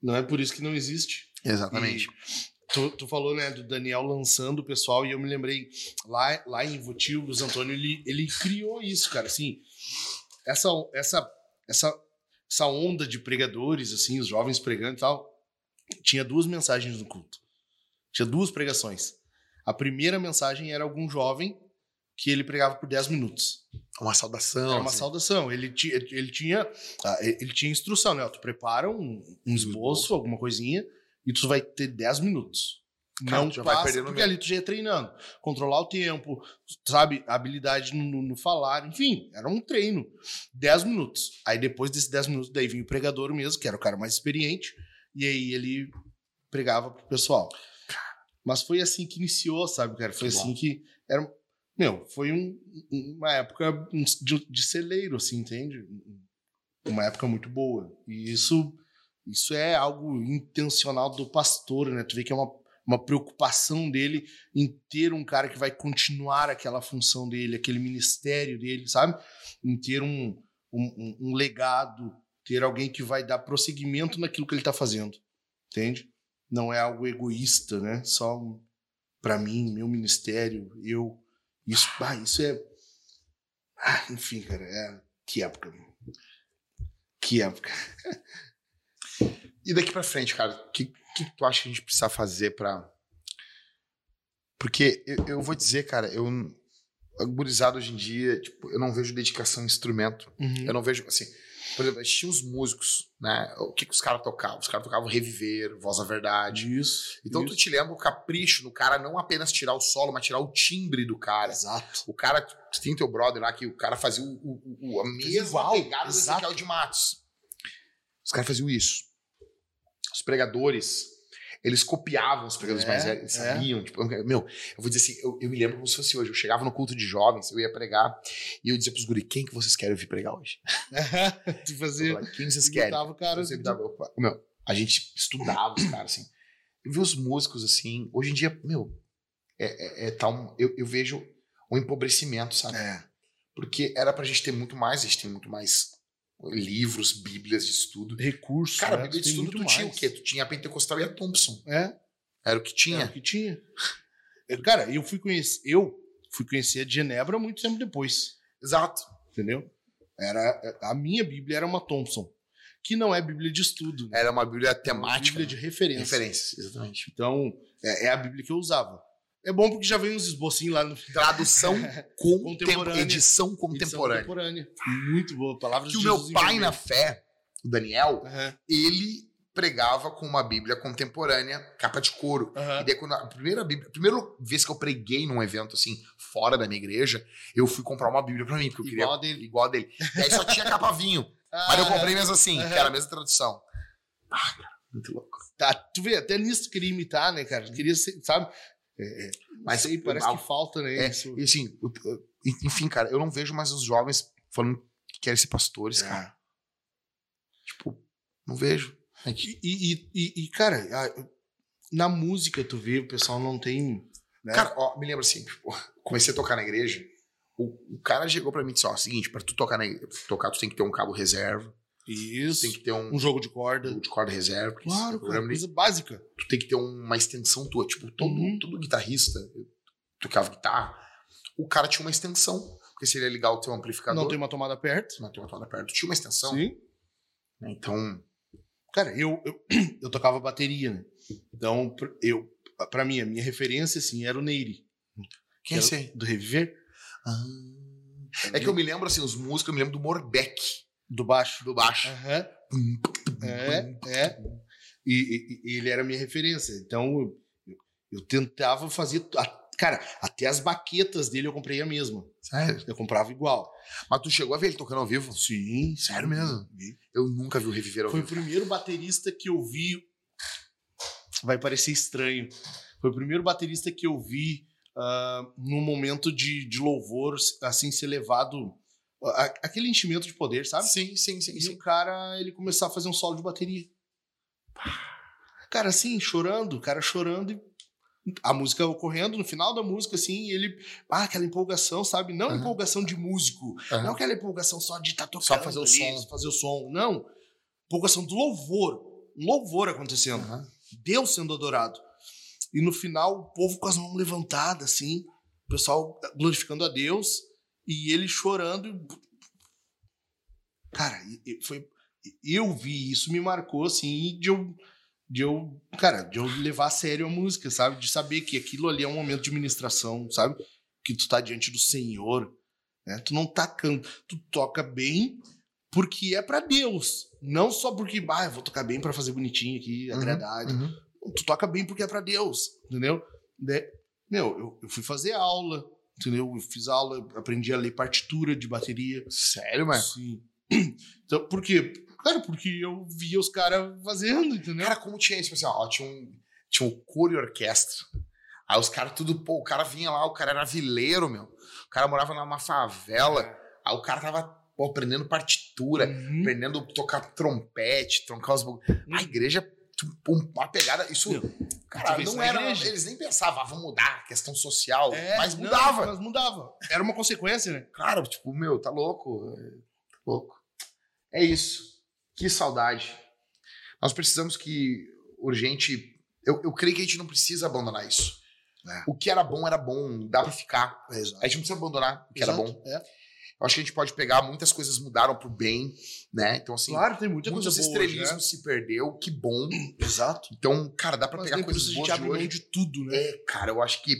Speaker 2: Não é por isso que não existe.
Speaker 1: Exatamente.
Speaker 2: Tu, tu falou, né, do Daniel lançando o pessoal, e eu me lembrei, lá, lá em Votil, Luiz Antônio, ele, ele criou isso, cara, assim, essa, essa, essa, essa onda de pregadores, assim, os jovens pregando e tal, tinha duas mensagens no culto. Tinha duas pregações. A primeira mensagem era algum jovem que ele pregava por 10 minutos.
Speaker 1: Uma saudação.
Speaker 2: Era uma
Speaker 1: assim.
Speaker 2: saudação. Ele, ti, ele, tinha, ah, ele tinha instrução, né? Tu prepara um, um esboço, alguma coisinha, e tu vai ter 10 minutos.
Speaker 1: Cara,
Speaker 2: não
Speaker 1: já vai
Speaker 2: passa,
Speaker 1: perdendo
Speaker 2: porque ali tu já ia treinando. Controlar o tempo, sabe? Habilidade no, no- no falar, enfim, era um treino. 10 minutos. Aí depois desses 10 minutos, daí vinha o pregador mesmo, que era o cara mais experiente, e aí ele pregava pro pessoal. Mas foi assim que iniciou, sabe, cara? Foi
Speaker 1: Que
Speaker 2: assim
Speaker 1: bom.
Speaker 2: que. Era, meu, foi um- uma época de, de celeiro, assim, entende? Uma época muito boa. E isso, isso é algo intencional do pastor, né? Tu vê que é uma, uma preocupação dele em ter um cara que vai continuar aquela função dele, aquele ministério dele, sabe? Em ter um, um, um- legado, ter alguém que vai dar prosseguimento naquilo que ele tá fazendo, entende? Não é algo egoísta, né? Só para mim, meu ministério, eu. Isso, ah, isso é. Ah, enfim, cara, é. Que época. Que época.
Speaker 1: E daqui pra frente, cara, o que, que tu acha que a gente precisa fazer pra. Porque eu, eu vou dizer, cara, eu. Gurizado hoje em dia, tipo, eu não vejo dedicação em instrumento.
Speaker 2: Uhum.
Speaker 1: Eu não vejo, assim. Por exemplo, tinha os músicos, né? O que, que os caras tocavam? Os caras tocavam Reviver, Voz da Verdade.
Speaker 2: Isso.
Speaker 1: Então tu te lembra o capricho no cara não apenas tirar o solo, mas tirar o timbre do cara.
Speaker 2: Exato.
Speaker 1: O cara, tu tem teu brother lá que o cara fazia o, o- o- a mesma
Speaker 2: igual,
Speaker 1: pegada do
Speaker 2: exato.
Speaker 1: Ezequiel de Matos. Os caras faziam isso. Os pregadores, eles copiavam os pregadores
Speaker 2: É,
Speaker 1: mais velhos, eles
Speaker 2: é.
Speaker 1: sabiam. Tipo, eu- meu, eu vou dizer assim, eu, eu me lembro como se fosse hoje. Eu chegava no culto de jovens, eu ia pregar, e eu dizia pros guri, quem que vocês querem ouvir pregar hoje?
Speaker 2: tu
Speaker 1: Eu
Speaker 2: fazia.
Speaker 1: falava, quem vocês querem?
Speaker 2: Botava o cara.
Speaker 1: Eu sempre dava- eu- meu, a gente estudava os caras, assim. Eu vi os músicos, assim, hoje em dia, meu, é, é, é tal, eu, eu vejo um empobrecimento, sabe?
Speaker 2: É.
Speaker 1: Porque era pra gente ter muito mais, a gente tem muito mais livros, bíblias de estudo.
Speaker 2: Recurso.
Speaker 1: Cara,
Speaker 2: né?
Speaker 1: bíblia de estudo tu
Speaker 2: muito
Speaker 1: tinha o
Speaker 2: mais.
Speaker 1: quê? Tu tinha a Pentecostal e a Thompson.
Speaker 2: É.
Speaker 1: Era o que tinha.
Speaker 2: Era o que tinha. Cara, eu fui conhecer. Eu fui conhecer a de Genebra muito tempo depois.
Speaker 1: Exato.
Speaker 2: Entendeu? Era, a minha Bíblia era uma Thompson. Que não é Bíblia de estudo. Né?
Speaker 1: Era uma bíblia
Speaker 2: É uma
Speaker 1: temática.
Speaker 2: Bíblia de referência.
Speaker 1: referências, exatamente.
Speaker 2: Então, é, é a Bíblia que eu usava. É bom porque já vem uns esbocinhos lá no
Speaker 1: Tradução contemporânea.
Speaker 2: Contemporânea.
Speaker 1: Edição
Speaker 2: Edição
Speaker 1: contemporânea.
Speaker 2: contemporânea. Muito boa. Palavras
Speaker 1: Que o
Speaker 2: de
Speaker 1: meu
Speaker 2: Jesus em
Speaker 1: pai
Speaker 2: vermelho.
Speaker 1: na fé, o Daniel,
Speaker 2: Aham,
Speaker 1: ele pregava com uma bíblia contemporânea, capa de couro.
Speaker 2: aham.
Speaker 1: E daí, quando a primeira Bíblia, a primeira vez que eu preguei num evento assim, fora da minha igreja, eu fui comprar uma Bíblia pra mim, porque eu queria
Speaker 2: Igual a dele.
Speaker 1: igual a dele. E aí só tinha capa vinho. Mas eu comprei mesmo assim,
Speaker 2: Aham.
Speaker 1: que era a mesma tradução. Ah, cara, muito louco.
Speaker 2: Tá, tu vê, até nisso queria imitar, né, cara? Queria ser, sabe? É, é,
Speaker 1: Mas
Speaker 2: aí parece que falta, né?
Speaker 1: É,
Speaker 2: isso.
Speaker 1: e assim, enfim, cara, eu não vejo mais os jovens falando que querem ser pastores,
Speaker 2: É.
Speaker 1: cara. Tipo, não vejo. É
Speaker 2: E, e, e, e, cara, na música tu vê, o pessoal não tem. Né?
Speaker 1: Cara, ó, me lembro assim, tipo, comecei a tocar na igreja, o, o cara chegou pra mim e disse, ó, seguinte, pra tu tocar na igreja, tocar, tu tem que ter um cabo reserva,
Speaker 2: isso.
Speaker 1: tem que ter um,
Speaker 2: Um jogo de corda.
Speaker 1: de corda reserva,
Speaker 2: Claro, cara, coisa básica.
Speaker 1: tu tem que ter uma extensão tua, tipo, todo,
Speaker 2: Uhum.
Speaker 1: todo guitarrista eu tocava guitarra, o cara tinha uma extensão, porque se ele ia ligar o teu amplificador,
Speaker 2: Não tem uma tomada perto.
Speaker 1: não tem uma tomada perto, tinha uma extensão,
Speaker 2: Sim.
Speaker 1: né? então,
Speaker 2: Cara, eu, eu, eu tocava bateria, né? Então, eu, pra mim, a minha referência, assim, era o Neiri.
Speaker 1: quem é
Speaker 2: Era
Speaker 1: esse aí?
Speaker 2: Do Reviver.
Speaker 1: Ah, é que eu me lembro, assim, os músicos, eu me lembro do Morbeck,
Speaker 2: Do baixo.
Speaker 1: do baixo.
Speaker 2: Aham. É, é. E, e- e ele era a minha referência. Então, eu, eu- tentava fazer. a- cara, até as baquetas dele eu comprei a mesma.
Speaker 1: Sério?
Speaker 2: Eu comprava igual.
Speaker 1: Mas tu chegou a ver ele tocando ao vivo?
Speaker 2: Sim,
Speaker 1: Sério mesmo? Eu nunca vi o Reviver ao
Speaker 2: Foi o
Speaker 1: vivo.
Speaker 2: primeiro baterista que eu vi. Vai parecer estranho. Foi o primeiro baterista que eu vi ah, num momento de, de louvor, assim, ser levado. Aquele enchimento de poder, sabe?
Speaker 1: Sim, sim, sim,
Speaker 2: E
Speaker 1: sim.
Speaker 2: o cara, ele começar a fazer um solo de bateria. Cara, assim, chorando, o cara chorando e a música ocorrendo, no final da música, assim, e ele. Ah, aquela empolgação, sabe? Não
Speaker 1: Aham.
Speaker 2: empolgação de músico.
Speaker 1: Aham.
Speaker 2: Não aquela empolgação só de estar tocando.
Speaker 1: Só fazer o
Speaker 2: ali,
Speaker 1: som.
Speaker 2: fazer o som. Não. Empolgação do louvor. Um louvor acontecendo.
Speaker 1: Aham.
Speaker 2: Deus sendo adorado. E no final, o povo com as mãos levantadas, assim, o pessoal glorificando a Deus e ele chorando. Cara, foi. Eu vi isso, me marcou, assim, de eu. De eu, cara, de eu levar a sério a música, sabe? De saber que aquilo ali é um momento de ministração, sabe? Que tu tá diante do Senhor, né? Tu não tá cantando, tu toca bem porque é pra Deus, não só porque, ah, eu vou tocar bem pra fazer bonitinho aqui,
Speaker 1: Uhum,
Speaker 2: agradar,
Speaker 1: uhum.
Speaker 2: tu toca bem porque é pra Deus, entendeu? De- meu, eu, eu fui fazer aula, entendeu? Eu fiz aula, aprendi a ler partitura de bateria.
Speaker 1: Sério, mano?
Speaker 2: Sim. Então, por quê? Cara, porque eu via os caras fazendo, entendeu?
Speaker 1: Cara, como tinha isso? Tipo assim, ó, tinha um, tinha um coro e orquestra. Aí os caras tudo, pô, o cara vinha lá, o cara era vileiro, meu. O cara morava numa favela. Aí o cara tava, pô, aprendendo partitura,
Speaker 2: Uhum.
Speaker 1: aprendendo a tocar trompete, troncar os... bagulho. A igreja, uma pegada... Isso,
Speaker 2: Meu,
Speaker 1: cara, não era...
Speaker 2: igreja.
Speaker 1: Eles nem pensavam, ah, vamos mudar a questão social.
Speaker 2: É,
Speaker 1: mas
Speaker 2: não,
Speaker 1: mudava.
Speaker 2: mas mudava. Era uma consequência, né?
Speaker 1: Cara, tipo, meu, tá louco. é, Tá louco. É isso. Que saudade. Nós precisamos que, urgente. Eu, eu creio que a gente não precisa abandonar isso.
Speaker 2: É.
Speaker 1: O que era bom era bom, dá pra ficar.
Speaker 2: Exato.
Speaker 1: A gente não precisa abandonar o que era
Speaker 2: Exato,
Speaker 1: bom.
Speaker 2: é.
Speaker 1: Eu acho que a gente pode pegar, muitas coisas mudaram pro bem, né? Então, assim,
Speaker 2: Claro, tem muita coisa
Speaker 1: muitos
Speaker 2: boa hoje,
Speaker 1: estrelismos se perdeu, que bom.
Speaker 2: né? Exato.
Speaker 1: Então, cara, dá pra
Speaker 2: Mas
Speaker 1: pegar coisas
Speaker 2: isso a gente
Speaker 1: boas de
Speaker 2: abre mão
Speaker 1: hoje.
Speaker 2: de tudo, né?
Speaker 1: É, cara, eu acho que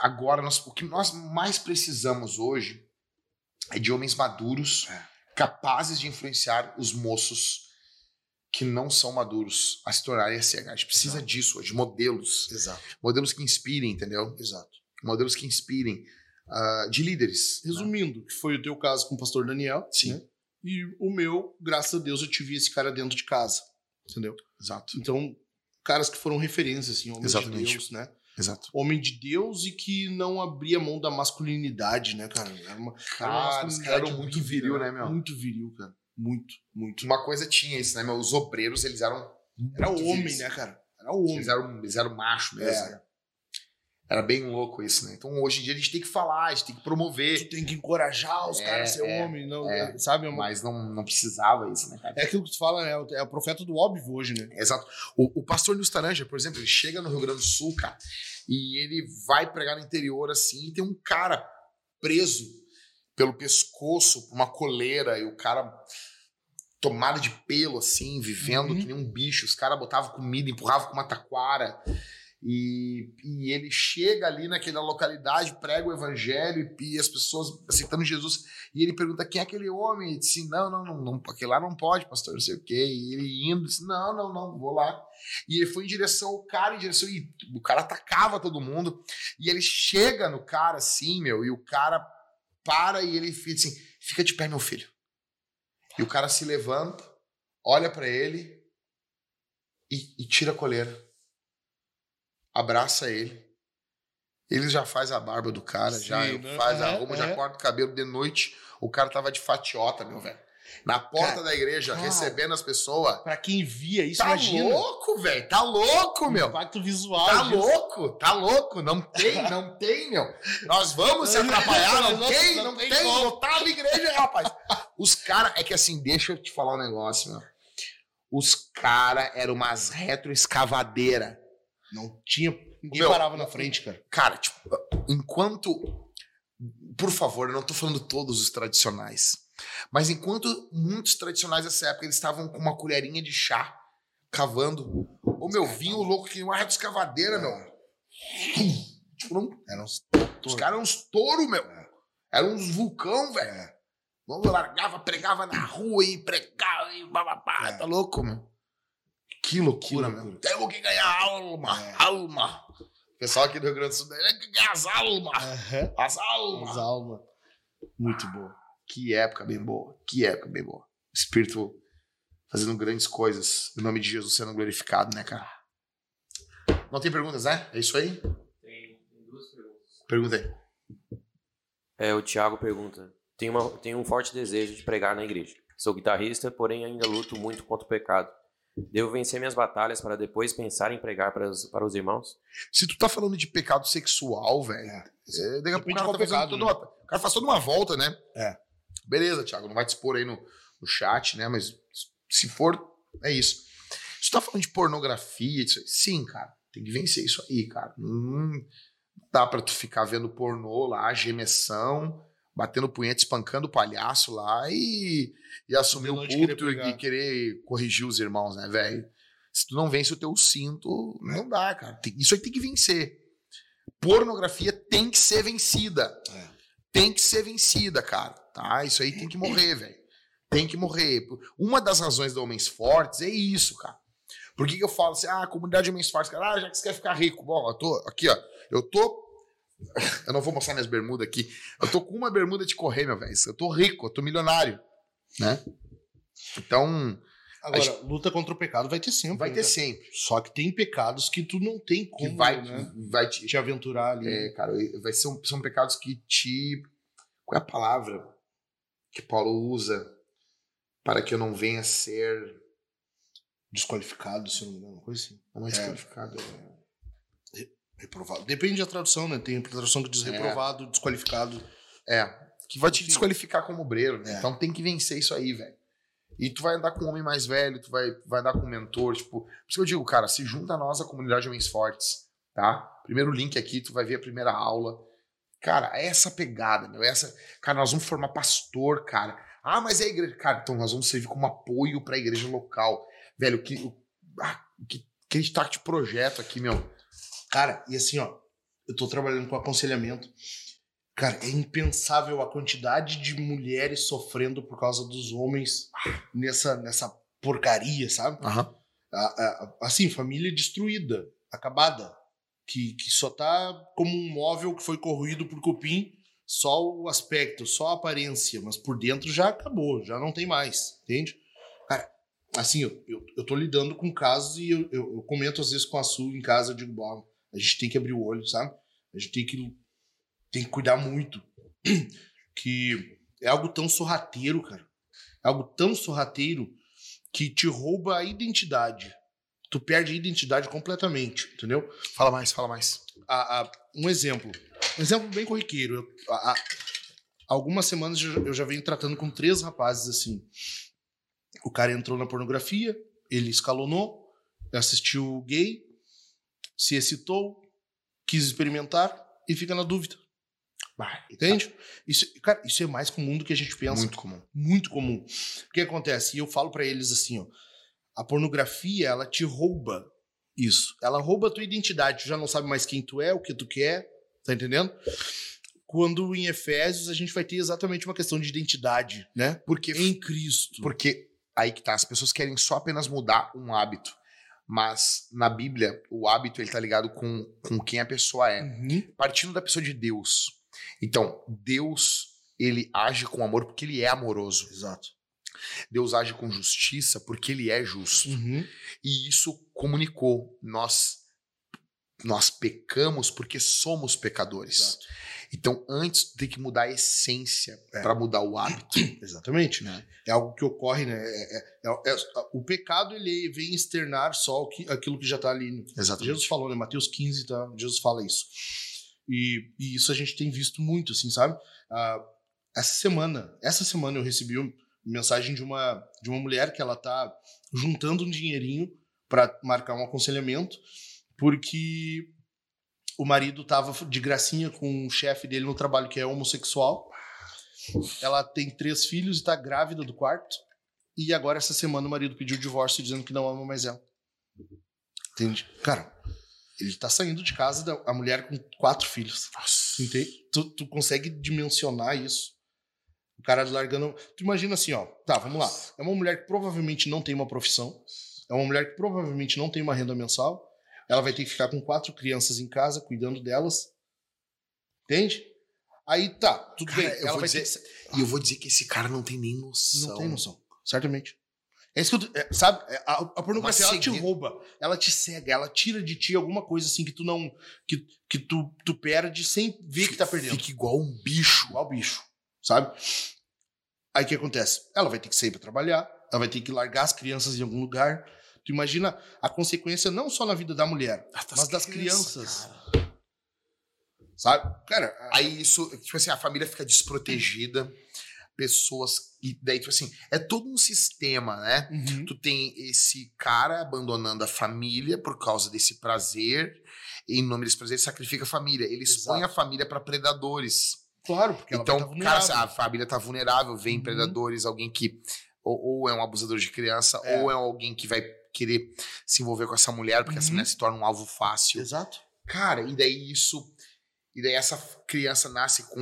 Speaker 1: agora nós, o que nós mais precisamos hoje é de homens maduros,
Speaker 2: É.
Speaker 1: capazes de influenciar os moços que não são maduros a se tornarem SH. A gente precisa
Speaker 2: Exato.
Speaker 1: disso hoje, modelos.
Speaker 2: Exato,
Speaker 1: Modelos que inspirem, entendeu?
Speaker 2: exato.
Speaker 1: Modelos que inspirem ah, de líderes. né?
Speaker 2: Resumindo, que foi o teu caso com o pastor Daniel.
Speaker 1: Sim.
Speaker 2: né? E o meu, graças a Deus, eu tive esse cara dentro de casa. Entendeu?
Speaker 1: Exato.
Speaker 2: Então, caras que foram referências, assim, homens
Speaker 1: Exatamente.
Speaker 2: de Deus, né?
Speaker 1: Exato.
Speaker 2: Homem de Deus e que não abria mão da masculinidade, né, cara? Era uma,
Speaker 1: Cara, os caras eram muito viril, né, meu?
Speaker 2: Muito viril, cara. Muito, muito.
Speaker 1: Uma coisa tinha isso, né, meu? Os obreiros, eles eram.
Speaker 2: Era homem,
Speaker 1: viris.
Speaker 2: né, cara? Era homem.
Speaker 1: Eles eram, eles eram macho mesmo.
Speaker 2: É.
Speaker 1: né? Era bem louco isso, né? Então hoje em dia a gente tem que falar, a gente tem que promover.
Speaker 2: Tu tem que encorajar os
Speaker 1: É,
Speaker 2: caras a ser
Speaker 1: é,
Speaker 2: homem, não,
Speaker 1: é.
Speaker 2: sabe? É, uma-
Speaker 1: Mas não, não precisava isso, né, cara?
Speaker 2: é aquilo que tu fala, né? É o profeta do óbvio hoje, né?
Speaker 1: Exato. O, o pastor Nils Taranja, por exemplo, ele chega no Rio Grande do Sul, cara, e ele vai pregar no interior assim, e tem um cara preso pelo pescoço uma coleira, e o cara tomado de pelo, assim, vivendo
Speaker 2: Uhum.
Speaker 1: que nem um bicho. Os caras botavam comida, empurravam com uma taquara. E, e ele chega ali naquela localidade, prega o evangelho e, e as pessoas aceitando Jesus. E ele pergunta quem é aquele homem. Ele disse: Não, não, não, não aquele lá não pode, pastor, não sei o quê. E ele indo, disse: Não, não, não, vou lá. E ele foi em direção ao cara, em direção. E o cara atacava todo mundo. E ele chega no cara assim, meu, e o cara para e ele fica assim: Fica de pé, meu filho. E o cara se levanta, olha pra ele e, e tira a coleira. Abraça ele. Ele já faz a barba do cara,
Speaker 2: Sim,
Speaker 1: já
Speaker 2: né?
Speaker 1: faz a
Speaker 2: É,
Speaker 1: roupa,
Speaker 2: é.
Speaker 1: já corta o cabelo de noite. O cara tava de fatiota, meu velho. Na porta
Speaker 2: Cara,
Speaker 1: da igreja,
Speaker 2: cara.
Speaker 1: recebendo as pessoas.
Speaker 2: Pra quem via isso,
Speaker 1: Tá
Speaker 2: imagina.
Speaker 1: louco, velho. Tá louco, meu.
Speaker 2: impacto visual.
Speaker 1: Tá
Speaker 2: disso.
Speaker 1: louco, tá louco. Não tem, não tem, meu. Nós vamos se atrapalhar, não,
Speaker 2: Não-
Speaker 1: tem,
Speaker 2: não
Speaker 1: não,
Speaker 2: tem
Speaker 1: tem.
Speaker 2: como.
Speaker 1: Lotava a igreja, rapaz. Os caras, é que assim, deixa eu te falar um negócio, meu. Os caras eram umas retroescavadeiras.
Speaker 2: Não tinha. Ninguém
Speaker 1: Meu,
Speaker 2: parava na frente, cara.
Speaker 1: Cara, tipo, enquanto. Por favor, eu não tô falando todos os tradicionais. Mas enquanto muitos tradicionais dessa época eles estavam com uma colherinha de chá, cavando. Ô meu, vinha o louco que uma retroescavadeira, meu. Tipo, não
Speaker 2: Era uns.
Speaker 1: Os caras eram uns touros, meu. Eram uns vulcão, velho. Vamos largava, pregava na rua e pregava e bababá.
Speaker 2: É.
Speaker 1: Tá louco, meu? Que loucura,
Speaker 2: Que loucura.
Speaker 1: Temos que ganhar alma,
Speaker 2: É.
Speaker 1: alma. O pessoal aqui do Rio Grande do Sul tem que ganhar as almas.
Speaker 2: Aham.
Speaker 1: As almas.
Speaker 2: As almas. Muito boa.
Speaker 1: Que época bem boa. Que época bem boa. Espírito fazendo grandes coisas. O nome de Jesus sendo glorificado, né, cara? Não tem perguntas, né? É isso aí?
Speaker 3: Tem, tem duas perguntas.
Speaker 1: Pergunta aí.
Speaker 4: É, o Thiago pergunta: tenho, uma, tenho um forte desejo de pregar na igreja. Sou guitarrista, porém ainda luto muito contra o pecado. Devo vencer minhas batalhas para depois pensar em pregar para os, para os irmãos?
Speaker 1: Se tu tá falando de pecado sexual, velho,
Speaker 2: É.
Speaker 1: é, daqui a pouco o cara, tá
Speaker 2: pecado,
Speaker 1: toda
Speaker 2: né?
Speaker 1: uma, o cara faz toda uma volta, né?
Speaker 2: É.
Speaker 1: Beleza, Thiago, não vai te expor aí no, no chat, né? Mas se for, é isso. Se tu tá falando de pornografia, isso aí, sim, cara, tem que vencer isso aí, cara. Não dá pra tu ficar vendo pornô lá, gemessão, batendo punheta, espancando o palhaço lá e, e assumir o
Speaker 2: querer
Speaker 1: púlpito e, querer corrigir os irmãos, né, velho? Se tu não vence o teu cinto, não dá, cara. Isso aí tem que vencer. Pornografia tem que ser vencida.
Speaker 2: É.
Speaker 1: Tem que ser vencida, cara. Tá? Isso aí tem que morrer, velho. Tem que morrer. Uma das razões do Homens Fortes é isso, cara. Por que, que eu falo assim, ah, comunidade de Homens Fortes, cara, ah, já que você quer ficar rico. Bom, eu tô aqui, ó. Eu tô. Eu não vou mostrar minhas bermudas aqui. Eu tô com uma bermuda de correr, meu velho. Eu tô rico, eu tô milionário. Né? Então,
Speaker 2: Agora, luta contra o pecado vai ter sempre.
Speaker 1: vai
Speaker 2: né,
Speaker 1: ter sempre.
Speaker 2: Só que tem pecados que tu não tem
Speaker 1: Que
Speaker 2: como
Speaker 1: vai,
Speaker 2: né,
Speaker 1: vai te,
Speaker 2: te aventurar ali.
Speaker 1: É, cara, vai ser um- são pecados que te. Qual é a palavra que Paulo usa para que eu não venha ser.
Speaker 2: Desqualificado, se não me engano, uma coisa assim.
Speaker 1: Não é
Speaker 2: É. Reprovado. Depende da tradução, né? Tem tradução que diz
Speaker 1: É.
Speaker 2: reprovado, desqualificado.
Speaker 1: É. Que vai te desqualificar como obreiro, né?
Speaker 2: É.
Speaker 1: Então tem que vencer isso aí, velho. E tu vai andar com um homem mais velho, tu vai, vai andar com um mentor, tipo. Por isso que eu digo, cara, se junta a nós, a comunidade de Homens Fortes, tá? Primeiro link aqui, tu vai ver a primeira aula. Cara, é essa pegada, meu. Essa. Cara, nós vamos formar pastor, cara. Ah, mas é a igreja. Cara, então nós vamos servir como apoio pra igreja local. Velho, que. Ah, que, que a gente tá de projeto aqui, meu.
Speaker 2: Cara, e assim, ó, eu tô trabalhando com aconselhamento. Cara, é impensável a quantidade de mulheres sofrendo por causa dos homens nessa, nessa porcaria, sabe?
Speaker 1: Aham.
Speaker 2: A- a- assim, família destruída, acabada. Que, que só tá como um móvel que foi corroído por cupim, só o aspecto, só a aparência, mas por dentro já acabou, já não tem mais, entende? Cara, assim, eu, eu, eu tô lidando com casos e eu, eu, eu comento às vezes com a Su em casa, eu digo, "Bom, a gente tem que abrir o olho, sabe? A gente tem que, tem que cuidar muito. Que é algo tão sorrateiro, cara. É algo tão sorrateiro que te rouba a identidade. Tu perde a identidade completamente, entendeu?
Speaker 1: Fala mais, fala mais.
Speaker 2: A- a- um exemplo. Um exemplo bem corriqueiro. Eu- a- algumas semanas eu eu já venho tratando com três rapazes assim. O cara entrou na pornografia, ele escalonou, assistiu gay, se excitou, quis experimentar e fica na dúvida. Entende? Isso, cara, isso é mais comum do que a gente pensa
Speaker 1: Muito comum.
Speaker 2: muito comum. O que acontece? E eu falo pra eles assim, ó, a pornografia, ela te rouba isso. Ela rouba a tua identidade, tu já não sabe mais quem tu é, o que tu quer, tá entendendo? Quando em Efésios a gente vai ter exatamente uma questão de identidade, né?
Speaker 1: Porque,
Speaker 2: Em Cristo.
Speaker 1: porque aí que tá, as pessoas querem só apenas mudar um hábito. Mas na Bíblia, o hábito ele tá ligado com, com quem a pessoa é.
Speaker 2: Uhum.
Speaker 1: Partindo da pessoa de Deus. Então, Deus, ele age com amor porque ele é amoroso.
Speaker 2: Exato.
Speaker 1: Deus age com justiça porque ele é justo.
Speaker 2: Uhum.
Speaker 1: E isso comunicou. Nós nós pecamos porque somos pecadores.
Speaker 2: Exato.
Speaker 1: Então, antes tem que mudar a essência
Speaker 2: É.
Speaker 1: para mudar o hábito.
Speaker 2: Exatamente.
Speaker 1: Né?
Speaker 2: É algo que ocorre, né? É- é- é- é- o pecado, ele vem externar só o que, aquilo que já tá ali.
Speaker 1: Exatamente.
Speaker 2: Jesus falou, né? Mateus 15, tá? Jesus fala isso. E, e isso a gente tem visto muito, assim, sabe? Ah, essa semana, essa semana eu recebi uma mensagem de uma, de uma mulher que ela tá juntando um dinheirinho para marcar um aconselhamento, porque o marido tava de gracinha com o chefe dele no trabalho que é homossexual. Ela tem três filhos e tá grávida do quarto. E agora, essa semana, o marido pediu o divórcio dizendo que não ama mais ela. Entende? Cara, ele tá saindo de casa, da, a mulher com quatro filhos.
Speaker 1: Nossa.
Speaker 2: Entende? Tu, tu consegue dimensionar isso? O cara largando. Tu imagina assim, ó. Tá, vamos lá. É uma mulher que provavelmente não tem uma profissão. É uma mulher que provavelmente não tem uma renda mensal. Ela vai ter que ficar com quatro crianças em casa, cuidando delas. Entende? Aí tá, tudo
Speaker 1: Cara,
Speaker 2: bem.
Speaker 1: eu
Speaker 2: Ela
Speaker 1: vou
Speaker 2: vai
Speaker 1: dizer-
Speaker 2: ter.
Speaker 1: E eu vou dizer que esse cara não tem nem noção.
Speaker 2: Não tem noção. Certamente. É isso que eu, é, sabe? É, A, a pornografia ela te rouba, ela te cega, ela tira de ti alguma coisa assim que tu não. que, que tu, tu perde sem ver que tá perdendo.
Speaker 1: Fica igual um bicho.
Speaker 2: Igual bicho, sabe? Aí o que acontece? Ela vai ter que sair pra trabalhar, ela vai ter que largar as crianças em algum lugar. Tu imagina a consequência não só na vida da mulher, mas das crianças. sabe? Cara,
Speaker 1: Aí isso, tipo assim, a família fica desprotegida, pessoas. E daí, tipo assim, é todo um sistema, né?
Speaker 2: uhum,
Speaker 1: Tu tem esse cara abandonando a família por causa desse prazer. E em nome desse prazer, ele sacrifica a família. Ele expõe
Speaker 2: Exato.
Speaker 1: a família para predadores.
Speaker 2: claro, porque ela
Speaker 1: então,
Speaker 2: tá
Speaker 1: cara, a família tá vulnerável, vem
Speaker 2: Uhum.
Speaker 1: predadores, alguém que ou, ou é um abusador de criança,
Speaker 2: É.
Speaker 1: ou é alguém que vai querer se envolver com essa mulher, porque essa
Speaker 2: Uhum.
Speaker 1: mulher se torna um alvo fácil.
Speaker 2: Exato.
Speaker 1: Cara, e daí isso. E daí essa criança nasce com.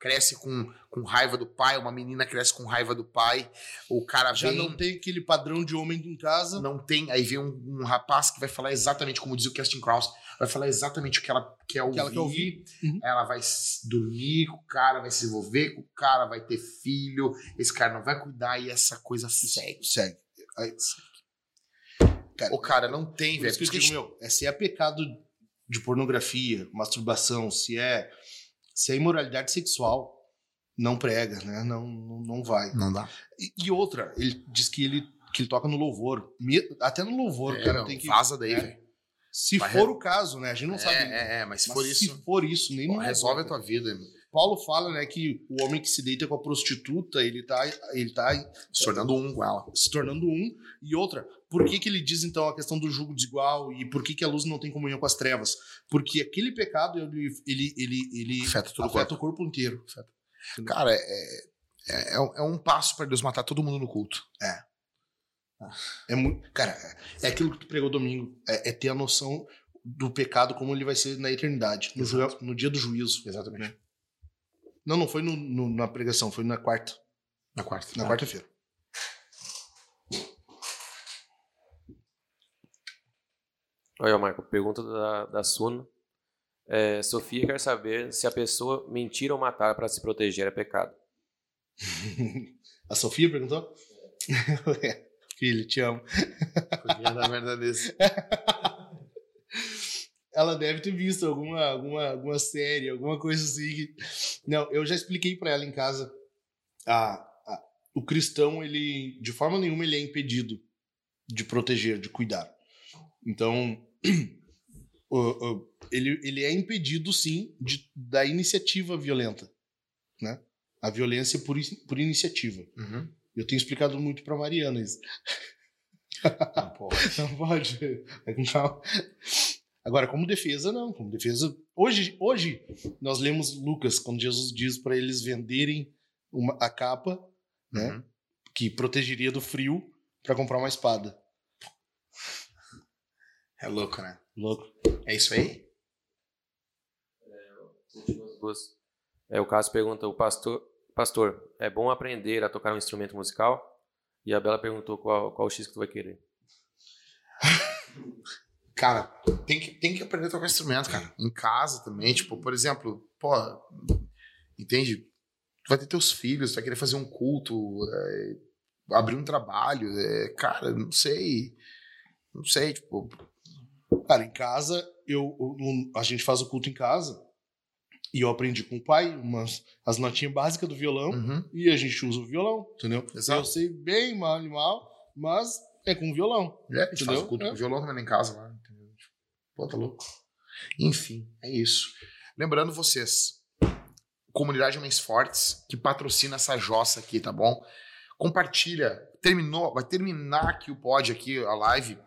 Speaker 1: cresce com, com raiva do pai, uma menina cresce com raiva do pai, o cara
Speaker 2: Já
Speaker 1: vem.
Speaker 2: não tem aquele padrão de homem em casa.
Speaker 1: não tem, aí vem um, um rapaz que vai falar exatamente como diz o Casting Krause, vai falar exatamente o que ela quer ouvir.
Speaker 2: que ela quer ouvir. Uhum.
Speaker 1: Ela vai dormir com o cara, vai se envolver com o cara, vai ter filho, esse cara não vai cuidar e essa coisa segue.
Speaker 2: Segue. Cara,
Speaker 1: O cara não tem,
Speaker 2: por
Speaker 1: velho.
Speaker 2: isso que eu
Speaker 1: Por isso que
Speaker 2: digo, meu, é, se é pecado de pornografia, masturbação, se é, se é imoralidade sexual, não prega, né? Não, não, não vai.
Speaker 1: Não dá.
Speaker 2: E, e outra, ele diz que ele, que ele toca no louvor. Até no louvor,
Speaker 1: É,
Speaker 2: o cara
Speaker 1: não,
Speaker 2: tem que.
Speaker 1: vaza daí,
Speaker 2: é.
Speaker 1: velho.
Speaker 2: Se
Speaker 1: Vai
Speaker 2: for
Speaker 1: re-
Speaker 2: o caso, né? A gente não
Speaker 1: É,
Speaker 2: sabe.
Speaker 1: é, é, mas se
Speaker 2: Mas
Speaker 1: for
Speaker 2: se
Speaker 1: isso,
Speaker 2: for isso, nem
Speaker 1: pô,
Speaker 2: no
Speaker 1: resolve a tua vida, irmão.
Speaker 2: Paulo fala, né, que o homem que se deita com a prostituta, ele tá, ele tá
Speaker 1: se tornando um com ela.
Speaker 2: se tornando um. E outra, por que, que ele diz então a questão do jugo desigual e por que, que a luz não tem comunhão com as trevas? Porque aquele pecado ele, ele, ele, ele
Speaker 1: Afeta todo o
Speaker 2: afeta o corpo inteiro.
Speaker 1: Cara, é, é, é um- é um passo pra Deus matar todo mundo no culto.
Speaker 2: É muito, cara, é aquilo que tu pregou domingo, é, é ter a noção do pecado como ele vai ser na eternidade, no, ju- no dia do juízo.
Speaker 1: Exatamente.
Speaker 2: Não, não foi no- no- na pregação, foi na quarta.
Speaker 1: Na quarta.
Speaker 2: Na
Speaker 1: tá.
Speaker 2: quarta-feira.
Speaker 4: Olha, Marco, pergunta da, da Suno. É, Sofia quer saber se a pessoa mentir ou matar para se proteger é pecado.
Speaker 2: A Sofia perguntou? Filho, te amo.
Speaker 1: Podia dar merda desse.
Speaker 2: Ela deve ter visto alguma, alguma, alguma série, alguma coisa assim. que- Não, eu já expliquei pra ela em casa. A, a- o cristão, ele, de forma nenhuma, ele é impedido de proteger, de cuidar. Então, ele, ele é impedido, sim, de, da iniciativa violenta. Né? A violência por, por iniciativa.
Speaker 1: Uhum.
Speaker 2: Eu tenho explicado muito pra Mariana isso.
Speaker 1: Não pode.
Speaker 2: Não pode. Com calma. Agora, como defesa, não. Como defesa. Hoje, hoje nós lemos Lucas, quando Jesus diz para eles venderem uma- a capa, né?
Speaker 1: Uhum.
Speaker 2: Que protegeria do frio para comprar uma espada.
Speaker 1: É louco, né?
Speaker 2: Louco.
Speaker 1: É isso aí?
Speaker 4: É, o Cássio pergunta, o pastor, pastor, é bom aprender a tocar um instrumento musical? E a Bela perguntou qual, qual o X que tu vai querer.
Speaker 1: Cara, tem que, tem que aprender a tocar instrumento, cara. Em casa também. Tipo, por exemplo, pô, entende? Tu vai ter teus filhos, tu vai querer fazer um culto, é, abrir um trabalho. é, cara, não sei. Não sei, tipo.
Speaker 2: Cara, em casa, eu, eu- a gente faz o culto em casa. E eu aprendi com o pai umas, as notinhas básicas do violão.
Speaker 1: Uhum.
Speaker 2: E a gente usa o violão, entendeu?
Speaker 1: Exato.
Speaker 2: Eu sei bem mal e mal, mas é com violão.
Speaker 1: É, a gente faz
Speaker 2: Entendeu?
Speaker 1: o culto
Speaker 2: É.
Speaker 1: com violão também em casa lá? Tipo, Pô, tá louco. Enfim, é isso. Lembrando vocês, comunidade Homens Fortes, que patrocina essa jossa aqui, tá bom? Compartilha. Terminou, vai terminar aqui o pod, aqui, a live.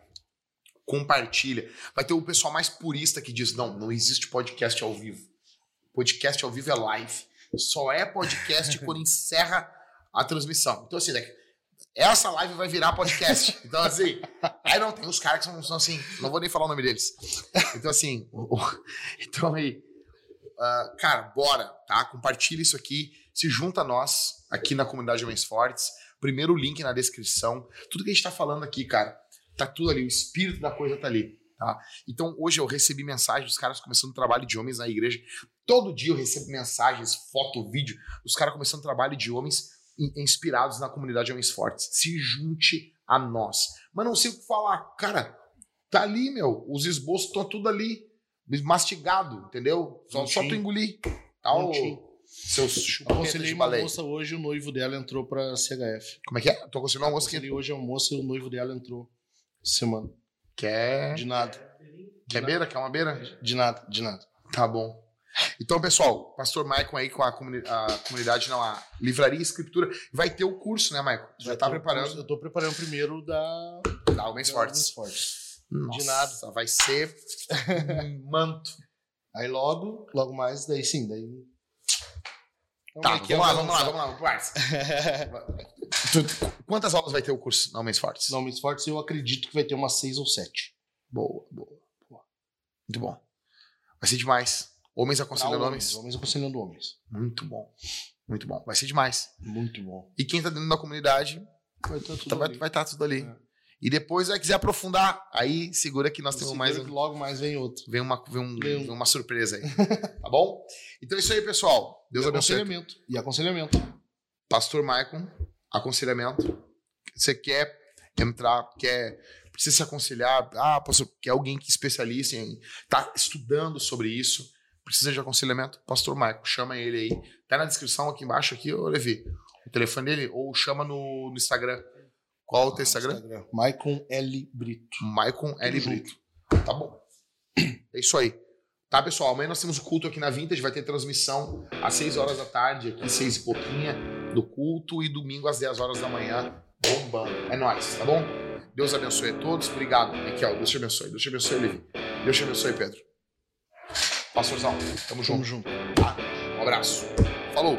Speaker 1: Compartilha. Vai ter o pessoal mais purista que diz: não, não existe podcast ao vivo. Podcast ao vivo é live. Só é podcast quando encerra a transmissão. Então, assim, né, essa live vai virar podcast. Então, assim, aí não, tem os caras que são, são assim, não vou nem falar o nome deles. Então, assim, o- o- então aí, ah, cara, bora, tá? Compartilha isso aqui, se junta a nós aqui na comunidade Homens Fortes. Primeiro link na descrição. Tudo que a gente tá falando aqui, cara, tá tudo ali, o espírito da coisa tá ali, tá? Então, hoje eu recebi mensagem dos caras começando o trabalho de homens na igreja. Todo dia eu recebo mensagens, foto, vídeo, dos caras começando o trabalho de homens inspirados na comunidade Homens Fortes. Se junte a nós. Mas não sei o que falar. Cara, tá ali, meu. Os esboços estão tudo ali. Mastigado, entendeu? Só, só tu engolir. Tá,
Speaker 2: Prontinho.
Speaker 1: seus chupetas
Speaker 2: Aconselhei uma moça hoje, o noivo dela entrou pra CHF.
Speaker 1: Como é que é? Tô aconselhando uma moça que,
Speaker 2: hoje a moça e o noivo dela entrou essa semana.
Speaker 1: quer,
Speaker 2: De nada.
Speaker 1: quer beira? Quer uma beira?
Speaker 2: De nada, de nada.
Speaker 1: Tá bom. Então, pessoal, Pastor Maicon aí com a, comuni- a comunidade, não, a Livraria e Escritura. Vai ter o curso, né, Maicon? Já tá preparando.
Speaker 2: Eu tô preparando primeiro da.
Speaker 1: Dá Homens
Speaker 2: da
Speaker 1: Fortes.
Speaker 2: Fortes.
Speaker 1: Nossa,
Speaker 2: De nada.
Speaker 1: Vai ser um manto.
Speaker 2: Aí logo, logo mais, daí sim, daí. Então,
Speaker 1: Tá,
Speaker 2: meio que
Speaker 1: vamos lá,
Speaker 2: eu vou
Speaker 1: vamos lá, vamos lá. Tu- Quantas aulas vai ter o curso na Homens Fortes?
Speaker 2: Não, Homens Fortes eu acredito que vai ter umas seis ou sete.
Speaker 1: Boa, boa, boa. Muito bom. Vai ser demais. Homens aconselhando
Speaker 2: homens.
Speaker 1: homens.
Speaker 2: Homens aconselhando homens.
Speaker 1: Muito bom. Muito bom. Vai ser demais.
Speaker 2: Muito bom.
Speaker 1: E quem tá dentro da comunidade
Speaker 2: Vai estar tudo
Speaker 1: tá- vai
Speaker 2: ali.
Speaker 1: estar tudo ali.
Speaker 2: É.
Speaker 1: E depois, vai quiser aprofundar, aí segura que nós temos mais
Speaker 2: logo mais vem outro.
Speaker 1: Vem uma, vem um-
Speaker 2: Vem um-
Speaker 1: uma surpresa aí. tá bom? Então é isso aí, pessoal. Deus
Speaker 2: e
Speaker 1: abençoe.
Speaker 2: aconselhamento. E aconselhamento.
Speaker 1: Pastor Maicon, aconselhamento. Você quer entrar, quer precisa se aconselhar, ah, pastor, quer alguém que especialista em tá estudando sobre isso, precisa de aconselhamento, pastor Maicon, chama ele aí. Tá na descrição aqui embaixo aqui, ô Levi, o telefone dele ou chama no, no Instagram. Qual o teu Instagram?
Speaker 2: Maicon L. Brito.
Speaker 1: Maicon L. Brito. Tá bom. É isso aí. Tá, pessoal? Amanhã nós temos o culto aqui na Vintage, vai ter transmissão às 6 horas da tarde, aqui 6 e pouquinha, do culto, e domingo às 10 horas da manhã, bombando. É nóis, tá bom? Deus abençoe a todos. Obrigado, Miquel. Deus te abençoe. Deus te abençoe, Levi. Deus te abençoe, Pedro. Pastorzão, tamo junto.
Speaker 2: Tamo junto.
Speaker 1: Tá? Um abraço. Falou.